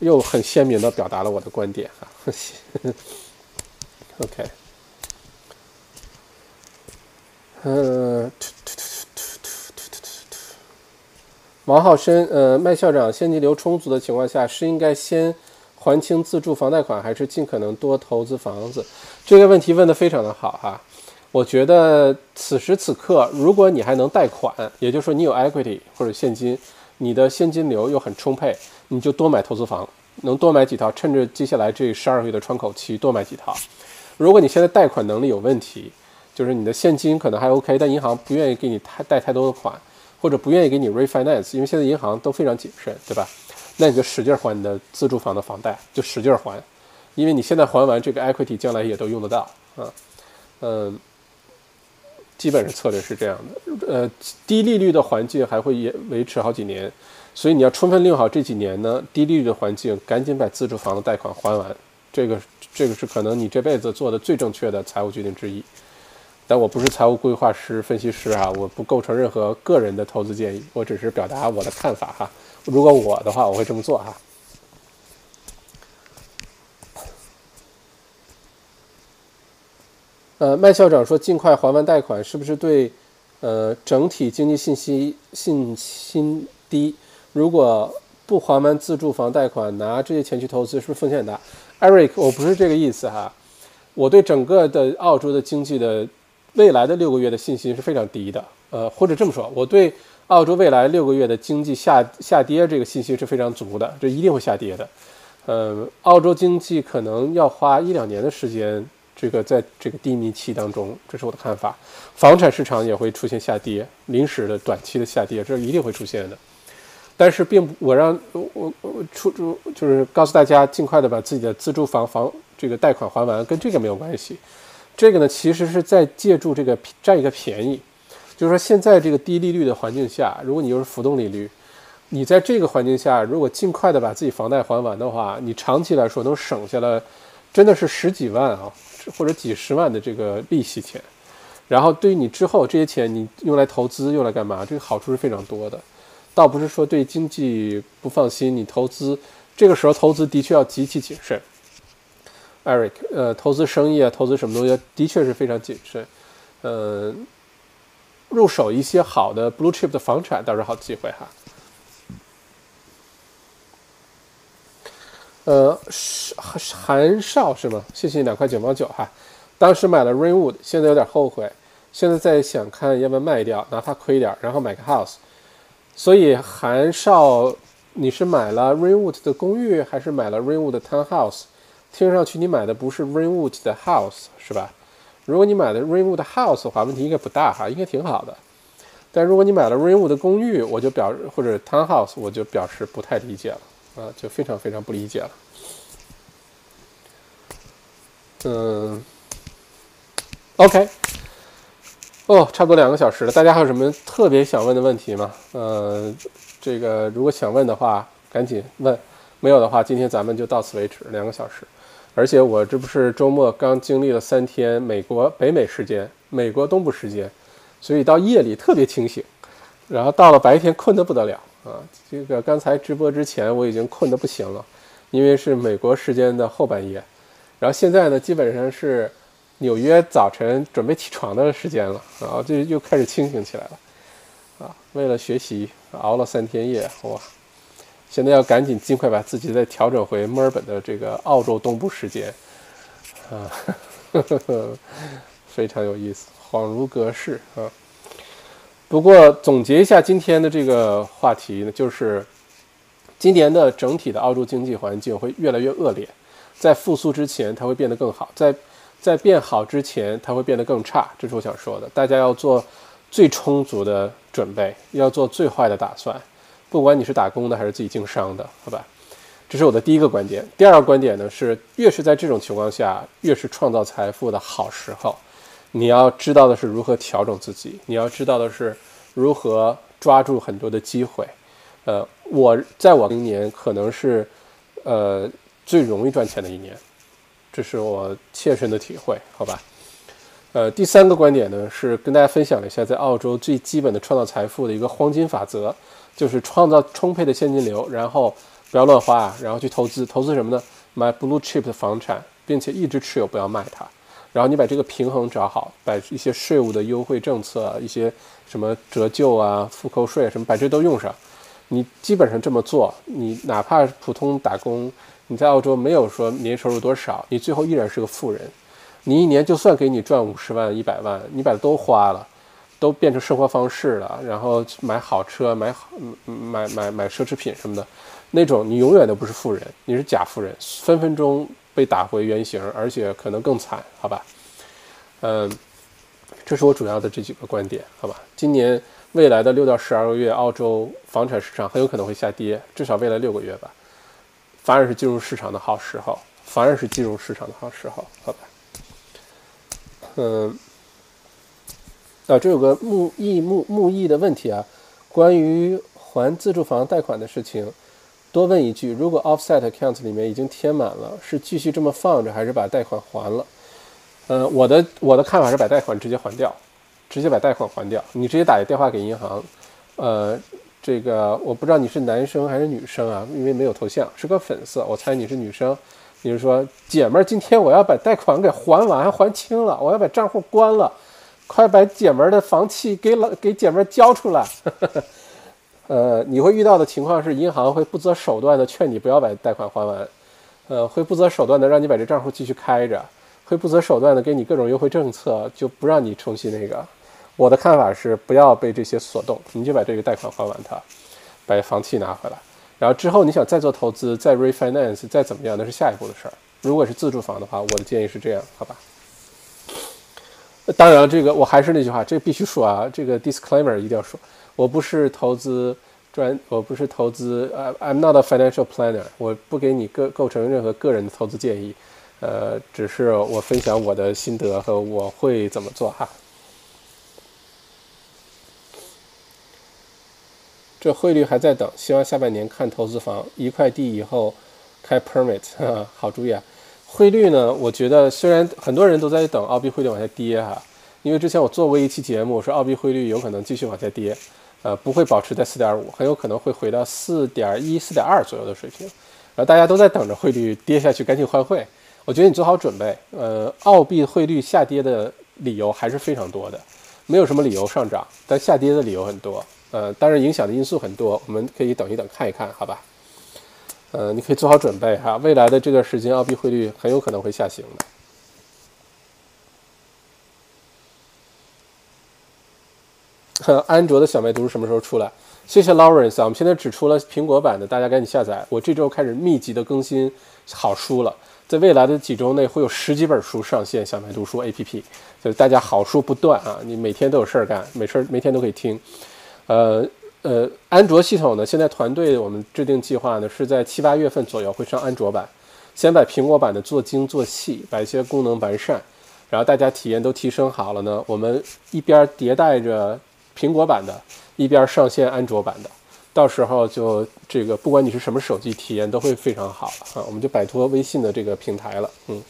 又很鲜明的表达了我的观点啊，OK，嗯，[laughs] 王浩深，呃，麦校长，现金流充足的情况下，是应该先还清自住房贷款，还是尽可能多投资房子？这个问题问得非常的好哈。我觉得此时此刻，如果你还能贷款，也就是说你有 equity 或者现金，你的现金流又很充沛。你就多买投资房，能多买几套，趁着接下来这十二个月的窗口期多买几套。如果你现在贷款能力有问题，就是你的现金可能还 OK，但银行不愿意给你太贷太多的款，或者不愿意给你 refinance，因为现在银行都非常谨慎，对吧？那你就使劲还你的自住房的房贷，就使劲还，因为你现在还完这个 equity，将来也都用得到啊。嗯，基本上策略是这样的。呃，低利率的环境还会也维持好几年。所以你要充分利用好这几年呢，低利率的环境，赶紧把自住房的贷款还完。这个，这个是可能你这辈子做的最正确的财务决定之一。但我不是财务规划师、分析师啊，我不构成任何个人的投资建议，我只是表达我的看法哈。如果我的话，我会这么做哈。呃，麦校长说，尽快还完贷款，是不是对呃整体经济信息信心低？如果不还完自住房贷款，拿这些钱去投资，是不是风险很大？Eric，我不是这个意思哈。我对整个的澳洲的经济的未来的六个月的信心是非常低的。呃，或者这么说，我对澳洲未来六个月的经济下下跌这个信心是非常足的，这一定会下跌的。呃，澳洲经济可能要花一两年的时间，这个在这个低迷期当中，这是我的看法。房产市场也会出现下跌，临时的短期的下跌，这一定会出现的。但是并不，我让我我出出就是告诉大家，尽快的把自己的自住房房这个贷款还完，跟这个没有关系。这个呢，其实是在借助这个占一个便宜，就是说现在这个低利率的环境下，如果你又是浮动利率，你在这个环境下，如果尽快的把自己房贷还完的话，你长期来说能省下了真的是十几万啊，或者几十万的这个利息钱。然后对于你之后这些钱，你用来投资，用来干嘛？这个好处是非常多的。倒不是说对经济不放心，你投资这个时候投资的确要极其谨慎，Eric，呃，投资生意啊，投资什么东西的确是非常谨慎，呃，入手一些好的 blue chip 的房产倒是好机会哈。呃，韩韩少是吗？谢谢两块九毛九哈。当时买了 Rainwood，现在有点后悔。现在在想看要不要卖掉，拿它亏点，然后买个 house。所以韩少，你是买了 Rainwood 的公寓，还是买了 Rainwood 的 townhouse？听上去你买的不是 Rainwood 的 house 是吧？如果你买的 Rainwood 的 house 的话，问题应该不大哈，应该挺好的。但如果你买了 Rainwood 的公寓，我就表或者 townhouse，我就表示不太理解了啊，就非常非常不理解了。嗯，OK。哦，差不多两个小时了，大家还有什么特别想问的问题吗？呃，这个如果想问的话，赶紧问；没有的话，今天咱们就到此为止，两个小时。而且我这不是周末刚经历了三天美国北美时间、美国东部时间，所以到夜里特别清醒，然后到了白天困得不得了啊！这个刚才直播之前我已经困得不行了，因为是美国时间的后半夜，然后现在呢，基本上是。纽约早晨准备起床的时间了，然后就又开始清醒起来了，啊，为了学习熬了三天夜，哇！现在要赶紧尽快把自己再调整回墨尔本的这个澳洲东部时间，啊，呵呵呵，非常有意思，恍如隔世啊。不过总结一下今天的这个话题呢，就是今年的整体的澳洲经济环境会越来越恶劣，在复苏之前它会变得更好，在。在变好之前，它会变得更差，这是我想说的。大家要做最充足的准备，要做最坏的打算，不管你是打工的还是自己经商的，好吧？这是我的第一个观点。第二个观点呢是，越是在这种情况下，越是创造财富的好时候。你要知道的是如何调整自己，你要知道的是如何抓住很多的机会。呃，我在我今年可能是呃最容易赚钱的一年。这是我切身的体会，好吧？呃，第三个观点呢，是跟大家分享一下在澳洲最基本的创造财富的一个黄金法则，就是创造充沛的现金流，然后不要乱花，然后去投资。投资什么呢？买 blue chip 的房产，并且一直持有，不要卖它。然后你把这个平衡找好，把一些税务的优惠政策，一些什么折旧啊、复扣税什么，把这都用上。你基本上这么做，你哪怕普通打工。你在澳洲没有说年收入多少，你最后依然是个富人。你一年就算给你赚五十万、一百万，你把它都花了，都变成生活方式了，然后买好车、买好、买买买奢侈品什么的，那种你永远都不是富人，你是假富人，分分钟被打回原形，而且可能更惨，好吧？嗯，这是我主要的这几个观点，好吧？今年未来的六到十二个月，澳洲房产市场很有可能会下跌，至少未来六个月吧。反而是进入市场的好时候，反而是进入市场的好时候，好吧？嗯，啊，这有个木易木木易的问题啊，关于还自住房贷款的事情，多问一句：如果 offset account 里面已经填满了，是继续这么放着，还是把贷款还了？呃，我的我的看法是把贷款直接还掉，直接把贷款还掉。你直接打一电话给银行，呃。这个我不知道你是男生还是女生啊，因为没有头像，是个粉色，我猜你是女生。你是说，姐们儿，今天我要把贷款给还完还清了，我要把账户关了，快把姐们儿的房契给老给姐们儿交出来。呃，你会遇到的情况是，银行会不择手段的劝你不要把贷款还完，呃，会不择手段的让你把这账户继续开着，会不择手段的给你各种优惠政策，就不让你重新那个。我的看法是，不要被这些所动，你就把这个贷款还完它，把房契拿回来，然后之后你想再做投资、再 refinance、再怎么样，那是下一步的事儿。如果是自住房的话，我的建议是这样，好吧？当然，这个我还是那句话，这必须说啊，这个 disclaimer 一定要说，我不是投资专，我不是投资，呃，I'm not a financial planner，我不给你个构成任何个人的投资建议，呃，只是我分享我的心得和我会怎么做哈。这汇率还在等，希望下半年看投资房一块地以后开 permit，好主意啊！汇率呢？我觉得虽然很多人都在等澳币汇率往下跌哈，因为之前我做过一期节目，说澳币汇率有可能继续往下跌，呃，不会保持在四点五，很有可能会回到四点一、四点二左右的水平。然后大家都在等着汇率跌下去，赶紧换汇。我觉得你做好准备，呃，澳币汇率下跌的理由还是非常多的，没有什么理由上涨，但下跌的理由很多。呃，当然影响的因素很多，我们可以等一等看一看，好吧？呃，你可以做好准备哈，未来的这段时间澳币汇率很有可能会下行的。安卓的小麦读书什么时候出来？谢谢 Lawrence 啊，我们现在只出了苹果版的，大家赶紧下载。我这周开始密集的更新好书了，在未来的几周内会有十几本书上线小麦读书 APP，就是大家好书不断啊，你每天都有事儿干，每事儿每天都可以听。呃呃，安卓系统呢，现在团队我们制定计划呢，是在七八月份左右会上安卓版，先把苹果版的做精做细，把一些功能完善，然后大家体验都提升好了呢，我们一边迭代着苹果版的。一边上线安卓版的，到时候就这个，不管你是什么手机，体验都会非常好啊！我们就摆脱微信的这个平台了。嗯，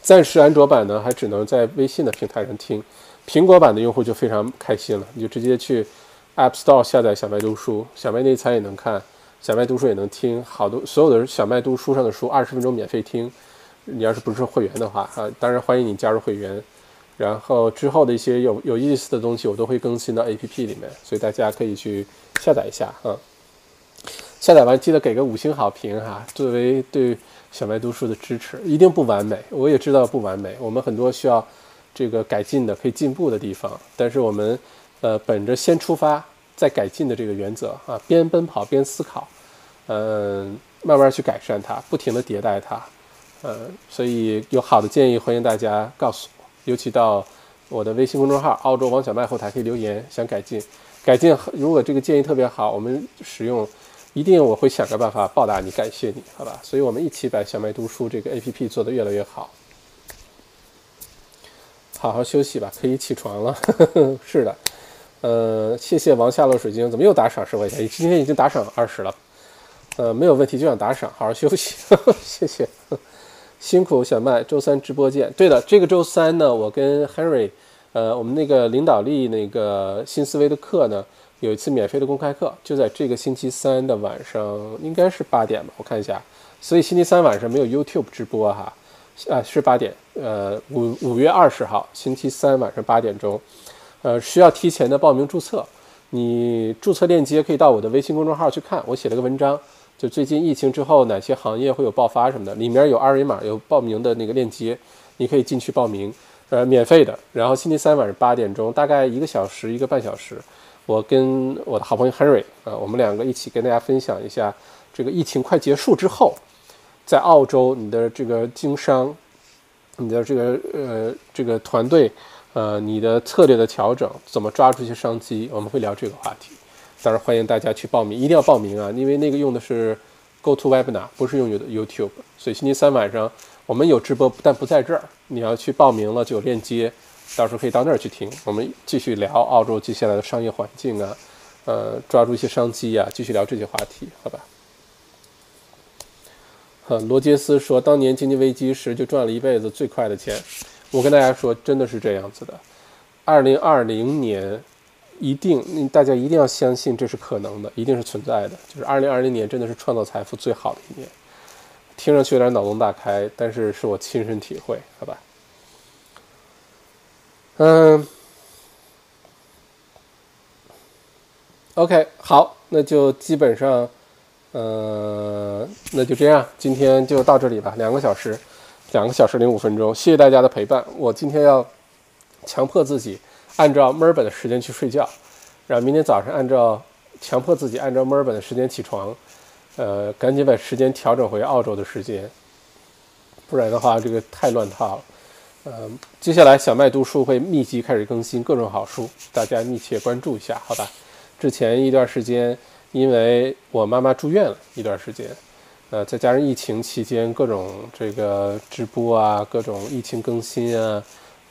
暂时安卓版呢，还只能在微信的平台上听，苹果版的用户就非常开心了，你就直接去 App Store 下载小麦读书，小麦内参也能看，小麦读书也能听，好多所有的小麦读书上的书，二十分钟免费听。你要是不是会员的话啊，当然欢迎你加入会员。然后之后的一些有有意思的东西，我都会更新到 APP 里面，所以大家可以去下载一下啊。下载完记得给个五星好评哈，作为对小麦读书的支持。一定不完美，我也知道不完美，我们很多需要这个改进的、可以进步的地方。但是我们呃，本着先出发再改进的这个原则啊，边奔跑边思考，嗯，慢慢去改善它，不停的迭代它，呃，所以有好的建议，欢迎大家告诉。尤其到我的微信公众号“澳洲王小麦”后台可以留言，想改进，改进。如果这个建议特别好，我们使用一定我会想个办法报答你，感谢你，好吧？所以我们一起把小麦读书这个 APP 做得越来越好。好好休息吧，可以起床了。[laughs] 是的，呃，谢谢王夏落水晶，怎么又打赏十块钱？今天已经打赏二十了，呃，没有问题，就想打赏，好好休息，呵 [laughs] 呵谢谢。辛苦小麦，周三直播见。对的，这个周三呢，我跟 Henry，呃，我们那个领导力那个新思维的课呢，有一次免费的公开课，就在这个星期三的晚上，应该是八点吧，我看一下。所以星期三晚上没有 YouTube 直播哈，啊，是八点，呃，五五月二十号星期三晚上八点钟，呃，需要提前的报名注册，你注册链接可以到我的微信公众号去看，我写了个文章。就最近疫情之后，哪些行业会有爆发什么的，里面有二维码，有报名的那个链接，你可以进去报名，呃，免费的。然后星期三晚上八点钟，大概一个小时一个半小时，我跟我的好朋友 Henry 啊，我们两个一起跟大家分享一下这个疫情快结束之后，在澳洲你的这个经商，你的这个呃这个团队，呃，你的策略的调整，怎么抓住一些商机，我们会聊这个话题。当然欢迎大家去报名，一定要报名啊！因为那个用的是 GoToWebinar，不是用 YouTube，所以星期三晚上我们有直播，但不在这儿。你要去报名了就有链接，到时候可以到那儿去听。我们继续聊澳洲接下来的商业环境啊，呃，抓住一些商机啊，继续聊这些话题，好吧？哈，罗杰斯说，当年经济危机时就赚了一辈子最快的钱。我跟大家说，真的是这样子的。二零二零年。一定，大家一定要相信这是可能的，一定是存在的。就是二零二零年真的是创造财富最好的一年，听上去有点脑洞大开，但是是我亲身体会，好吧？嗯，OK，好，那就基本上，呃，那就这样，今天就到这里吧，两个小时，两个小时零五分钟，谢谢大家的陪伴。我今天要强迫自己。按照墨尔本的时间去睡觉，然后明天早上按照强迫自己按照墨尔本的时间起床，呃，赶紧把时间调整回澳洲的时间，不然的话这个太乱套了。呃，接下来小麦读书会密集开始更新各种好书，大家密切关注一下，好吧？之前一段时间因为我妈妈住院了一段时间，呃，再加上疫情期间各种这个直播啊，各种疫情更新啊。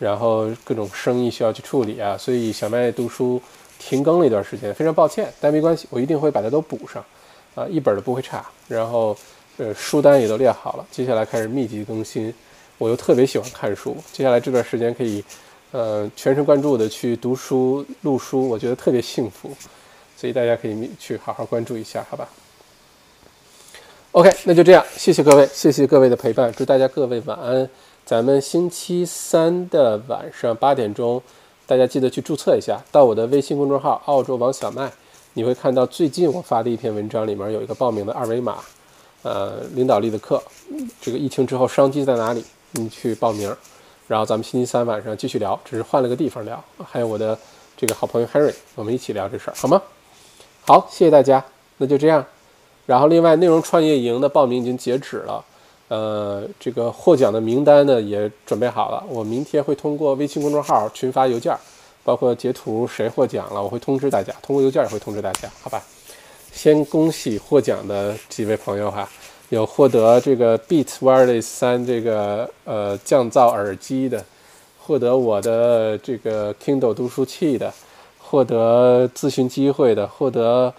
然后各种生意需要去处理啊，所以小麦读书停更了一段时间，非常抱歉，但没关系，我一定会把它都补上，啊，一本都不会差。然后，呃，书单也都列好了，接下来开始密集更新。我又特别喜欢看书，接下来这段时间可以，呃，全神贯注的去读书、录书，我觉得特别幸福，所以大家可以去好好关注一下，好吧？OK，那就这样，谢谢各位，谢谢各位的陪伴，祝大家各位晚安。咱们星期三的晚上八点钟，大家记得去注册一下，到我的微信公众号“澳洲王小麦”，你会看到最近我发的一篇文章里面有一个报名的二维码，呃领导力的课，这个疫情之后商机在哪里？你去报名，然后咱们星期三晚上继续聊，只是换了个地方聊。还有我的这个好朋友 Harry，我们一起聊这事儿，好吗？好，谢谢大家，那就这样。然后另外内容创业营的报名已经截止了，呃，这个获奖的名单呢也准备好了，我明天会通过微信公众号群发邮件，包括截图谁获奖了，我会通知大家，通过邮件也会通知大家，好吧？先恭喜获奖的几位朋友哈，有获得这个 Beats Wireless 三这个呃降噪耳机的，获得我的这个 Kindle 读书器的，获得咨询机会的，获得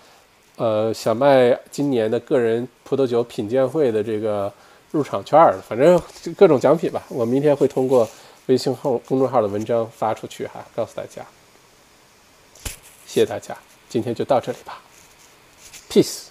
呃小麦今年的个人葡萄酒品鉴会的这个入场券了，反正各种奖品吧，我明天会通过微信号、公众号的文章发出去哈，告诉大家。谢谢大家，今天就到这里吧。peace。